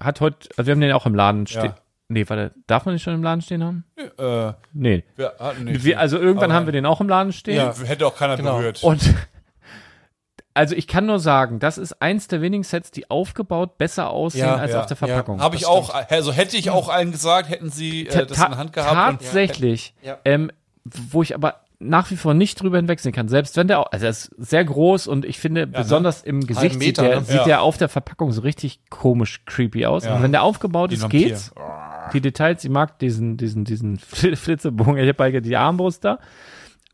hat heute, also wir haben den auch im Laden stehen. Ja. Nee, warte, darf man den schon im Laden stehen haben? Äh, Nee. wir hatten nicht. Wir, also irgendwann Aber- haben wir den auch im Laden stehen. Ja. Hätte auch keiner Genau. berührt. Und also ich kann nur sagen, das ist eins der wenigen Sets, die aufgebaut besser aussehen Ja, als ja, auf der Verpackung. Habe ich Das auch, also hätte ich auch allen gesagt, hätten sie äh, das in der Hand gehabt. und- tatsächlich, Ja. ähm, wo ich aber nach wie vor nicht drüber hinwegsehen kann, selbst wenn der, auch- also er ist sehr groß und ich finde, besonders im Gesicht sieht, Meter, der, ne? sieht Ja. der auf der Verpackung so richtig komisch creepy aus. Ja. Und wenn der aufgebaut ein ist, Vampir. geht's. Die Details, ich mag diesen, diesen, diesen Fl- Flitzebogen, ich habe die Armbrust da.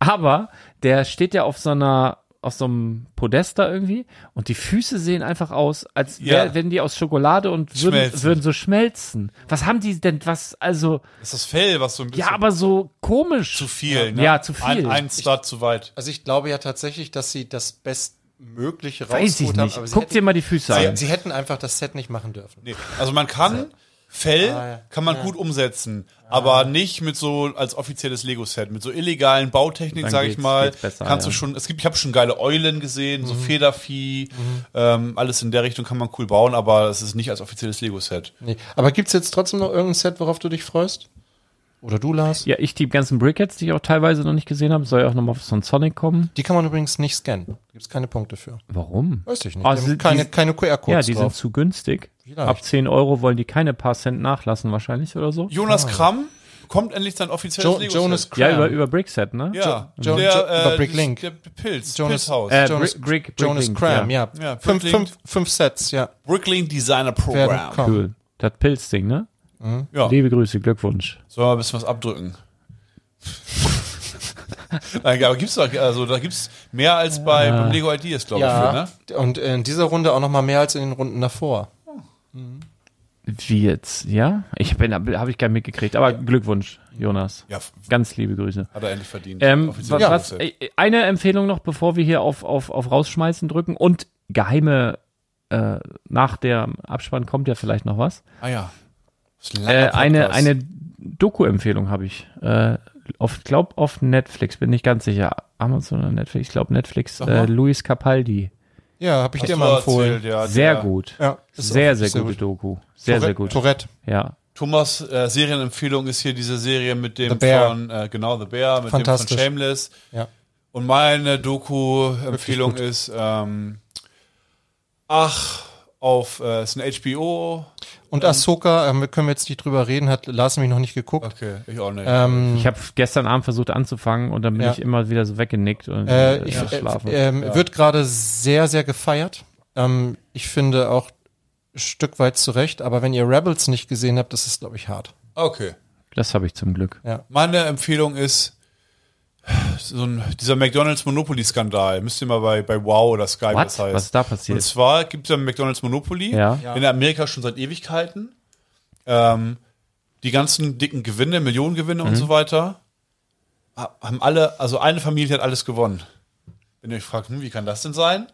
Aber der steht ja auf so einer, auf so einem Podest da irgendwie und die Füße sehen einfach aus, als wär, Ja. wenn die aus Schokolade und würden, Schmelzen. würden so schmelzen. Was haben die denn, was, also, Das ist das Fell, was so ein bisschen ja, aber so komisch. zu viel. Ne? Ja, zu viel. Ein, ein Star zu weit. Also ich glaube ja tatsächlich, dass sie das Bestmögliche Weiß ich rausgeholt haben. nicht. aber sie Guck hätten, dir mal die Füße sie, an. sie hätten einfach das Set nicht machen dürfen. Nee. Also man kann Fell Ah, ja. kann man gut umsetzen, aber nicht mit so als offizielles Lego-Set, mit so illegalen Bautechnik, Dann sag ich mal. besser, kannst ja. du schon. Es gibt, ich habe schon geile Eulen gesehen, Mhm. so Federvieh, ähm, alles in der Richtung kann man cool bauen, aber es ist nicht als offizielles Lego-Set. Nee. Aber gibt's jetzt trotzdem noch irgendein Set, worauf du dich freust? Oder du, Lars? Ja, ich die ganzen Brickheads, die ich auch teilweise noch nicht gesehen habe, soll ja auch nochmal auf so ein Sonic kommen. Die kann man übrigens nicht scannen. Gibt's keine Punkte für. Warum? Weiß ich nicht. Ah, Die keine, die- keine QR-Codes Ja, die sind drauf. zu günstig. Vielleicht. Ab 10 Euro wollen die keine paar Cent nachlassen wahrscheinlich oder so. Jonas Kramm kommt endlich sein offizielles Jo. Jonas Cram. Ja, über, über Brickset, ne? Ja, Jo- Jo- der, äh, über Bricklink. Der Pilz, Jonas- Pilzhaus. Äh, Jonas, Brick- Brick- Jonas Cram, ja. Ja, fünf, fünf, fünf Sets, ja. Bricklink Designer Program. Cool. Das Pilzding, ne? Ja. Liebe Grüße, Glückwunsch. Sollen wir ein bisschen was abdrücken? Nein, aber gibt's doch, also da gibt's mehr als bei beim Lego Ideas, glaube ich, Ja, für, ne? und in dieser Runde auch noch mal mehr als in den Runden davor. Wie jetzt? Ja? Ich bin, habe ich gar nicht mitgekriegt. Aber Glückwunsch, Jonas. Ja, Ganz liebe Grüße. hat er endlich verdient. Ähm, was, äh, eine Empfehlung noch, bevor wir hier auf, auf, auf rausschmeißen drücken und geheime, äh, nach der Abspann kommt ja vielleicht noch was. ah ja. Äh, eine eine Doku-Empfehlung habe ich. Äh, auf, glaub auf Netflix, bin nicht ganz sicher. Amazon oder Netflix, ich glaube Netflix. Äh. Luis Capaldi. Ja, habe ich Hast dir mal empfohlen. erzählt, ja, Sehr der gut. Ja, Sehr, auch sehr gute gut. Doku. Sehr, sehr Tourette- gut. Tourette. Ja. Thomas äh, Serienempfehlung ist hier diese Serie mit dem The Bear. von äh, genau The Bear mit Fantastisch. dem von Shameless. Ja. Und meine Doku-Empfehlung ist ähm, ach auf äh, ist ein HBO. Und Ahsoka, ähm, können wir jetzt nicht drüber reden, hat Lars nämlich noch nicht geguckt. Okay, ich auch nicht. Ähm, Ich habe gestern Abend versucht anzufangen und dann bin Ja. ich immer wieder so weggenickt und äh, äh, ich, ja, äh, schlafen. ähm, Wird gerade sehr, sehr gefeiert. Ähm, ich finde auch ein Stück weit zurecht, aber wenn ihr Rebels nicht gesehen habt, das ist, glaube ich, hart. okay. das habe ich zum Glück. Meine Empfehlung ist so ein, dieser McDonalds Monopoly-Skandal. Müsst ihr mal bei, bei Wow oder Sky, What? das heißt. Was ist da Und passiert? zwar gibt es ja McDonalds Monopoly Ja. in Amerika schon seit Ewigkeiten. Ähm, die ganzen dicken Gewinne, Millionengewinne Mhm. und so weiter, ha- haben alle, also eine Familie hat alles gewonnen. Wenn ihr euch fragt, hm, wie kann das denn sein?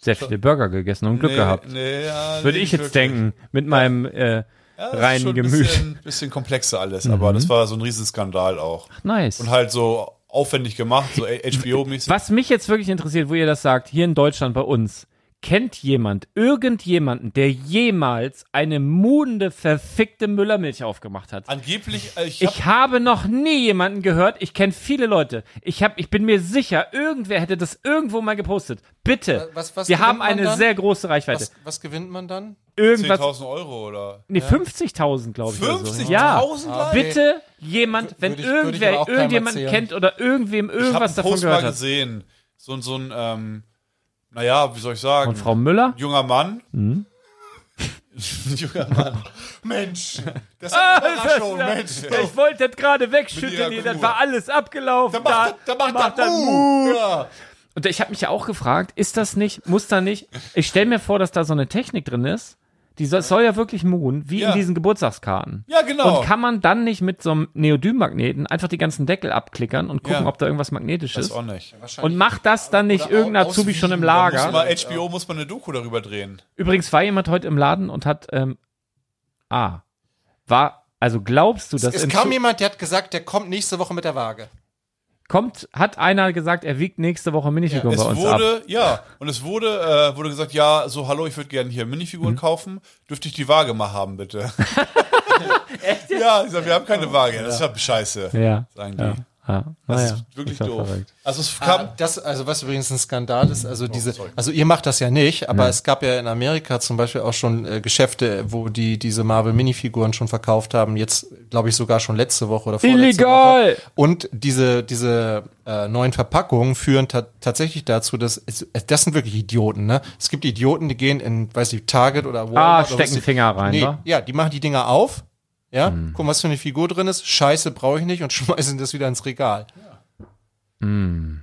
Sehr viele Burger gegessen und Glück Nee, gehabt. Nee, ja, Würde nee, ich jetzt wirklich. denken, mit meinem äh, Ja, reinen schon ein Gemüt. Bisschen, bisschen komplexer alles, Mhm. aber das war so ein Riesenskandal auch. Nice. Und halt so aufwendig gemacht, so HBO-mäßig. Was mich jetzt wirklich interessiert, wo ihr das sagt, hier in Deutschland bei uns, kennt jemand irgendjemanden, der jemals eine mudende, verfickte Müllermilch aufgemacht hat? Angeblich, äh, ich hab, Ich habe noch nie jemanden gehört. Ich kenne viele Leute. Ich hab, ich bin mir sicher, irgendwer hätte das irgendwo mal gepostet. Bitte. Was- was Wir gewinnt haben man eine dann? sehr große Reichweite. Was, was gewinnt man dann? Irgendwas. 10.000 Euro oder? Nee, 50.000, glaube ich. oder so. 50.000? Ja. Ah, Bitte jemand, wenn ich- ich irgendwer irgendjemand kennt oder irgendwem Ich habe irgendwas einen davon Post gehört mal gesehen. So, ein- so ein, ähm, naja, wie soll ich sagen? Und Frau Müller? junger Mann. Junger Mann. Mensch, das ist Ah, das, Überraschung, Mensch. ich wollte das gerade wegschütteln, hier, das war alles abgelaufen. Da macht, da, da macht, da Mu. Ja. Und ich habe mich ja auch gefragt, ist das nicht, muss da nicht, ich stelle mir vor, dass da so eine Technik drin ist, die soll, soll ja wirklich muhen, wie Ja. in diesen Geburtstagskarten. Ja, genau. Und kann man dann nicht mit so einem Neodym-Magneten einfach die ganzen Deckel abklickern und gucken, Ja. ob da irgendwas Magnetisches Das ist? auch nicht. Und macht das dann nicht Oder irgendein aus- Azubi schon im Lager? muss mal HBO muss man eine Doku darüber drehen. Übrigens war jemand heute im Laden und hat, ähm, ah, war, also glaubst du, dass Es in kam Zu- jemand, der hat gesagt, der kommt nächste Woche mit der Waage. Kommt, hat einer gesagt, er wiegt nächste Woche Minifiguren bei Es uns ab. wurde, ja, und es wurde, äh, wurde gesagt, ja, so, hallo, ich würde gerne hier Mhm. Minifiguren kaufen. Dürfte ich die Waage mal haben, bitte? Echt? Ja, ich sag, wir haben keine Waage. Das ist ja scheiße. Ja. Sagen die. Ja. Ja. Das Naja, ist wirklich ja doof. verrückt. Also es kam, Ah, das, also was übrigens ein Skandal ist, also diese, also ihr macht das ja nicht, aber es gab ja in Amerika zum Beispiel auch schon äh, Geschäfte, wo die diese Marvel Minifiguren schon verkauft haben. Jetzt glaube ich sogar schon letzte Woche oder vorletzte Illegal! Woche. Und diese diese äh, neuen Verpackungen führen ta tatsächlich dazu, dass es, es- das sind wirklich Idioten. Ne? Es gibt Idioten, die gehen in, weiß ich, Target oder Walmart. Ah, stecken Finger rein, Nee, wa? ja, die machen die Dinger auf. Ja, Hm. gucken, was für eine Figur drin ist. Scheiße, brauche ich nicht und schmeißen das wieder ins Regal.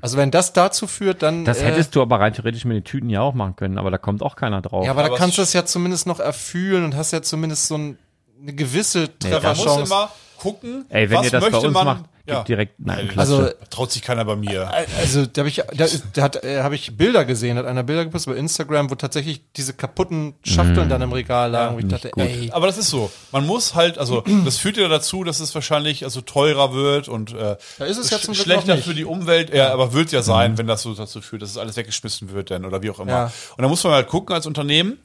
Also wenn das dazu führt, dann. Das äh, hättest du aber rein theoretisch mit den Tüten ja auch machen können, aber da kommt auch keiner drauf. Ja, aber, Aber da kannst du es- ja zumindest noch erfühlen und hast ja zumindest so ein, eine gewisse man muss Trefferchance. immer gucken, Ey, wenn was ihr das bei möchte uns man, macht, ja. direkt, nein, also. Traut sich keiner bei mir. also da habe ich, da, da hat, äh, habe ich Bilder gesehen, hat einer Bilder gepostet bei Instagram, wo tatsächlich diese kaputten Schachteln dann im Regal lagen, wo ich dachte, ey, Aber das ist so. Man muss halt, also das führt ja dazu, dass es wahrscheinlich also teurer wird und äh, Da ist es ja zum schlechter für die Umwelt. Ja, aber wird ja sein, wenn das so dazu führt, dass es alles weggeschmissen wird dann oder wie auch immer. Ja. Und da muss man halt gucken als Unternehmen,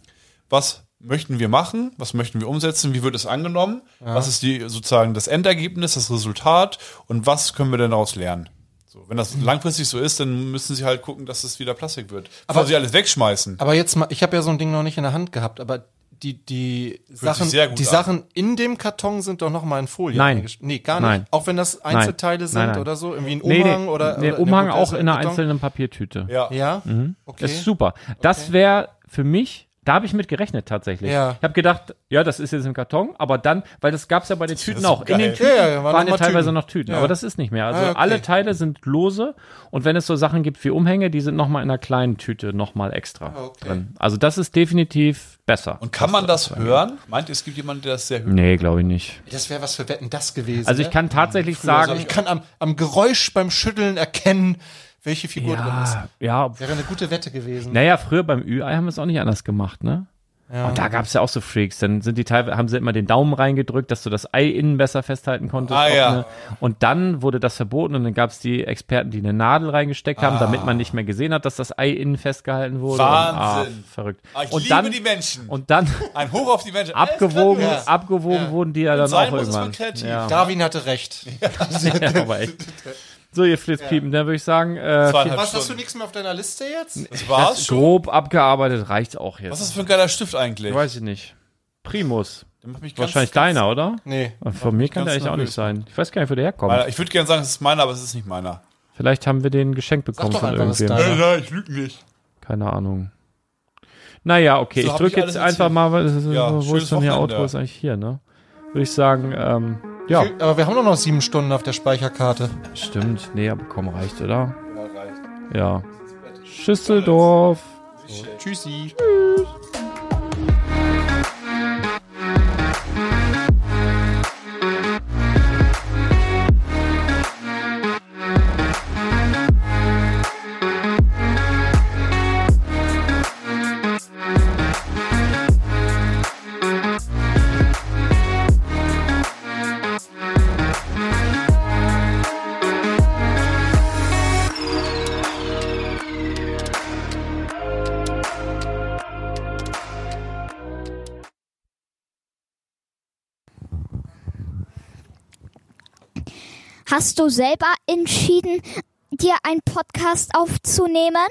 was möchten wir machen, was möchten wir umsetzen, wie wird es angenommen, was ist die sozusagen das Endergebnis, das Resultat und was können wir denn daraus lernen. So, wenn das langfristig so ist, dann müssen sie halt gucken, dass es wieder Plastik wird. Bevor Aber- sie alles wegschmeißen. aber jetzt mal, ich habe ja so ein Ding noch nicht in der Hand gehabt, aber die, die Sachen, die an. Sachen in dem Karton sind doch noch mal in Folie. Nein. Nee, gar nicht. Nein. Auch wenn das Einzelteile Nein, sind nein, nein. oder so, irgendwie ein Nee, Umhang nee, oder, nee, oder Umhang gut, auch in einer einzelnen Papiertüte. Ja. Ja? Okay. Das ist super. Das wäre für mich, da habe ich mit gerechnet tatsächlich. Ja. Ich habe gedacht, ja, das ist jetzt im Karton, aber dann, weil das gab's ja bei den Tüten so auch. In den geil. Tüten Ja, ja, waren waren, ja teilweise Tüten. noch Tüten, Ja. aber das ist nicht mehr. Also Ah, okay. alle Teile sind lose und wenn es so Sachen gibt wie Umhänge, die sind nochmal in einer kleinen Tüte nochmal extra Ah, okay. drin. Also das ist definitiv besser. Und kann man das hören? Meint ihr, es gibt jemanden, der das sehr hört? Nee, glaube ich nicht. Das wäre was für Wetten das gewesen. Also ich ne? kann tatsächlich sagen, ich kann am, am Geräusch beim Schütteln erkennen, welche Figur drin ist. ja, ja, Wäre eine gute Wette gewesen. Naja, früher beim Ü-Ei haben wir es auch nicht anders gemacht, ne? Und da gab es ja auch so Freaks. Dann sind die teilweise, haben sie immer den Daumen reingedrückt, dass du das Ei innen besser festhalten konntest. Ah, ja. ne? Und dann wurde das verboten und dann gab es die Experten, die eine Nadel reingesteckt haben, damit man nicht mehr gesehen hat, dass das Ei innen festgehalten wurde. Wahnsinn. Und, ah, verrückt. Ah, ich und liebe dann, die Menschen. Und dann Ein Hoch auf die Menschen. abgewogen, klar, abgewogen wurden die ja dann auch irgendwann. Ja. Darwin hatte recht. ja, aber echt. So, ihr Flitzpiepen, dann würde ich sagen, äh, Was, hast du Stunden. nichts mehr auf deiner Liste jetzt? Das war's das schon. grob abgearbeitet reicht auch jetzt. Was ist das für ein geiler Stift eigentlich? Weiß ich nicht. Primus. Der macht mich ganz- Wahrscheinlich ganz- deiner, oder? Nee. Von mir kann der eigentlich auch nicht sein. Ich weiß gar nicht, wo der herkommt. Ich würde gerne sagen, es ist meiner, aber es ist nicht meiner. Vielleicht haben wir den geschenkt bekommen doch von irgendwem. deiner- nein, ich lüge nicht. Keine Ahnung. Naja, okay, So, ich drücke jetzt einfach mal, was- Ja, wo ist denn hier. Outro? Ist eigentlich hier, ne? Würde ich sagen, ähm, ja, Aber wir haben doch noch sieben Stunden auf der Speicherkarte. stimmt. Nee, aber komm, reicht, oder? Ja. Schüsseldorf. Tschüssi. Hast du selber entschieden, dir einen Podcast aufzunehmen?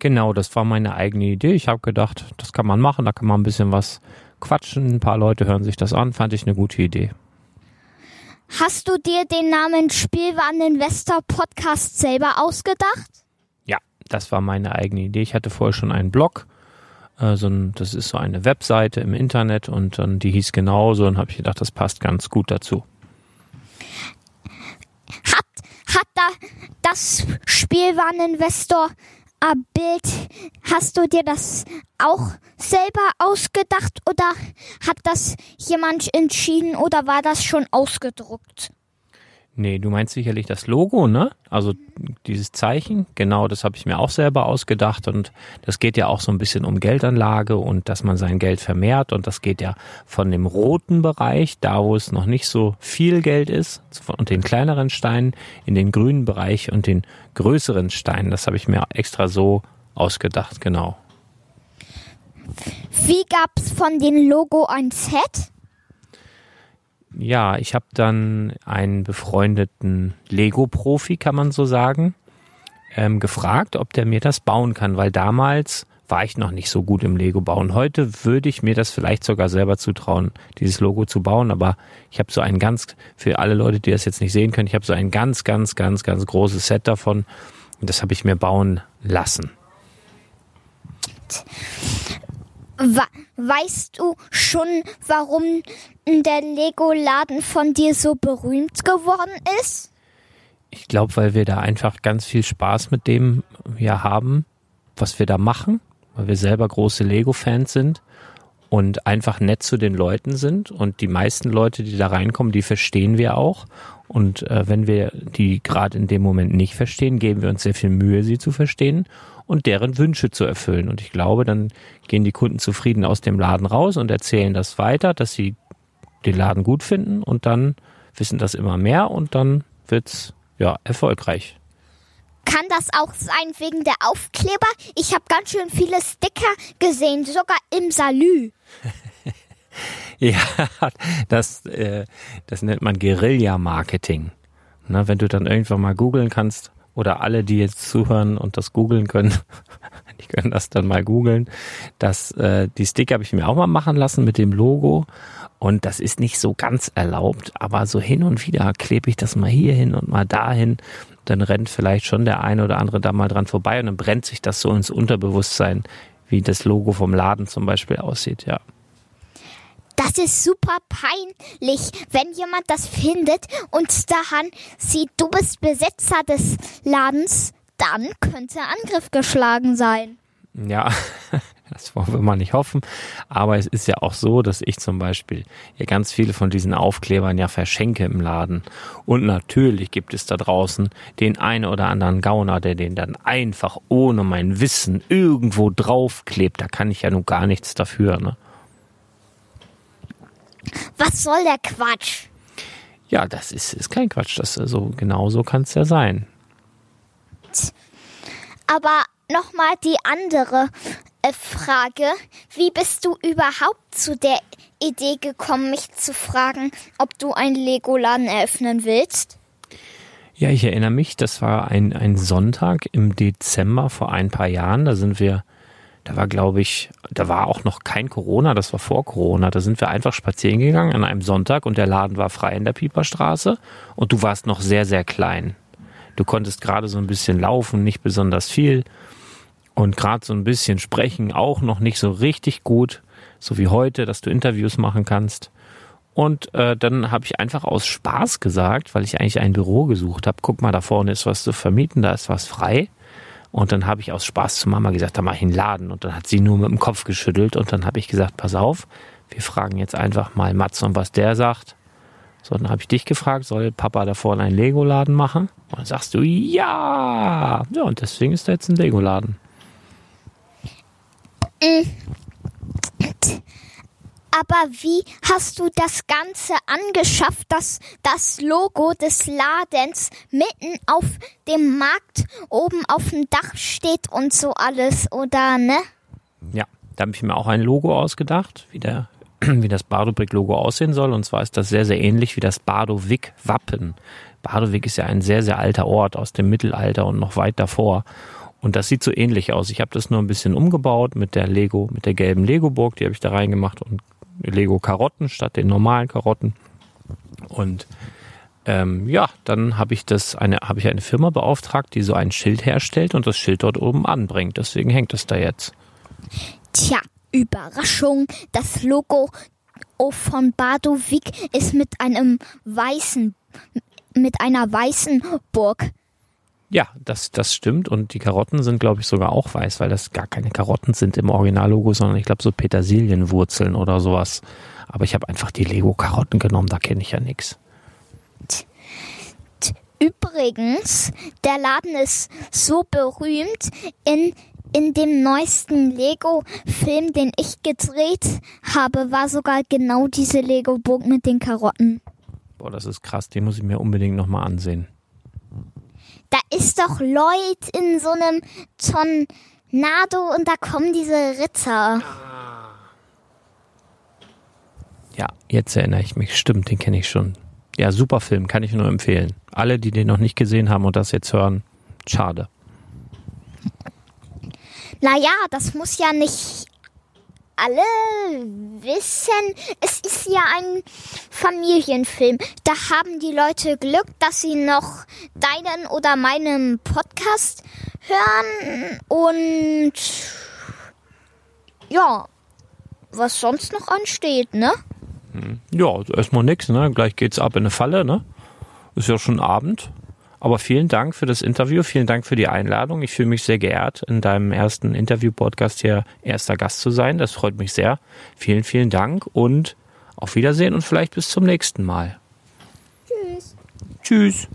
Genau, das war meine eigene Idee. Ich habe gedacht, das kann man machen, da kann man ein bisschen was quatschen. Ein paar Leute hören sich das an, fand ich eine gute Idee. Hast du dir den Namen Spielwareninvestor Podcast selber ausgedacht? Ja, das war meine eigene Idee. Ich hatte vorher schon einen Blog, so ein, das ist so eine Webseite im Internet und dann die hieß genauso und habe ich gedacht, das passt ganz gut dazu. Hat, da das Spielwareninvestor äh, Bild, hast du dir das auch selber ausgedacht oder hat das jemand entschieden oder war das schon ausgedruckt? Nee, du meinst sicherlich das Logo, ne? Also dieses Zeichen, genau, das habe ich mir auch selber ausgedacht und das geht ja auch so ein bisschen um Geldanlage und dass man sein Geld vermehrt und das geht ja von dem roten Bereich, da wo es noch nicht so viel Geld ist und den kleineren Steinen in den grünen Bereich und den größeren Steinen. Das habe ich mir extra so ausgedacht, genau. Wie gab's von dem Logo ein Set? Ja, ich habe dann einen befreundeten Lego-Profi, kann man so sagen, ähm, gefragt, ob der mir das bauen kann, weil damals war ich noch nicht so gut im Lego bauen. Heute würde ich mir das vielleicht sogar selber zutrauen, dieses Logo zu bauen, aber ich habe so ein ganz, für alle Leute, die das jetzt nicht sehen können, ich habe so ein ganz, ganz, ganz, ganz großes Set davon und das habe ich mir bauen lassen. Weißt du schon, warum der Lego-Laden von dir so berühmt geworden ist? Ich glaube, weil wir da einfach ganz viel Spaß mit dem ja haben, was wir da machen, weil wir selber große Lego-Fans sind und einfach nett zu den Leuten sind. Und die meisten Leute, die da reinkommen, die verstehen wir auch. Und äh, wenn wir die gerade in dem Moment nicht verstehen, geben wir uns sehr viel Mühe, sie zu verstehen und deren Wünsche zu erfüllen. Und ich glaube, dann gehen die Kunden zufrieden aus dem Laden raus und erzählen das weiter, dass sie den Laden gut finden und dann wissen das immer mehr und dann wird's ja erfolgreich. Kann das auch sein wegen der Aufkleber? Ich habe ganz schön viele Sticker gesehen, sogar im Salü. ja, das, äh, das nennt man Guerilla-Marketing. Na, wenn du dann irgendwann mal googeln kannst, oder alle, die jetzt zuhören und das googeln können, die können das dann mal googeln. Äh, die Sticker habe ich mir auch mal machen lassen mit dem Logo. Und das ist nicht so ganz erlaubt, aber so hin und wieder klebe ich das mal hier hin und mal dahin. Dann rennt vielleicht schon der eine oder andere da mal dran vorbei und dann brennt sich das so ins Unterbewusstsein, wie das Logo vom Laden zum Beispiel aussieht, ja. Das ist super peinlich, wenn jemand das findet und daran sieht, du bist Besitzer des Ladens, dann könnte Angriff geschlagen sein. Ja, das wollen wir mal nicht hoffen. Aber es ist ja auch so, dass ich zum Beispiel ja ganz viele von diesen Aufklebern ja verschenke im Laden. Und natürlich gibt es da draußen den einen oder anderen Gauner, der den dann einfach ohne mein Wissen irgendwo draufklebt. Da kann ich ja nun gar nichts dafür, ne? Was soll der Quatsch? Ja, das ist, ist kein Quatsch. Das, so, genau so kann es ja sein. Aber nochmal die andere Frage. Wie bist du überhaupt zu der Idee gekommen, mich zu fragen, ob du einen Lego-Laden eröffnen willst? Ja, ich erinnere mich, das war ein, ein Sonntag im Dezember vor ein paar Jahren. Da sind wir da war, glaube ich, da war auch noch kein Corona, das war vor Corona. Da sind wir einfach spazieren gegangen an einem Sonntag und der Laden war frei in der Pieperstraße und du warst noch sehr, sehr klein. Du konntest gerade so ein bisschen laufen, nicht besonders viel und gerade so ein bisschen sprechen, auch noch nicht so richtig gut, so wie heute, dass du Interviews machen kannst. Und äh, dann habe ich einfach aus Spaß gesagt, weil ich eigentlich ein Büro gesucht habe, guck mal, da vorne ist was zu vermieten, da ist was frei. Und dann habe ich aus Spaß zu Mama gesagt, da mache ich einen Laden. Und dann hat sie nur mit dem Kopf geschüttelt. Und dann habe ich gesagt, pass auf, wir fragen jetzt einfach mal Matson, was der sagt. So, dann habe ich dich gefragt, soll Papa da vorne einen Lego-Laden machen? Und dann sagst du, ja. Ja, und deswegen ist da jetzt ein Lego-Laden. Mhm aber wie hast du das Ganze angeschafft, dass das Logo des Ladens mitten auf dem Markt oben auf dem Dach steht und so alles, oder ne? Ja, da habe ich mir auch ein Logo ausgedacht, wie, der, wie das Bardobrick-Logo aussehen soll. Und zwar ist das sehr, sehr ähnlich wie das Bardowig-Wappen. Bardowig ist ja ein sehr, sehr alter Ort aus dem Mittelalter und noch weit davor. Und das sieht so ähnlich aus. Ich habe das nur ein bisschen umgebaut mit der Lego, mit der gelben Lego-Burg, die habe ich da reingemacht und Lego Karotten statt den normalen Karotten. Und ähm, ja, dann habe ich das eine habe ich eine Firma beauftragt, die so ein Schild herstellt und das Schild dort oben anbringt. Deswegen hängt es da jetzt. Tja, Überraschung, das Logo von Badowik ist mit einem weißen, mit einer weißen Burg. Ja, das, das stimmt. Und die Karotten sind, glaube ich, sogar auch weiß, weil das gar keine Karotten sind im Originallogo, sondern ich glaube so Petersilienwurzeln oder sowas. Aber ich habe einfach die Lego-Karotten genommen, da kenne ich ja nichts. Übrigens, der Laden ist so berühmt, in, in dem neuesten Lego-Film, den ich gedreht habe, war sogar genau diese Lego-Burg mit den Karotten. Boah, das ist krass, den muss ich mir unbedingt nochmal ansehen. Da ist doch Lloyd in so einem Tornado und da kommen diese Ritter. Ja, jetzt erinnere ich mich. Stimmt, den kenne ich schon. Ja, super Film, kann ich nur empfehlen. Alle, die den noch nicht gesehen haben und das jetzt hören, schade. Naja, das muss ja nicht alle wissen. Es ist ja ein Familienfilm. Da haben die Leute Glück, dass sie noch deinen oder meinen Podcast hören und ja, was sonst noch ansteht, ne? Ja, also erstmal nix, ne? Gleich geht's ab in eine Falle, ne? Ist ja schon Abend. Aber vielen Dank für das Interview, vielen Dank für die Einladung. Ich fühle mich sehr geehrt, in deinem ersten Interview-Podcast hier erster Gast zu sein. Das freut mich sehr. Vielen, vielen Dank und auf Wiedersehen und vielleicht bis zum nächsten Mal. Tschüss. Tschüss.